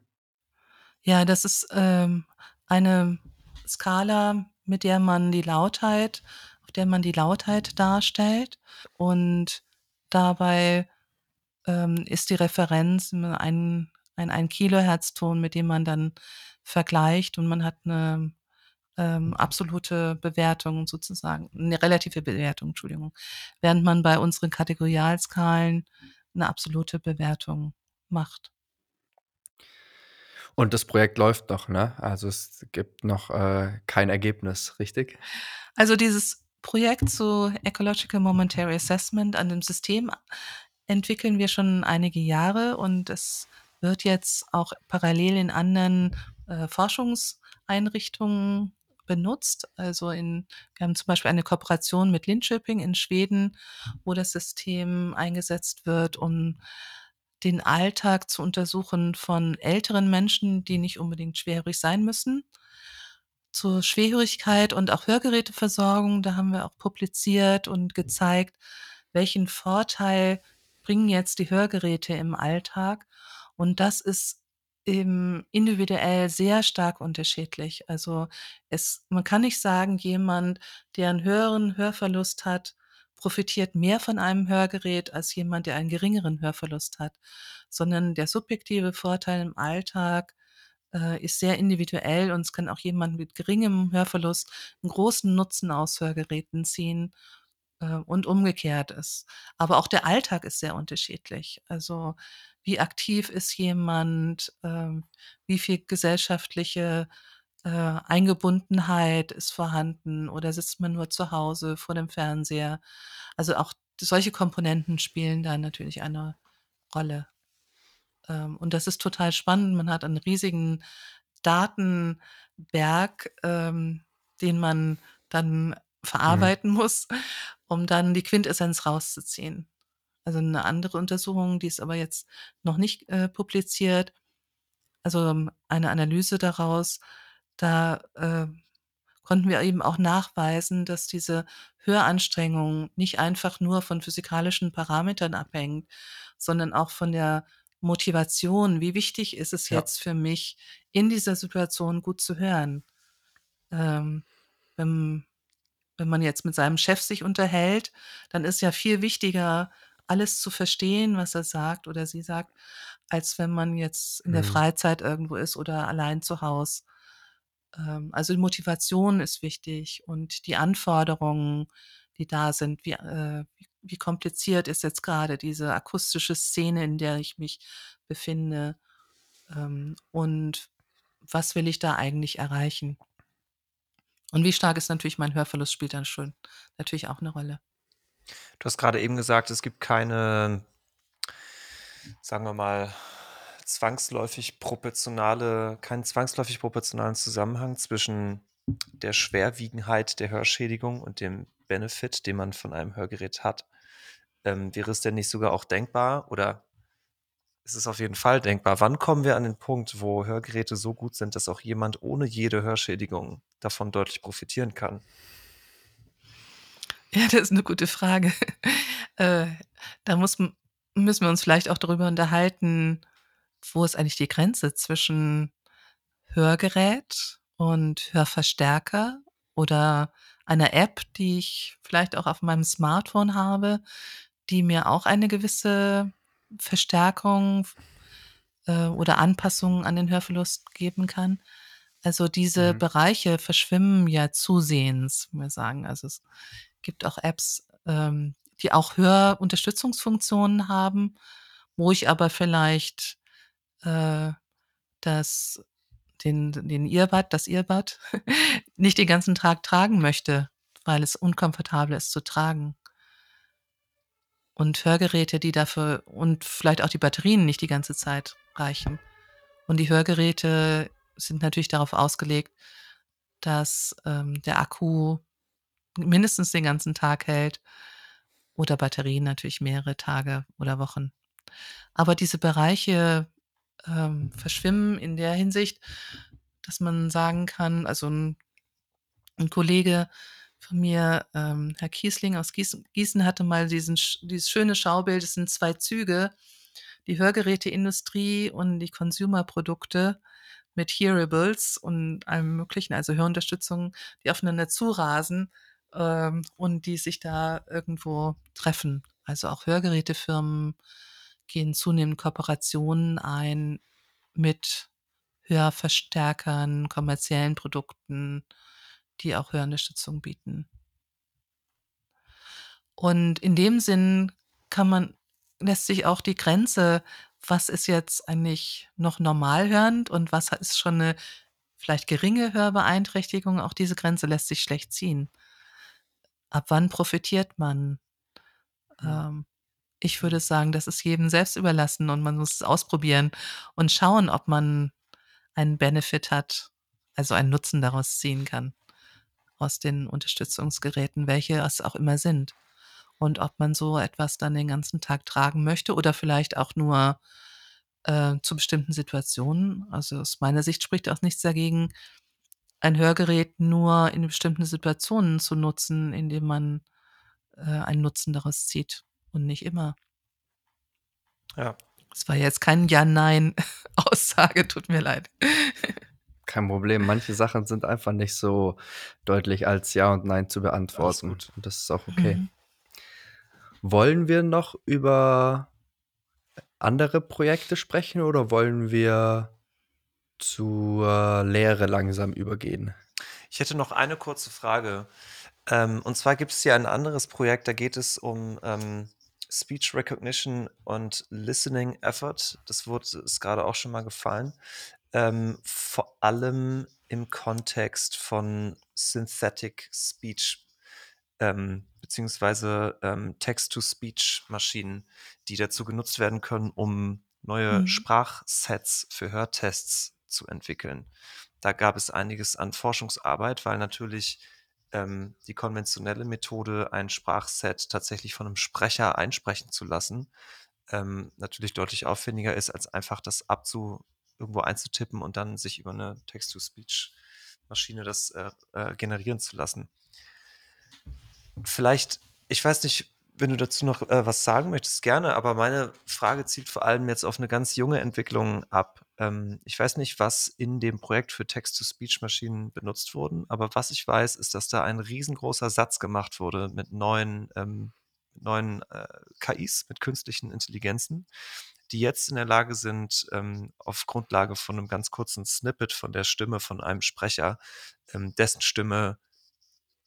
Ja, das ist, ähm, eine Skala, mit der man die Lautheit auf der man die Lautheit darstellt. Und dabei, ähm, ist die Referenz immer ein ein Ein-Kilohertz-Ton, mit dem man dann vergleicht. Und man hat 'ne, ähm, absolute Bewertung sozusagen 'ne relative Bewertung, Entschuldigung, während man bei unseren Kategorialskalen 'ne absolute Bewertung macht. Und das Projekt läuft noch, ne? Also es gibt noch äh, kein Ergebnis, richtig? Also dieses Projekt zu Ecological Momentary Assessment an dem System entwickeln wir schon einige Jahre und es wird jetzt auch parallel in anderen äh, Forschungseinrichtungen benutzt. Also in, wir haben zum Beispiel eine Kooperation mit Linköping in Schweden, wo das System eingesetzt wird, um den Alltag zu untersuchen von älteren Menschen, die nicht unbedingt schwerhörig sein müssen. Zur Schwerhörigkeit und auch Hörgeräteversorgung, da haben wir auch publiziert und gezeigt, welchen Vorteil bringen jetzt die Hörgeräte im Alltag. Und das ist eben individuell sehr stark unterschiedlich. Also es, man kann nicht sagen, jemand, der einen höheren Hörverlust hat, profitiert mehr von einem Hörgerät als jemand, der einen geringeren Hörverlust hat, sondern der subjektive Vorteil im Alltag äh, ist sehr individuell und es kann auch jemand mit geringem Hörverlust einen großen Nutzen aus Hörgeräten ziehen äh, und umgekehrt ist. Aber auch der Alltag ist sehr unterschiedlich. Also wie aktiv ist jemand, ähm, wie viel gesellschaftliche äh, Eingebundenheit ist vorhanden oder sitzt man nur zu Hause vor dem Fernseher. Also auch solche Komponenten spielen da natürlich eine Rolle. Ähm, und das ist total spannend. Man hat einen riesigen Datenberg, ähm, den man dann Mhm. verarbeiten muss, um dann die Quintessenz rauszuziehen. Also eine andere Untersuchung, die ist aber jetzt noch nicht äh, publiziert. Also ähm, eine Analyse daraus, da äh, konnten wir eben auch nachweisen, dass diese Höranstrengung nicht einfach nur von physikalischen Parametern abhängt, sondern auch von der Motivation. Wie wichtig ist es Ja. jetzt für mich, in dieser Situation gut zu hören? Ähm, wenn, wenn man jetzt mit seinem Chef sich unterhält, dann ist ja viel wichtiger, alles zu verstehen, was er sagt oder sie sagt, als wenn man jetzt in der Mhm. Freizeit irgendwo ist oder allein zu Hause. Ähm, also die Motivation ist wichtig und die Anforderungen, die da sind. Wie, äh, wie kompliziert ist jetzt gerade diese akustische Szene, in der ich mich befinde? Ähm, und was will ich da eigentlich erreichen? Und wie stark ist natürlich mein Hörverlust, spielt dann schon natürlich auch eine Rolle. Du hast gerade eben gesagt, es gibt keine, sagen wir mal, zwangsläufig proportionale, keinen zwangsläufig proportionalen Zusammenhang zwischen der Schwerwiegenheit der Hörschädigung und dem Benefit, den man von einem Hörgerät hat. Ähm, wäre es denn nicht sogar auch denkbar oder ist es auf jeden Fall denkbar? Wann kommen wir an den Punkt, wo Hörgeräte so gut sind, dass auch jemand ohne jede Hörschädigung davon deutlich profitieren kann? Ja, das ist eine gute Frage. [laughs] Äh, da muss müssen wir uns vielleicht auch darüber unterhalten, wo ist eigentlich die Grenze zwischen Hörgerät und Hörverstärker oder einer App, die ich vielleicht auch auf meinem Smartphone habe, die mir auch eine gewisse Verstärkung äh, oder Anpassung an den Hörverlust geben kann. Also diese Mhm. Bereiche verschwimmen ja zusehends, muss man sagen. Also es gibt auch Apps, ähm, die auch Hörunterstützungsfunktionen haben, wo ich aber vielleicht äh, das, den, den Earbud, das Earbud [laughs] nicht den ganzen Tag tragen möchte, weil es unkomfortabel ist zu tragen. Und Hörgeräte, die dafür und vielleicht auch die Batterien nicht die ganze Zeit reichen. Und die Hörgeräte sind natürlich darauf ausgelegt, dass ähm, der Akku mindestens den ganzen Tag hält oder Batterien natürlich mehrere Tage oder Wochen. Aber diese Bereiche ähm, verschwimmen in der Hinsicht, dass man sagen kann, also ein, ein Kollege von mir, ähm, Herr Kiesling aus Gießen, Gießen hatte mal diesen, dieses schöne Schaubild, es sind zwei Züge, die Hörgeräteindustrie und die Consumerprodukte mit Hearables und allem möglichen, also Hörunterstützung, die aufeinander zurasen ähm, und die sich da irgendwo treffen. Also auch Hörgerätefirmen gehen zunehmend Kooperationen ein mit Hörverstärkern, kommerziellen Produkten, die auch Hörunterstützung bieten. Und in dem Sinn kann man, lässt sich auch die Grenze was ist jetzt eigentlich noch normal hörend und was ist schon eine vielleicht geringe Hörbeeinträchtigung? Auch diese Grenze lässt sich schlecht ziehen. Ab wann profitiert man? Ähm, ich würde sagen, das ist jedem selbst überlassen und man muss es ausprobieren und schauen, ob man einen Benefit hat, also einen Nutzen daraus ziehen kann aus den Unterstützungsgeräten, welche es auch immer sind. Und ob man so etwas dann den ganzen Tag tragen möchte oder vielleicht auch nur äh, zu bestimmten Situationen. Also aus meiner Sicht spricht auch nichts dagegen, ein Hörgerät nur in bestimmten Situationen zu nutzen, indem man äh, einen Nutzen daraus zieht und nicht immer. Ja. Das war jetzt kein Ja-Nein-Aussage, [laughs] tut mir leid. Kein Problem. Manche Sachen sind einfach nicht so deutlich als Ja und Nein zu beantworten. gut. Und das ist auch okay. Mhm. Wollen wir noch über andere Projekte sprechen oder wollen wir zur Lehre langsam übergehen? Ich hätte noch eine kurze Frage. Ähm, und zwar gibt es hier ein anderes Projekt, da geht es um ähm, Speech Recognition und Listening Effort. Das wurde, ist gerade auch schon mal gefallen. Ähm, vor allem im Kontext von Synthetic Speech ähm, beziehungsweise ähm, Text-to-Speech-Maschinen, die dazu genutzt werden können, um neue Mhm. Sprachsets für Hörtests zu entwickeln. Da gab es einiges an Forschungsarbeit, weil natürlich ähm, die konventionelle Methode, ein Sprachset tatsächlich von einem Sprecher einsprechen zu lassen, ähm, natürlich deutlich aufwendiger ist, als einfach das abzu irgendwo einzutippen und dann sich über eine Text-to-Speech-Maschine das äh, äh, generieren zu lassen. Vielleicht, ich weiß nicht, wenn du dazu noch äh, was sagen möchtest, gerne, aber meine Frage zielt vor allem jetzt auf eine ganz junge Entwicklung ab. Ähm, ich weiß nicht, was in dem Projekt für Text-to-Speech-Maschinen benutzt wurden, aber was ich weiß, ist, dass da ein riesengroßer Satz gemacht wurde mit neuen, ähm, neuen äh, KIs, mit künstlichen Intelligenzen, die jetzt in der Lage sind, ähm, auf Grundlage von einem ganz kurzen Snippet von der Stimme von einem Sprecher, ähm, dessen Stimme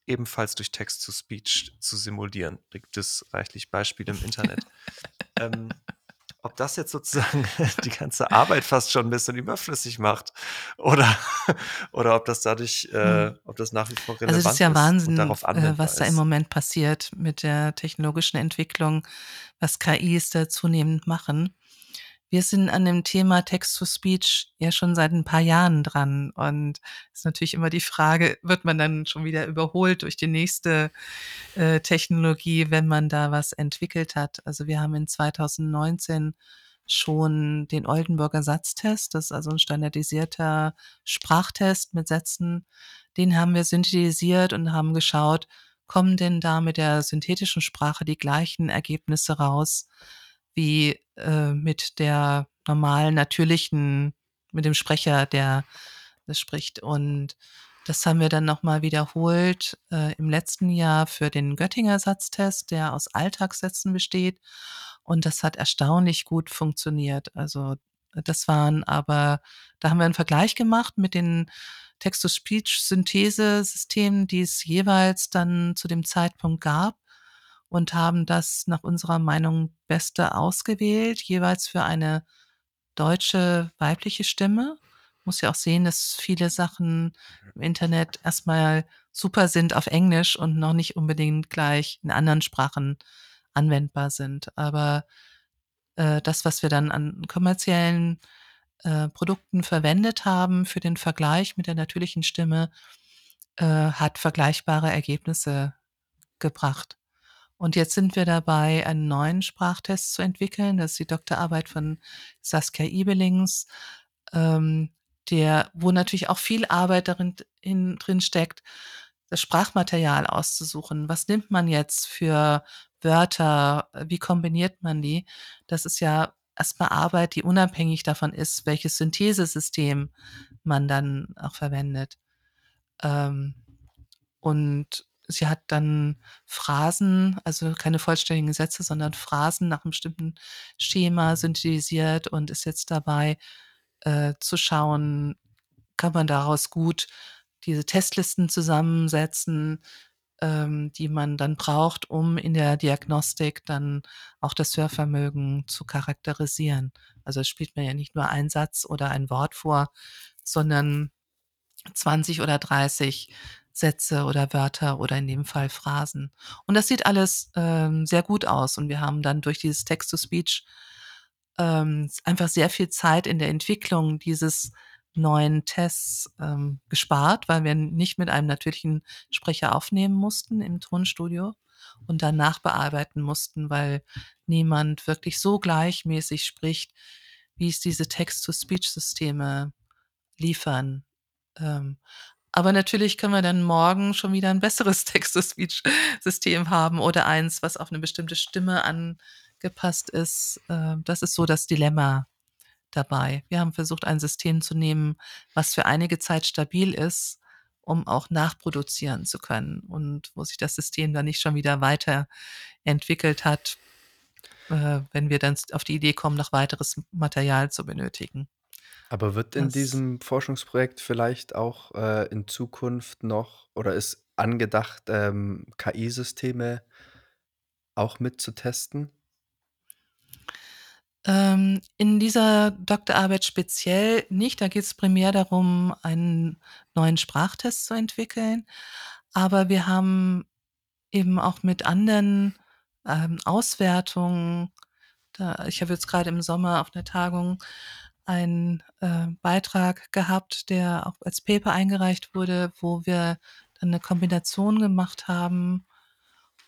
ebenfalls durch Text-to-Speech zu simulieren. Da gibt es reichlich Beispiele im Internet. [laughs] ähm, ob das jetzt sozusagen [laughs] die ganze Arbeit fast schon ein bisschen überflüssig macht oder, [laughs] oder ob das dadurch, äh, Mhm. ob das nach wie vor Also relevant das ist ja Wahnsinn, darauf äh, was da im ist. Moment passiert mit der technologischen Entwicklung, was KIs da zunehmend machen. Wir sind an dem Thema Text-to-Speech ja schon seit ein paar Jahren dran und ist natürlich immer die Frage, wird man dann schon wieder überholt durch die nächste äh, Technologie, wenn man da was entwickelt hat? Also wir haben in 2019 schon den Oldenburger Satztest, das ist also ein standardisierter Sprachtest mit Sätzen, den haben wir synthetisiert und haben geschaut, kommen denn da mit der synthetischen Sprache die gleichen Ergebnisse raus wie äh, mit der normalen, natürlichen, mit dem Sprecher, der das spricht. Und das haben wir dann nochmal wiederholt äh, im letzten Jahr für den Göttinger Satztest, der aus Alltagssätzen besteht. Und das hat erstaunlich gut funktioniert. Also das waren aber, da haben wir einen Vergleich gemacht mit den Text-to-Speech-Synthese-Systemen, die es jeweils dann zu dem Zeitpunkt gab und haben das nach unserer Meinung beste ausgewählt, jeweils für eine deutsche weibliche Stimme. Muss ja auch sehen, dass viele Sachen im Internet erstmal super sind auf Englisch und noch nicht unbedingt gleich in anderen Sprachen anwendbar sind. Aber äh, das, was wir dann an kommerziellen äh, Produkten verwendet haben für den Vergleich mit der natürlichen Stimme, äh, hat vergleichbare Ergebnisse gebracht. Und jetzt sind wir dabei, einen neuen Sprachtest zu entwickeln. Das ist die Doktorarbeit von Saskia Ibelings, ähm, der, wo natürlich auch viel Arbeit darin in, drin steckt, das Sprachmaterial auszusuchen. Was nimmt man jetzt für Wörter? Wie kombiniert man die? Das ist ja erstmal Arbeit, die unabhängig davon ist, welches Synthesesystem man dann auch verwendet. Ähm, und sie hat dann Phrasen, also keine vollständigen Sätze, sondern Phrasen nach einem bestimmten Schema synthetisiert und ist jetzt dabei äh, zu schauen, kann man daraus gut diese Testlisten zusammensetzen, ähm, die man dann braucht, um in der Diagnostik dann auch das Hörvermögen zu charakterisieren. Also es spielt mir ja nicht nur ein Satz oder ein Wort vor, sondern 20 oder 30 Sätze oder Wörter oder in dem Fall Phrasen. Und das sieht alles ähm, sehr gut aus. Und wir haben dann durch dieses Text-to-Speech ähm, einfach sehr viel Zeit in der Entwicklung dieses neuen Tests ähm, gespart, weil wir nicht mit einem natürlichen Sprecher aufnehmen mussten im Tonstudio und dann nachbearbeiten mussten, weil niemand wirklich so gleichmäßig spricht, wie es diese Text-to-Speech-Systeme liefern. Ähm, aber natürlich können wir dann morgen schon wieder ein besseres [laughs] Text-to-Speech-System haben oder eins, was auf eine bestimmte Stimme angepasst ist. Äh, das ist so das Dilemma dabei. Wir haben versucht, ein System zu nehmen, was für einige Zeit stabil ist, um auch nachproduzieren zu können und wo sich das System dann nicht schon wieder weiterentwickelt hat, äh, wenn wir dann auf die Idee kommen, noch weiteres Material zu benötigen. Aber wird in Das diesem Forschungsprojekt vielleicht auch äh, in Zukunft noch oder ist angedacht, ähm, KI-Systeme auch mit zu testen? Ähm, in dieser Doktorarbeit speziell nicht. Da geht es primär darum, einen neuen Sprachtest zu entwickeln. Aber wir haben eben auch mit anderen ähm, Auswertungen, da, ich habe jetzt gerade im Sommer auf einer Tagung einen äh, Beitrag gehabt, der auch als Paper eingereicht wurde, wo wir dann eine Kombination gemacht haben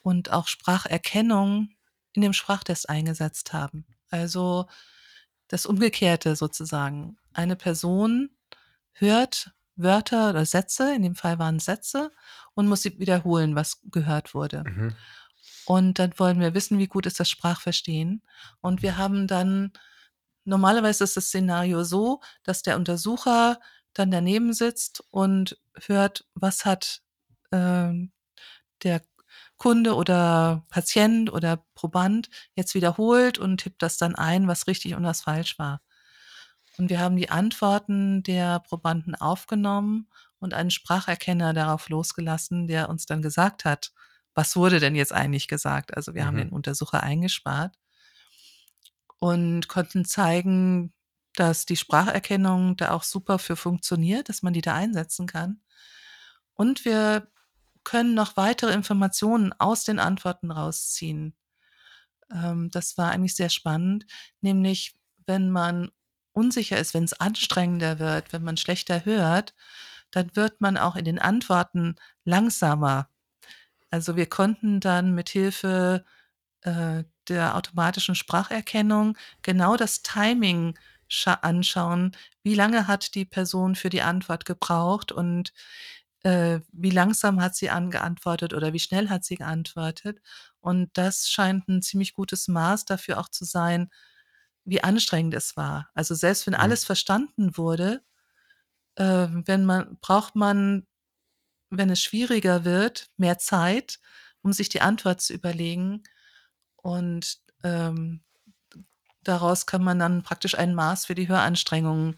und auch Spracherkennung in dem Sprachtest eingesetzt haben. Also das Umgekehrte sozusagen. Eine Person hört Wörter oder Sätze, in dem Fall waren Sätze, und muss sie wiederholen, was gehört wurde. Mhm. Und dann wollen wir wissen, wie gut ist das Sprachverstehen. Und wir haben dann, normalerweise ist das Szenario so, dass der Untersucher dann daneben sitzt und hört, was hat ähm, der Kunde oder Patient oder Proband jetzt wiederholt und tippt das dann ein, was richtig und was falsch war. Und wir haben die Antworten der Probanden aufgenommen und einen Spracherkenner darauf losgelassen, der uns dann gesagt hat, was wurde denn jetzt eigentlich gesagt. Also wir haben Mhm. den Untersucher eingespart und konnten zeigen, dass die Spracherkennung da auch super für funktioniert, dass man die da einsetzen kann. Und wir können noch weitere Informationen aus den Antworten rausziehen. Ähm, das war eigentlich sehr spannend, nämlich wenn man unsicher ist, wenn es anstrengender wird, wenn man schlechter hört, dann wird man auch in den Antworten langsamer. Also wir konnten dann mit Hilfe äh, der automatischen Spracherkennung genau das Timing scha- anschauen, wie lange hat die Person für die Antwort gebraucht und äh, wie langsam hat sie angeantwortet oder wie schnell hat sie geantwortet. Und das scheint ein ziemlich gutes Maß dafür auch zu sein, wie anstrengend es war. Also selbst wenn Mhm. alles verstanden wurde, äh, wenn man, braucht man, wenn es schwieriger wird, mehr Zeit, um sich die Antwort zu überlegen. Und ähm, daraus kann man dann praktisch ein Maß für die Höranstrengungen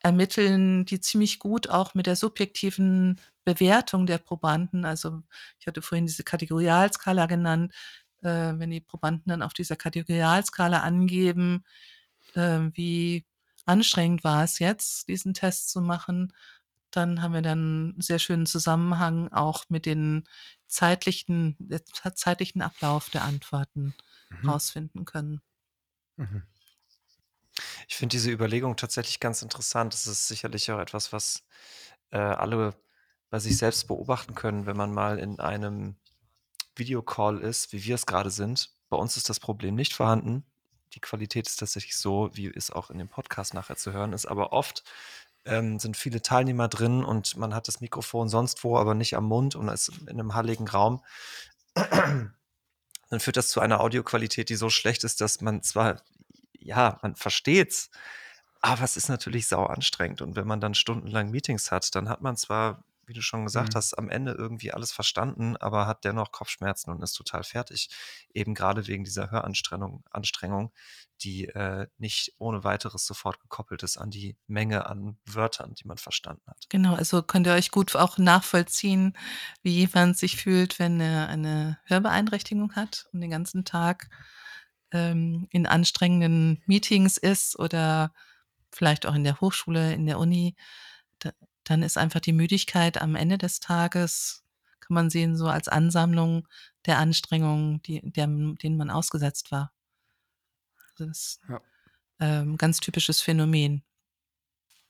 ermitteln, die ziemlich gut auch mit der subjektiven Bewertung der Probanden, also ich hatte vorhin diese Kategorialskala genannt, äh, wenn die Probanden dann auf dieser Kategorialskala angeben, äh, wie anstrengend war es jetzt, diesen Test zu machen, dann haben wir dann einen sehr schönen Zusammenhang auch mit den zeitlichen, der zeitlichen Ablauf der Antworten Mhm. rausfinden können. Mhm. Ich finde diese Überlegung tatsächlich ganz interessant. Das ist sicherlich auch etwas, was äh, alle bei sich selbst beobachten können, wenn man mal in einem Videocall ist, wie wir es gerade sind. Bei uns ist das Problem nicht vorhanden. Die Qualität ist tatsächlich so, wie es auch in dem Podcast nachher zu hören ist. Aber oft ähm, sind viele Teilnehmer drin und man hat das Mikrofon sonst wo, aber nicht am Mund und ist in einem halligen Raum. Dann führt das zu einer Audioqualität, die so schlecht ist, dass man zwar, ja, man versteht's, aber es ist natürlich sau anstrengend. Und wenn man dann stundenlang Meetings hat, dann hat man zwar wie du schon gesagt Mhm. hast, am Ende irgendwie alles verstanden, aber hat dennoch Kopfschmerzen und ist total fertig. Eben gerade wegen dieser Höranstrengung, Anstrengung, die äh, nicht ohne weiteres sofort gekoppelt ist an die Menge an Wörtern, die man verstanden hat. Genau, also könnt ihr euch gut auch nachvollziehen, wie jemand sich fühlt, wenn er eine Hörbeeinträchtigung hat und den ganzen Tag ähm, in anstrengenden Meetings ist oder vielleicht auch in der Hochschule, in der Uni. Da, dann ist einfach die Müdigkeit am Ende des Tages, kann man sehen, so als Ansammlung der Anstrengungen, die, der, denen man ausgesetzt war. Also das ist Ja. ähm, ganz typisches Phänomen.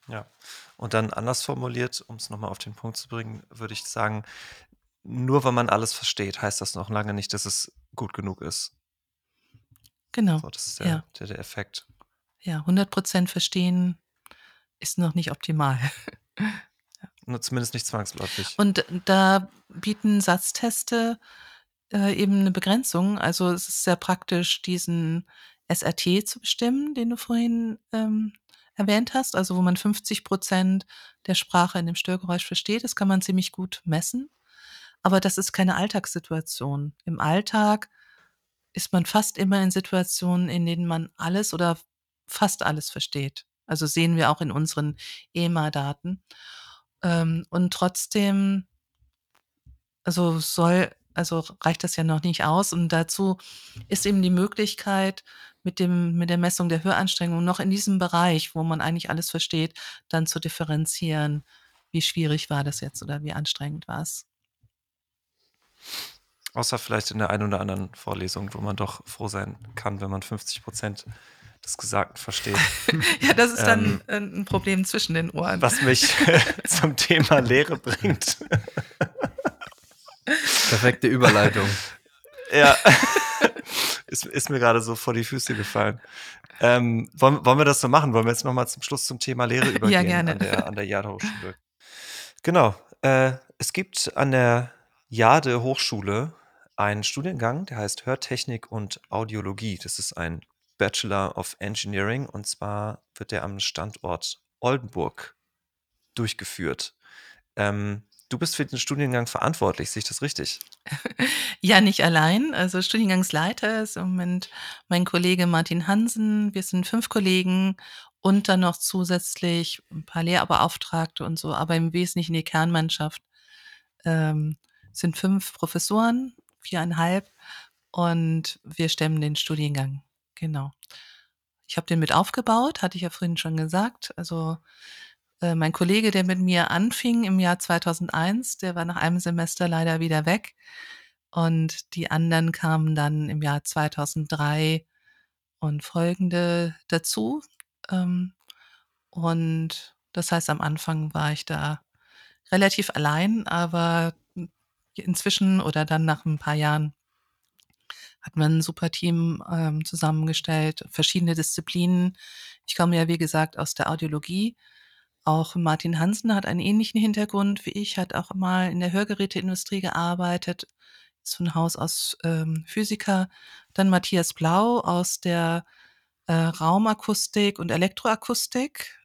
Ja, und dann anders formuliert, um es nochmal auf den Punkt zu bringen, würde ich sagen, nur weil man alles versteht, heißt das noch lange nicht, dass es gut genug ist. Genau. So, das ist der, Ja. der, der Effekt. Ja, 100% verstehen ist noch nicht optimal. [laughs] Nur zumindest nicht zwangsläufig. Und da bieten Satzteste äh, eben eine Begrenzung. Also es ist sehr praktisch, diesen SRT zu bestimmen, den du vorhin ähm, erwähnt hast, also wo man 50 Prozent der Sprache in dem Störgeräusch versteht. Das kann man ziemlich gut messen. Aber das ist keine Alltagssituation. Im Alltag ist man fast immer in Situationen, in denen man alles oder fast alles versteht. Also sehen wir auch in unseren EMA-Daten. Ähm, und trotzdem, also soll, also reicht das ja noch nicht aus. Und dazu ist eben die Möglichkeit, mit dem, mit der Messung der Höranstrengung noch in diesem Bereich, wo man eigentlich alles versteht, dann zu differenzieren, wie schwierig war das jetzt oder wie anstrengend war es. Außer vielleicht in der einen oder anderen Vorlesung, wo man doch froh sein kann, wenn man 50 Prozent des Gesagten versteht. [laughs] Ja, das ist Ähm, dann äh, ein Problem zwischen den Ohren. Was mich [laughs] zum Thema Lehre bringt. Perfekte Überleitung. Ja, [laughs] ist, ist mir gerade so vor die Füße gefallen. Ähm, wollen, wollen wir das so machen? Wollen wir jetzt nochmal zum Schluss zum Thema Lehre übergehen gerne. an der, an der Jade Hochschule? Genau. Äh, es gibt an der Jade Hochschule einen Studiengang, der heißt Hörtechnik und Audiologie. Das ist ein Bachelor of Engineering und zwar wird der am Standort Oldenburg durchgeführt. Ähm, du bist für den Studiengang verantwortlich, sehe ich das richtig? [laughs] Ja, nicht allein. Also Studiengangsleiter ist im Moment mein Kollege Martin Hansen. Wir sind fünf Kollegen und dann noch zusätzlich ein paar Lehrbeauftragte und so, aber im Wesentlichen die Kernmannschaft ähm, sind fünf Professoren, viereinhalb und wir stemmen den Studiengang. Genau. Ich habe den mit aufgebaut, hatte ich ja vorhin schon gesagt. Also äh, mein Kollege, der mit mir anfing im Jahr 2001, der war nach einem Semester leider wieder weg. Und die anderen kamen dann im Jahr 2003 und folgende dazu. Ähm, und das heißt, am Anfang war ich da relativ allein, aber inzwischen oder dann nach ein paar Jahren hat man ein super Team ähm, zusammengestellt, verschiedene Disziplinen. Ich komme ja, wie gesagt, aus der Audiologie. Auch Martin Hansen hat einen ähnlichen Hintergrund wie ich, hat auch mal in der Hörgeräteindustrie gearbeitet, ist von Haus aus ähm, Physiker. Dann Matthias Blau aus der äh, Raumakustik und Elektroakustik,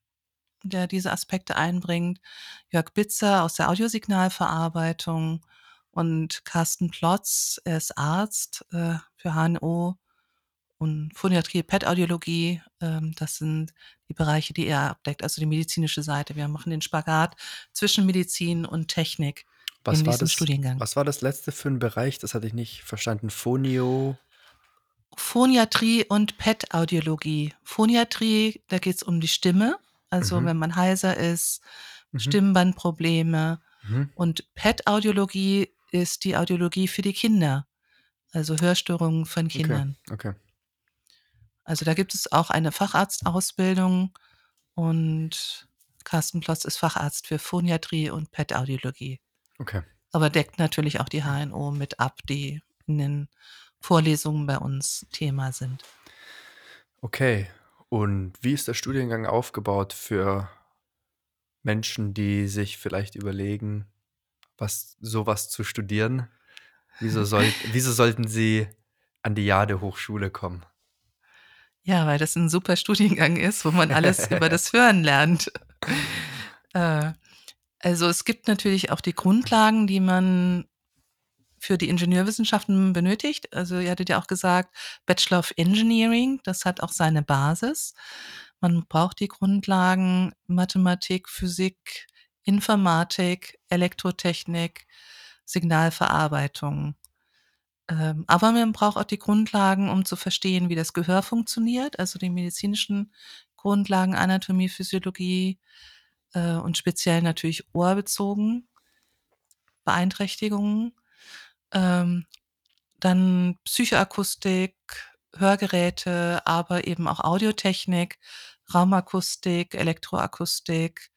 der diese Aspekte einbringt. Jörg Bitzer aus der Audiosignalverarbeitung und Carsten Plotz, er ist Arzt äh, für HNO und Phoniatrie, PET-Audiologie. Ähm, das sind die Bereiche, die er abdeckt, also die medizinische Seite. Wir machen den Spagat zwischen Medizin und Technik Was in war, diesem das, Studiengang. was war das letzte für ein Bereich? Das hatte ich nicht verstanden. Phonio. Phoniatrie und PET-Audiologie. Phoniatrie, da geht es um die Stimme, also Mhm. wenn man heiser ist, Mhm. Stimmbandprobleme. Mhm. Und PET-Audiologie ist die Audiologie für die Kinder, also Hörstörungen von Kindern. Okay. Also da gibt es auch eine Facharztausbildung und Carsten Plotz ist Facharzt für Phoniatrie und PET-Audiologie. Okay. Aber deckt natürlich auch die HNO mit ab, die in den Vorlesungen bei uns Thema sind. Okay. Und wie ist der Studiengang aufgebaut für Menschen, die sich vielleicht überlegen, was sowas zu studieren? Wieso, soll, [laughs] wieso sollten sie an die Jade Hochschule kommen? Ja, weil das ein super Studiengang ist, wo man alles über das Hören lernt. [laughs] Äh, Also, es gibt natürlich auch die Grundlagen, die man für die Ingenieurwissenschaften benötigt. Also, ihr hattet ja auch gesagt, Bachelor of Engineering, das hat auch seine Basis. Man braucht die Grundlagen Mathematik, Physik, Informatik, Elektrotechnik, Signalverarbeitung. Ähm, aber man braucht auch die Grundlagen, um zu verstehen, wie das Gehör funktioniert, also die medizinischen Grundlagen, Anatomie, Physiologie, äh, und speziell natürlich ohrbezogen Beeinträchtigungen. Ähm, dann Psychoakustik, Hörgeräte, aber eben auch Audiotechnik, Raumakustik, Elektroakustik.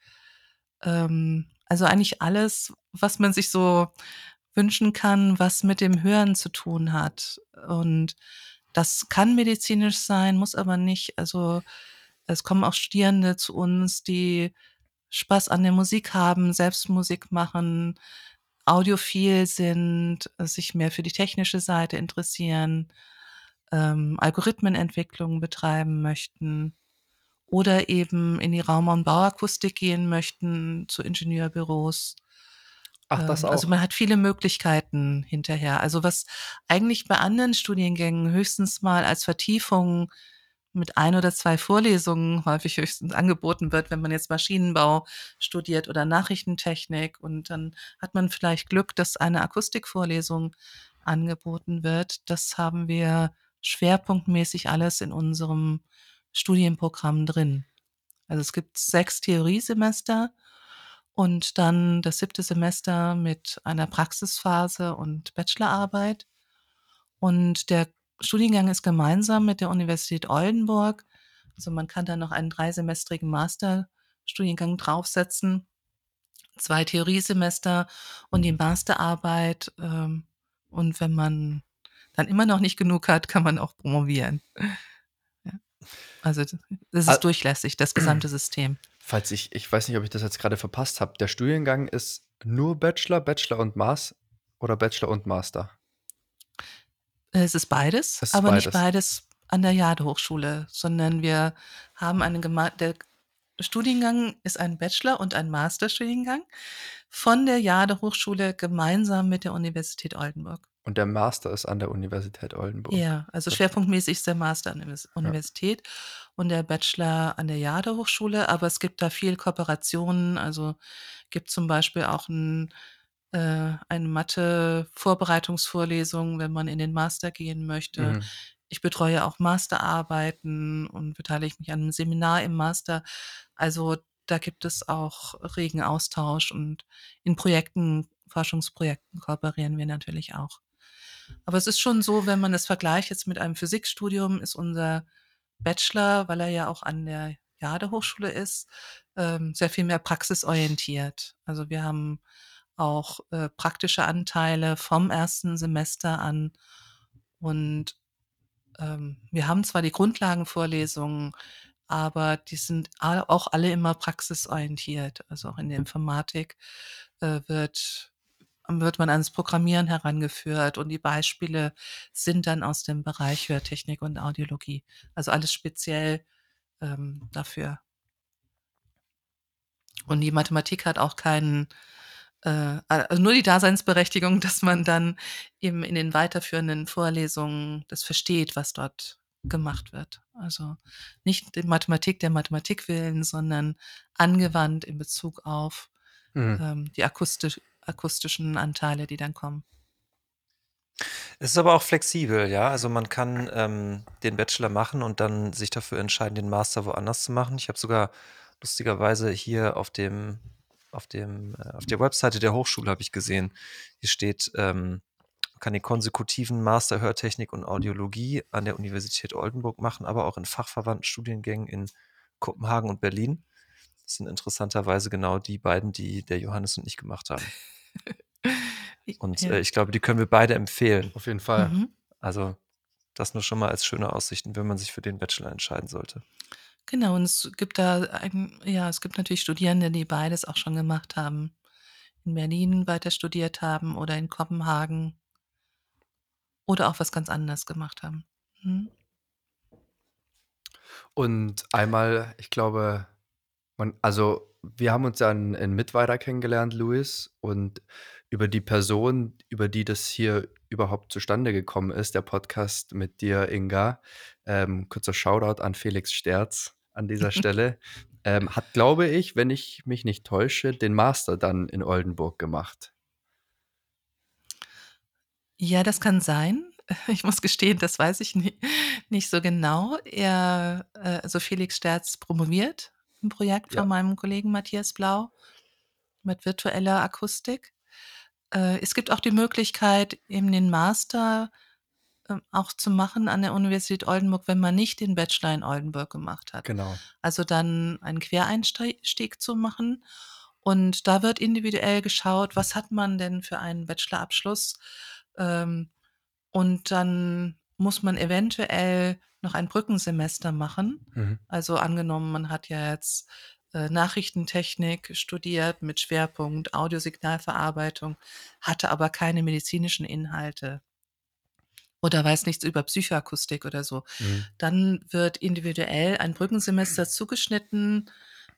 Ähm, also eigentlich alles, was man sich so wünschen kann, was mit dem Hören zu tun hat. Und das kann medizinisch sein, muss aber nicht. Also es kommen auch Studierende zu uns, die Spaß an der Musik haben, selbst Musik machen, audiophil sind, sich mehr für die technische Seite interessieren, ähm, Algorithmenentwicklung betreiben möchten oder eben in die Raum- und Bauakustik gehen möchten, zu Ingenieurbüros. Ach, das Ähm, also auch. man hat viele Möglichkeiten hinterher. Also was eigentlich bei anderen Studiengängen höchstens mal als Vertiefung mit ein oder zwei Vorlesungen häufig höchstens angeboten wird, wenn man jetzt Maschinenbau studiert oder Nachrichtentechnik und dann hat man vielleicht Glück, dass eine Akustikvorlesung angeboten wird. Das haben wir schwerpunktmäßig alles in unserem Studienprogramm drin. Also es gibt sechs Theoriesemester und dann das siebte Semester mit einer Praxisphase und Bachelorarbeit. Und der Studiengang ist gemeinsam mit der Universität Oldenburg. Also man kann da noch einen dreisemestrigen Masterstudiengang draufsetzen, zwei Theoriesemester und die Masterarbeit. Ähm, und wenn man dann immer noch nicht genug hat, kann man auch promovieren. Also es ist Al- durchlässig, das gesamte System. Falls ich, ich weiß nicht, ob ich das jetzt gerade verpasst habe. Der Studiengang ist nur Bachelor, Bachelor und Master oder Bachelor und Master. Es ist beides, Es ist aber nicht beides. beides an der Jade-Hochschule, sondern wir haben einen gema der Studiengang ist ein Bachelor- und ein Masterstudiengang von der Jade-Hochschule gemeinsam mit der Universität Oldenburg. Und der Master ist an der Universität Oldenburg. Ja, also Das- schwerpunktmäßig ist der Master an der Univers- Universität und der Bachelor an der Jade-Hochschule, aber es gibt da viel Kooperationen. Also gibt zum Beispiel auch ein, äh, eine Mathe-Vorbereitungsvorlesung, wenn man in den Master gehen möchte. Mhm. Ich betreue auch Masterarbeiten und beteilige mich an einem Seminar im Master. Also da gibt es auch regen Austausch und in Projekten, Forschungsprojekten kooperieren wir natürlich auch. Aber es ist schon so, wenn man das vergleicht jetzt mit einem Physikstudium, ist unser Bachelor, weil er ja auch an der Jade-Hochschule ist, ähm, sehr viel mehr praxisorientiert. Also wir haben auch äh, praktische Anteile vom ersten Semester an und ähm, wir haben zwar die Grundlagenvorlesungen, aber die sind auch alle immer praxisorientiert. Also auch in der Informatik äh, wird, wird man ans Programmieren herangeführt und die Beispiele sind dann aus dem Bereich Hörtechnik und Audiologie. Also alles speziell ähm, dafür. Und die Mathematik hat auch keinen, äh, also nur die Daseinsberechtigung, [laughs] dass man dann eben in den weiterführenden Vorlesungen das versteht, was dort gemacht wird. Also nicht die Mathematik der Mathematik willen, sondern angewandt in Bezug auf Mhm. ähm, die akustisch, akustischen Anteile, die dann kommen. Es ist aber auch flexibel, ja. Also man kann ähm, den Bachelor machen und dann sich dafür entscheiden, den Master woanders zu machen. Ich habe sogar lustigerweise hier auf dem, auf dem, äh, auf der Webseite der Hochschule habe ich gesehen, hier steht, ähm, man kann den konsekutiven Master Hörtechnik und Audiologie an der Universität Oldenburg machen, aber auch in fachverwandten Studiengängen in Kopenhagen und Berlin. Das sind interessanterweise genau die beiden, die der Johannes und ich gemacht haben. [laughs] Und Ja. äh, ich glaube, die können wir beide empfehlen. Auf jeden Fall. Mhm. Also das nur schon mal als schöne Aussichten, wenn man sich für den Bachelor entscheiden sollte. Genau, und es gibt da ein, ja, es gibt natürlich Studierende, die beides auch schon gemacht haben. In Berlin weiter studiert haben oder in Kopenhagen oder auch was ganz anderes gemacht haben. Mhm. Und einmal, ich glaube, man, also wir haben uns ja in, in Mittweida kennengelernt, Luis, und über die Person, über die das hier überhaupt zustande gekommen ist, der Podcast mit dir, Inga. Ähm, kurzer Shoutout an Felix Sterz an dieser [laughs] Stelle. Ähm, hat, glaube ich, wenn ich mich nicht täusche, den Master dann in Oldenburg gemacht. Ja, das kann sein. [laughs] Ich muss gestehen, das weiß ich nie, nicht so genau. Er, äh, also Felix Sterz promoviert im Projekt Ja. von meinem Kollegen Matthias Blau mit virtueller Akustik. Äh, es gibt auch die Möglichkeit, eben den Master ähm, auch zu machen an der Universität Oldenburg, wenn man nicht den Bachelor in Oldenburg gemacht hat. Genau. Also dann einen Quereinstieg zu machen. Und da wird individuell geschaut, was hat man denn für einen Bachelorabschluss? Ähm, und dann muss man eventuell noch ein Brückensemester machen. Mhm. Also angenommen, man hat ja jetzt äh, Nachrichtentechnik studiert mit Schwerpunkt Audiosignalverarbeitung, hatte aber keine medizinischen Inhalte oder weiß nichts über Psychoakustik oder so. Mhm. Dann wird individuell ein Brückensemester zugeschnitten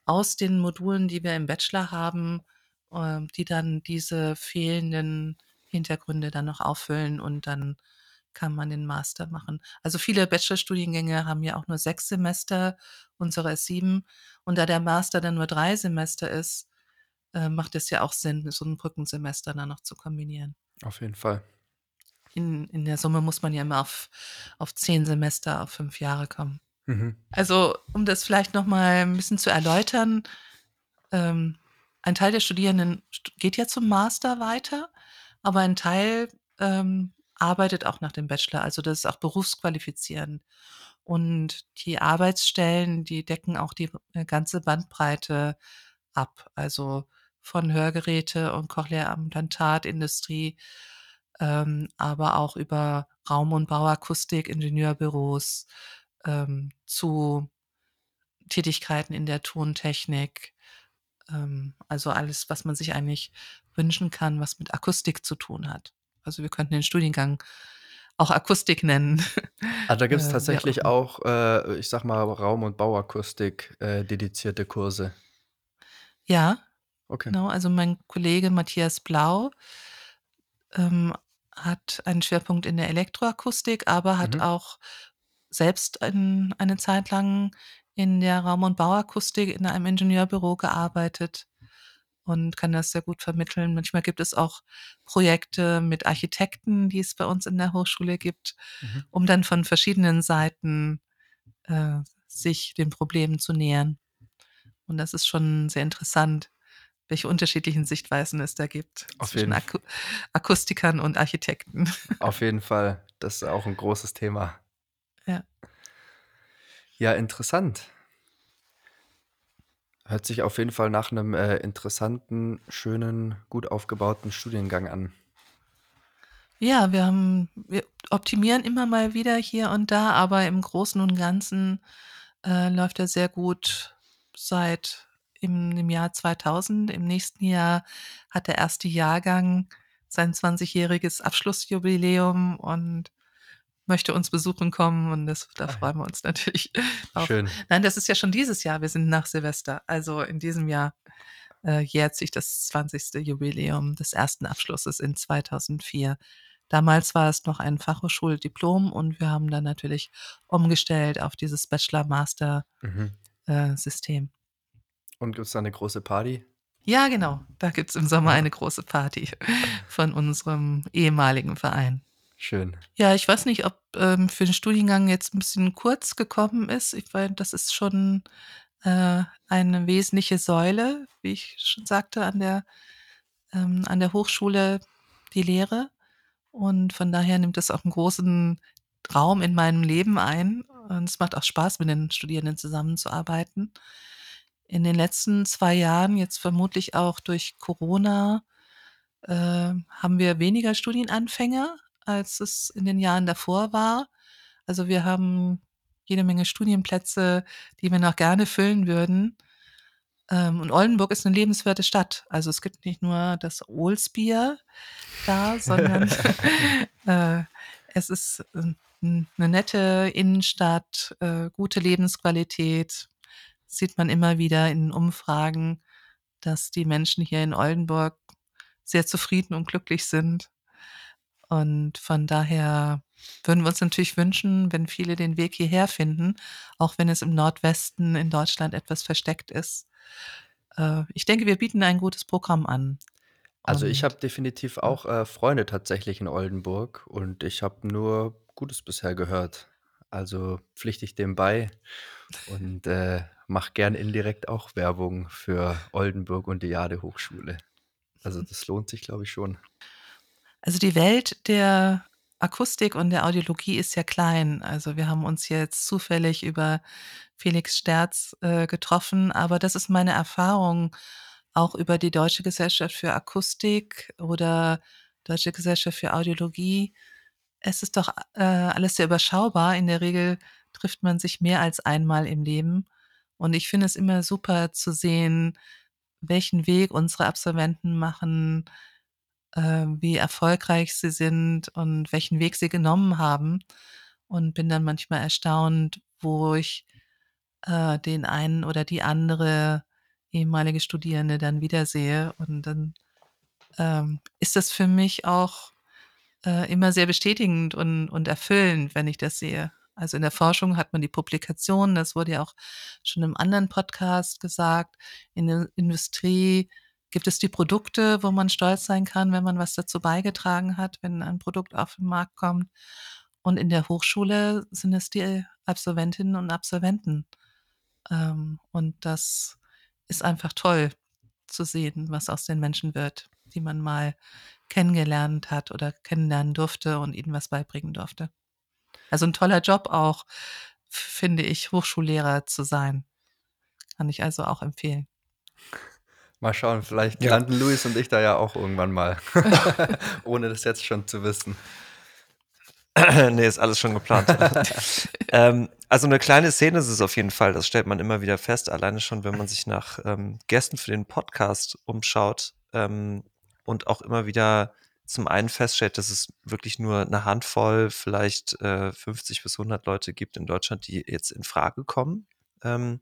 aus den Modulen, die wir im Bachelor haben, ähm, die dann diese fehlenden Hintergründe dann noch auffüllen und dann kann man den Master machen. Also viele Bachelorstudiengänge haben ja auch nur sechs Semester, unsere ist sieben. Und da der Master dann nur drei Semester ist, äh, macht es ja auch Sinn, so ein Brückensemester dann noch zu kombinieren. Auf jeden Fall. In, in der Summe muss man ja immer auf, auf zehn Semester, auf fünf Jahre kommen. Mhm. Also, um das vielleicht noch mal ein bisschen zu erläutern, ähm, ein Teil der Studierenden st- geht ja zum Master weiter, aber ein Teil ähm, arbeitet auch nach dem Bachelor. Also das ist auch berufsqualifizierend. Und die Arbeitsstellen, die decken auch die äh, ganze Bandbreite ab. Also von Hörgeräte und Cochlea-Implantatindustrie, ähm, aber auch über Raum- und Bauakustik, Ingenieurbüros, ähm, zu Tätigkeiten in der Tontechnik. Ähm, also alles, was man sich eigentlich wünschen kann, was mit Akustik zu tun hat. Also wir könnten den Studiengang auch Akustik nennen. Also da [laughs] gibt es Äh, tatsächlich auch immer. auch, äh, ich sag mal, Raum- und Bauakustik äh, dedizierte Kurse. Ja, Okay. genau. Also mein Kollege Matthias Blau ähm, hat einen Schwerpunkt in der Elektroakustik, aber hat Mhm. auch selbst ein, eine Zeit lang in der Raum- und Bauakustik in einem Ingenieurbüro gearbeitet und kann das sehr gut vermitteln. Manchmal gibt es auch Projekte mit Architekten, die es bei uns in der Hochschule gibt, Mhm. um dann von verschiedenen Seiten äh, sich den Problemen zu nähern. Und das ist schon sehr interessant, welche unterschiedlichen Sichtweisen es da gibt Auf zwischen Aku Akustikern und Architekten. auf jeden Fall. Das ist auch ein großes Thema. Ja. Ja, interessant. Hört sich auf jeden Fall nach einem äh, interessanten, schönen, gut aufgebauten Studiengang an. Ja, wir haben, wir optimieren immer mal wieder hier und da, aber im Großen und Ganzen äh, läuft er sehr gut seit im, im Jahr 2000. Im nächsten Jahr hat der erste Jahrgang sein 20-jähriges Abschlussjubiläum und möchte uns besuchen kommen und das, da Ah freuen wir uns natürlich [laughs] auf. schön. Nein, das ist ja schon dieses Jahr. Wir sind nach Silvester. Also in diesem Jahr äh, jährt sich das 20. Jubiläum des ersten Abschlusses in 2004. Damals war es noch ein Fachhochschuldiplom und wir haben dann natürlich umgestellt auf dieses Mhm. Bachelor-Master-System. Und gibt es da eine große Party? Ja, genau. Da gibt es im Sommer eine große Party [laughs] von unserem ehemaligen Verein. Schön. Ja, ich weiß nicht, ob ähm, für den Studiengang jetzt ein bisschen kurz gekommen ist. Ich meine, das ist schon äh, eine wesentliche Säule, wie ich schon sagte, an der, ähm, an der Hochschule die Lehre. Und von daher nimmt es auch einen großen Raum in meinem Leben ein. Und es macht auch Spaß, mit den Studierenden zusammenzuarbeiten. In den letzten zwei Jahren, jetzt vermutlich auch durch Corona, äh, haben wir weniger Studienanfänger, als es in den Jahren davor war. Also wir haben jede Menge Studienplätze, die wir noch gerne füllen würden. Ähm, und Oldenburg ist eine lebenswerte Stadt. Also es gibt nicht nur das Ohlsbier da, sondern [laughs] [laughs] äh, es ist äh, n- eine nette Innenstadt, äh, gute Lebensqualität, sieht man immer wieder in Umfragen. dass die Menschen hier in Oldenburg sehr zufrieden und glücklich sind. Und von daher würden wir uns natürlich wünschen, wenn viele den Weg hierher finden, auch wenn es im Nordwesten in Deutschland etwas versteckt ist. Äh, ich denke, wir bieten ein gutes Programm an. Also ich habe definitiv auch äh, Freunde tatsächlich in Oldenburg und ich habe nur Gutes bisher gehört. Also pflichte ich dem bei und äh, mache gern indirekt auch Werbung für Oldenburg und die Jade Hochschule. Also das lohnt sich, glaube ich, schon. Also die Welt der Akustik und der Audiologie ist ja klein. Also wir haben uns jetzt zufällig über Felix Sterz äh, getroffen, aber das ist meine Erfahrung auch über die Deutsche Gesellschaft für Akustik oder Deutsche Gesellschaft für Audiologie. Es ist doch äh, alles sehr überschaubar. In der Regel trifft man sich mehr als einmal im Leben. Und ich finde es immer super zu sehen, welchen Weg unsere Absolventen machen, äh, wie erfolgreich sie sind und welchen Weg sie genommen haben. Und bin dann manchmal erstaunt, wo ich äh, den einen oder die andere ehemalige Studierende dann wiedersehe. Und dann ähm, ist das für mich auch äh, immer sehr bestätigend und, und erfüllend, wenn ich das sehe. Also in der Forschung hat man die Publikationen, das wurde ja auch schon im anderen Podcast gesagt. In der Industrie gibt es die Produkte, wo man stolz sein kann, wenn man was dazu beigetragen hat, wenn ein Produkt auf den Markt kommt. Und in der Hochschule sind es die Absolventinnen und Absolventen. Ähm, und das ist einfach toll zu sehen, was aus den Menschen wird, die man mal kennengelernt hat oder kennenlernen durfte und ihnen was beibringen durfte. Also ein toller Job auch, finde ich, Hochschullehrer zu sein. Kann ich also auch empfehlen. Mal schauen, vielleicht Ja. landen Luis und ich da ja auch irgendwann mal, [laughs] ohne das jetzt schon zu wissen. [clears throat] nee, ist alles schon geplant. [laughs] ähm, also eine kleine Szene ist es auf jeden Fall, das stellt man immer wieder fest, alleine schon, wenn man sich nach ähm, Gästen für den Podcast umschaut ähm, und auch immer wieder zum einen feststellt, dass es wirklich nur eine Handvoll, vielleicht äh, 50 bis 100 Leute gibt in Deutschland, die jetzt in Frage kommen. Ähm,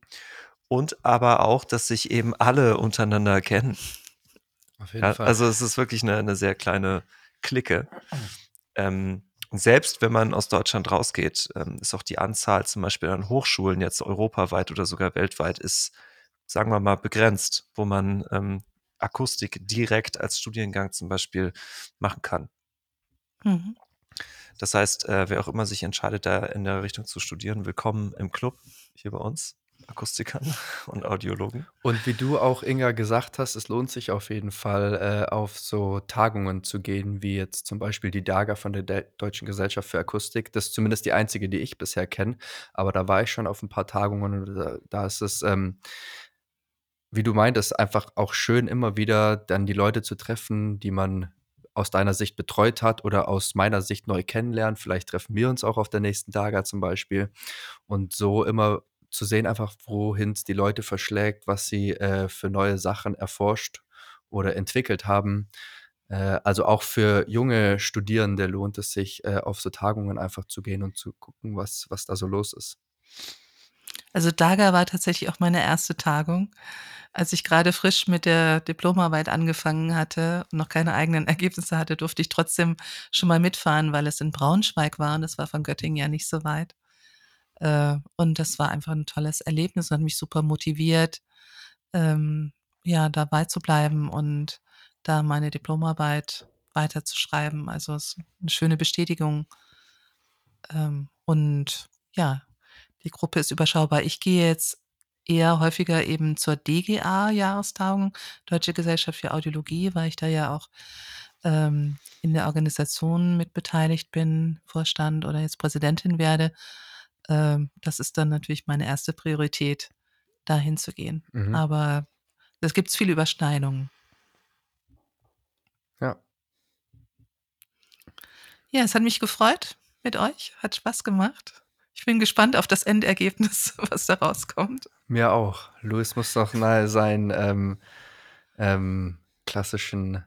und aber auch, dass sich eben alle untereinander kennen. Auf jeden Ja, Fall. also es ist wirklich eine, eine sehr kleine Clique. Ähm, selbst wenn man aus Deutschland rausgeht, ähm, ist auch die Anzahl zum Beispiel an Hochschulen jetzt europaweit oder sogar weltweit ist, sagen wir mal, begrenzt, wo man ähm, Akustik direkt als Studiengang zum Beispiel machen kann. Mhm. Das heißt, äh, wer auch immer sich entscheidet, da in der Richtung zu studieren, willkommen im Club hier bei uns, Akustikern [laughs] und Audiologen. Und wie du auch, Inga, gesagt hast, es lohnt sich auf jeden Fall, äh, auf so Tagungen zu gehen, wie jetzt zum Beispiel die DAGA von der De Deutschen Gesellschaft für Akustik. Das ist zumindest die einzige, die ich bisher kenne. Aber da war ich schon auf ein paar Tagungen und da, da ist es, ähm, wie du meintest, einfach auch schön, immer wieder dann die Leute zu treffen, die man aus deiner Sicht betreut hat oder aus meiner Sicht neu kennenlernt. Vielleicht treffen wir uns auch auf der nächsten DAGA zum Beispiel. Und so immer zu sehen, einfach wohin es die Leute verschlägt, was sie äh, für neue Sachen erforscht oder entwickelt haben. Äh, also auch für junge Studierende lohnt es sich, äh, auf so Tagungen einfach zu gehen und zu gucken, was, was da so los ist. Also DAGA war tatsächlich auch meine erste Tagung. Als ich gerade frisch mit der Diplomarbeit angefangen hatte und noch keine eigenen [laughs] Ergebnisse hatte, durfte ich trotzdem schon mal mitfahren, weil es in Braunschweig war und das war von Göttingen ja nicht so weit. Äh, und das war einfach ein tolles Erlebnis und hat mich super motiviert, ähm, ja, dabei zu bleiben und da meine Diplomarbeit weiterzuschreiben. Also es ist eine schöne Bestätigung. Ähm, und ja, die Gruppe ist überschaubar. Ich gehe jetzt eher häufiger eben zur DGA-Jahrestagung, Deutsche Gesellschaft für Audiologie, weil ich da ja auch ähm, in der Organisation mit beteiligt bin, Vorstand oder jetzt Präsidentin werde. Ähm, das ist dann natürlich meine erste Priorität, da hinzugehen. Mhm. Aber es gibt viele Überschneidungen. Ja. Ja, es hat mich gefreut mit euch, hat Spaß gemacht. Ich bin gespannt auf das Endergebnis, [laughs] was da rauskommt. Mir auch. Louis muss noch mal seinen ähm, ähm, klassischen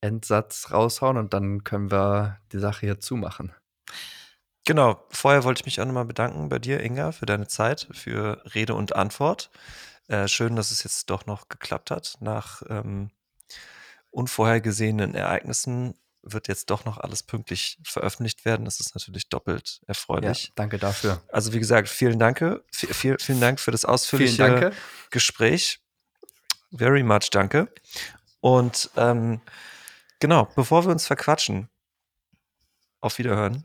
Endsatz raushauen und dann können wir die Sache hier zumachen. Genau, vorher wollte ich mich auch nochmal bedanken bei dir, Inga, für deine Zeit, für Rede und Antwort. Äh, schön, dass es jetzt doch noch geklappt hat. Nach ähm, unvorhergesehenen Ereignissen wird jetzt doch noch alles pünktlich veröffentlicht werden. Das ist natürlich doppelt erfreulich. Ja, danke dafür. Also wie gesagt, vielen Dank, viel, vielen Dank für das ausführliche Gespräch. Very much danke. Und ähm, genau, bevor wir uns verquatschen, auf Wiederhören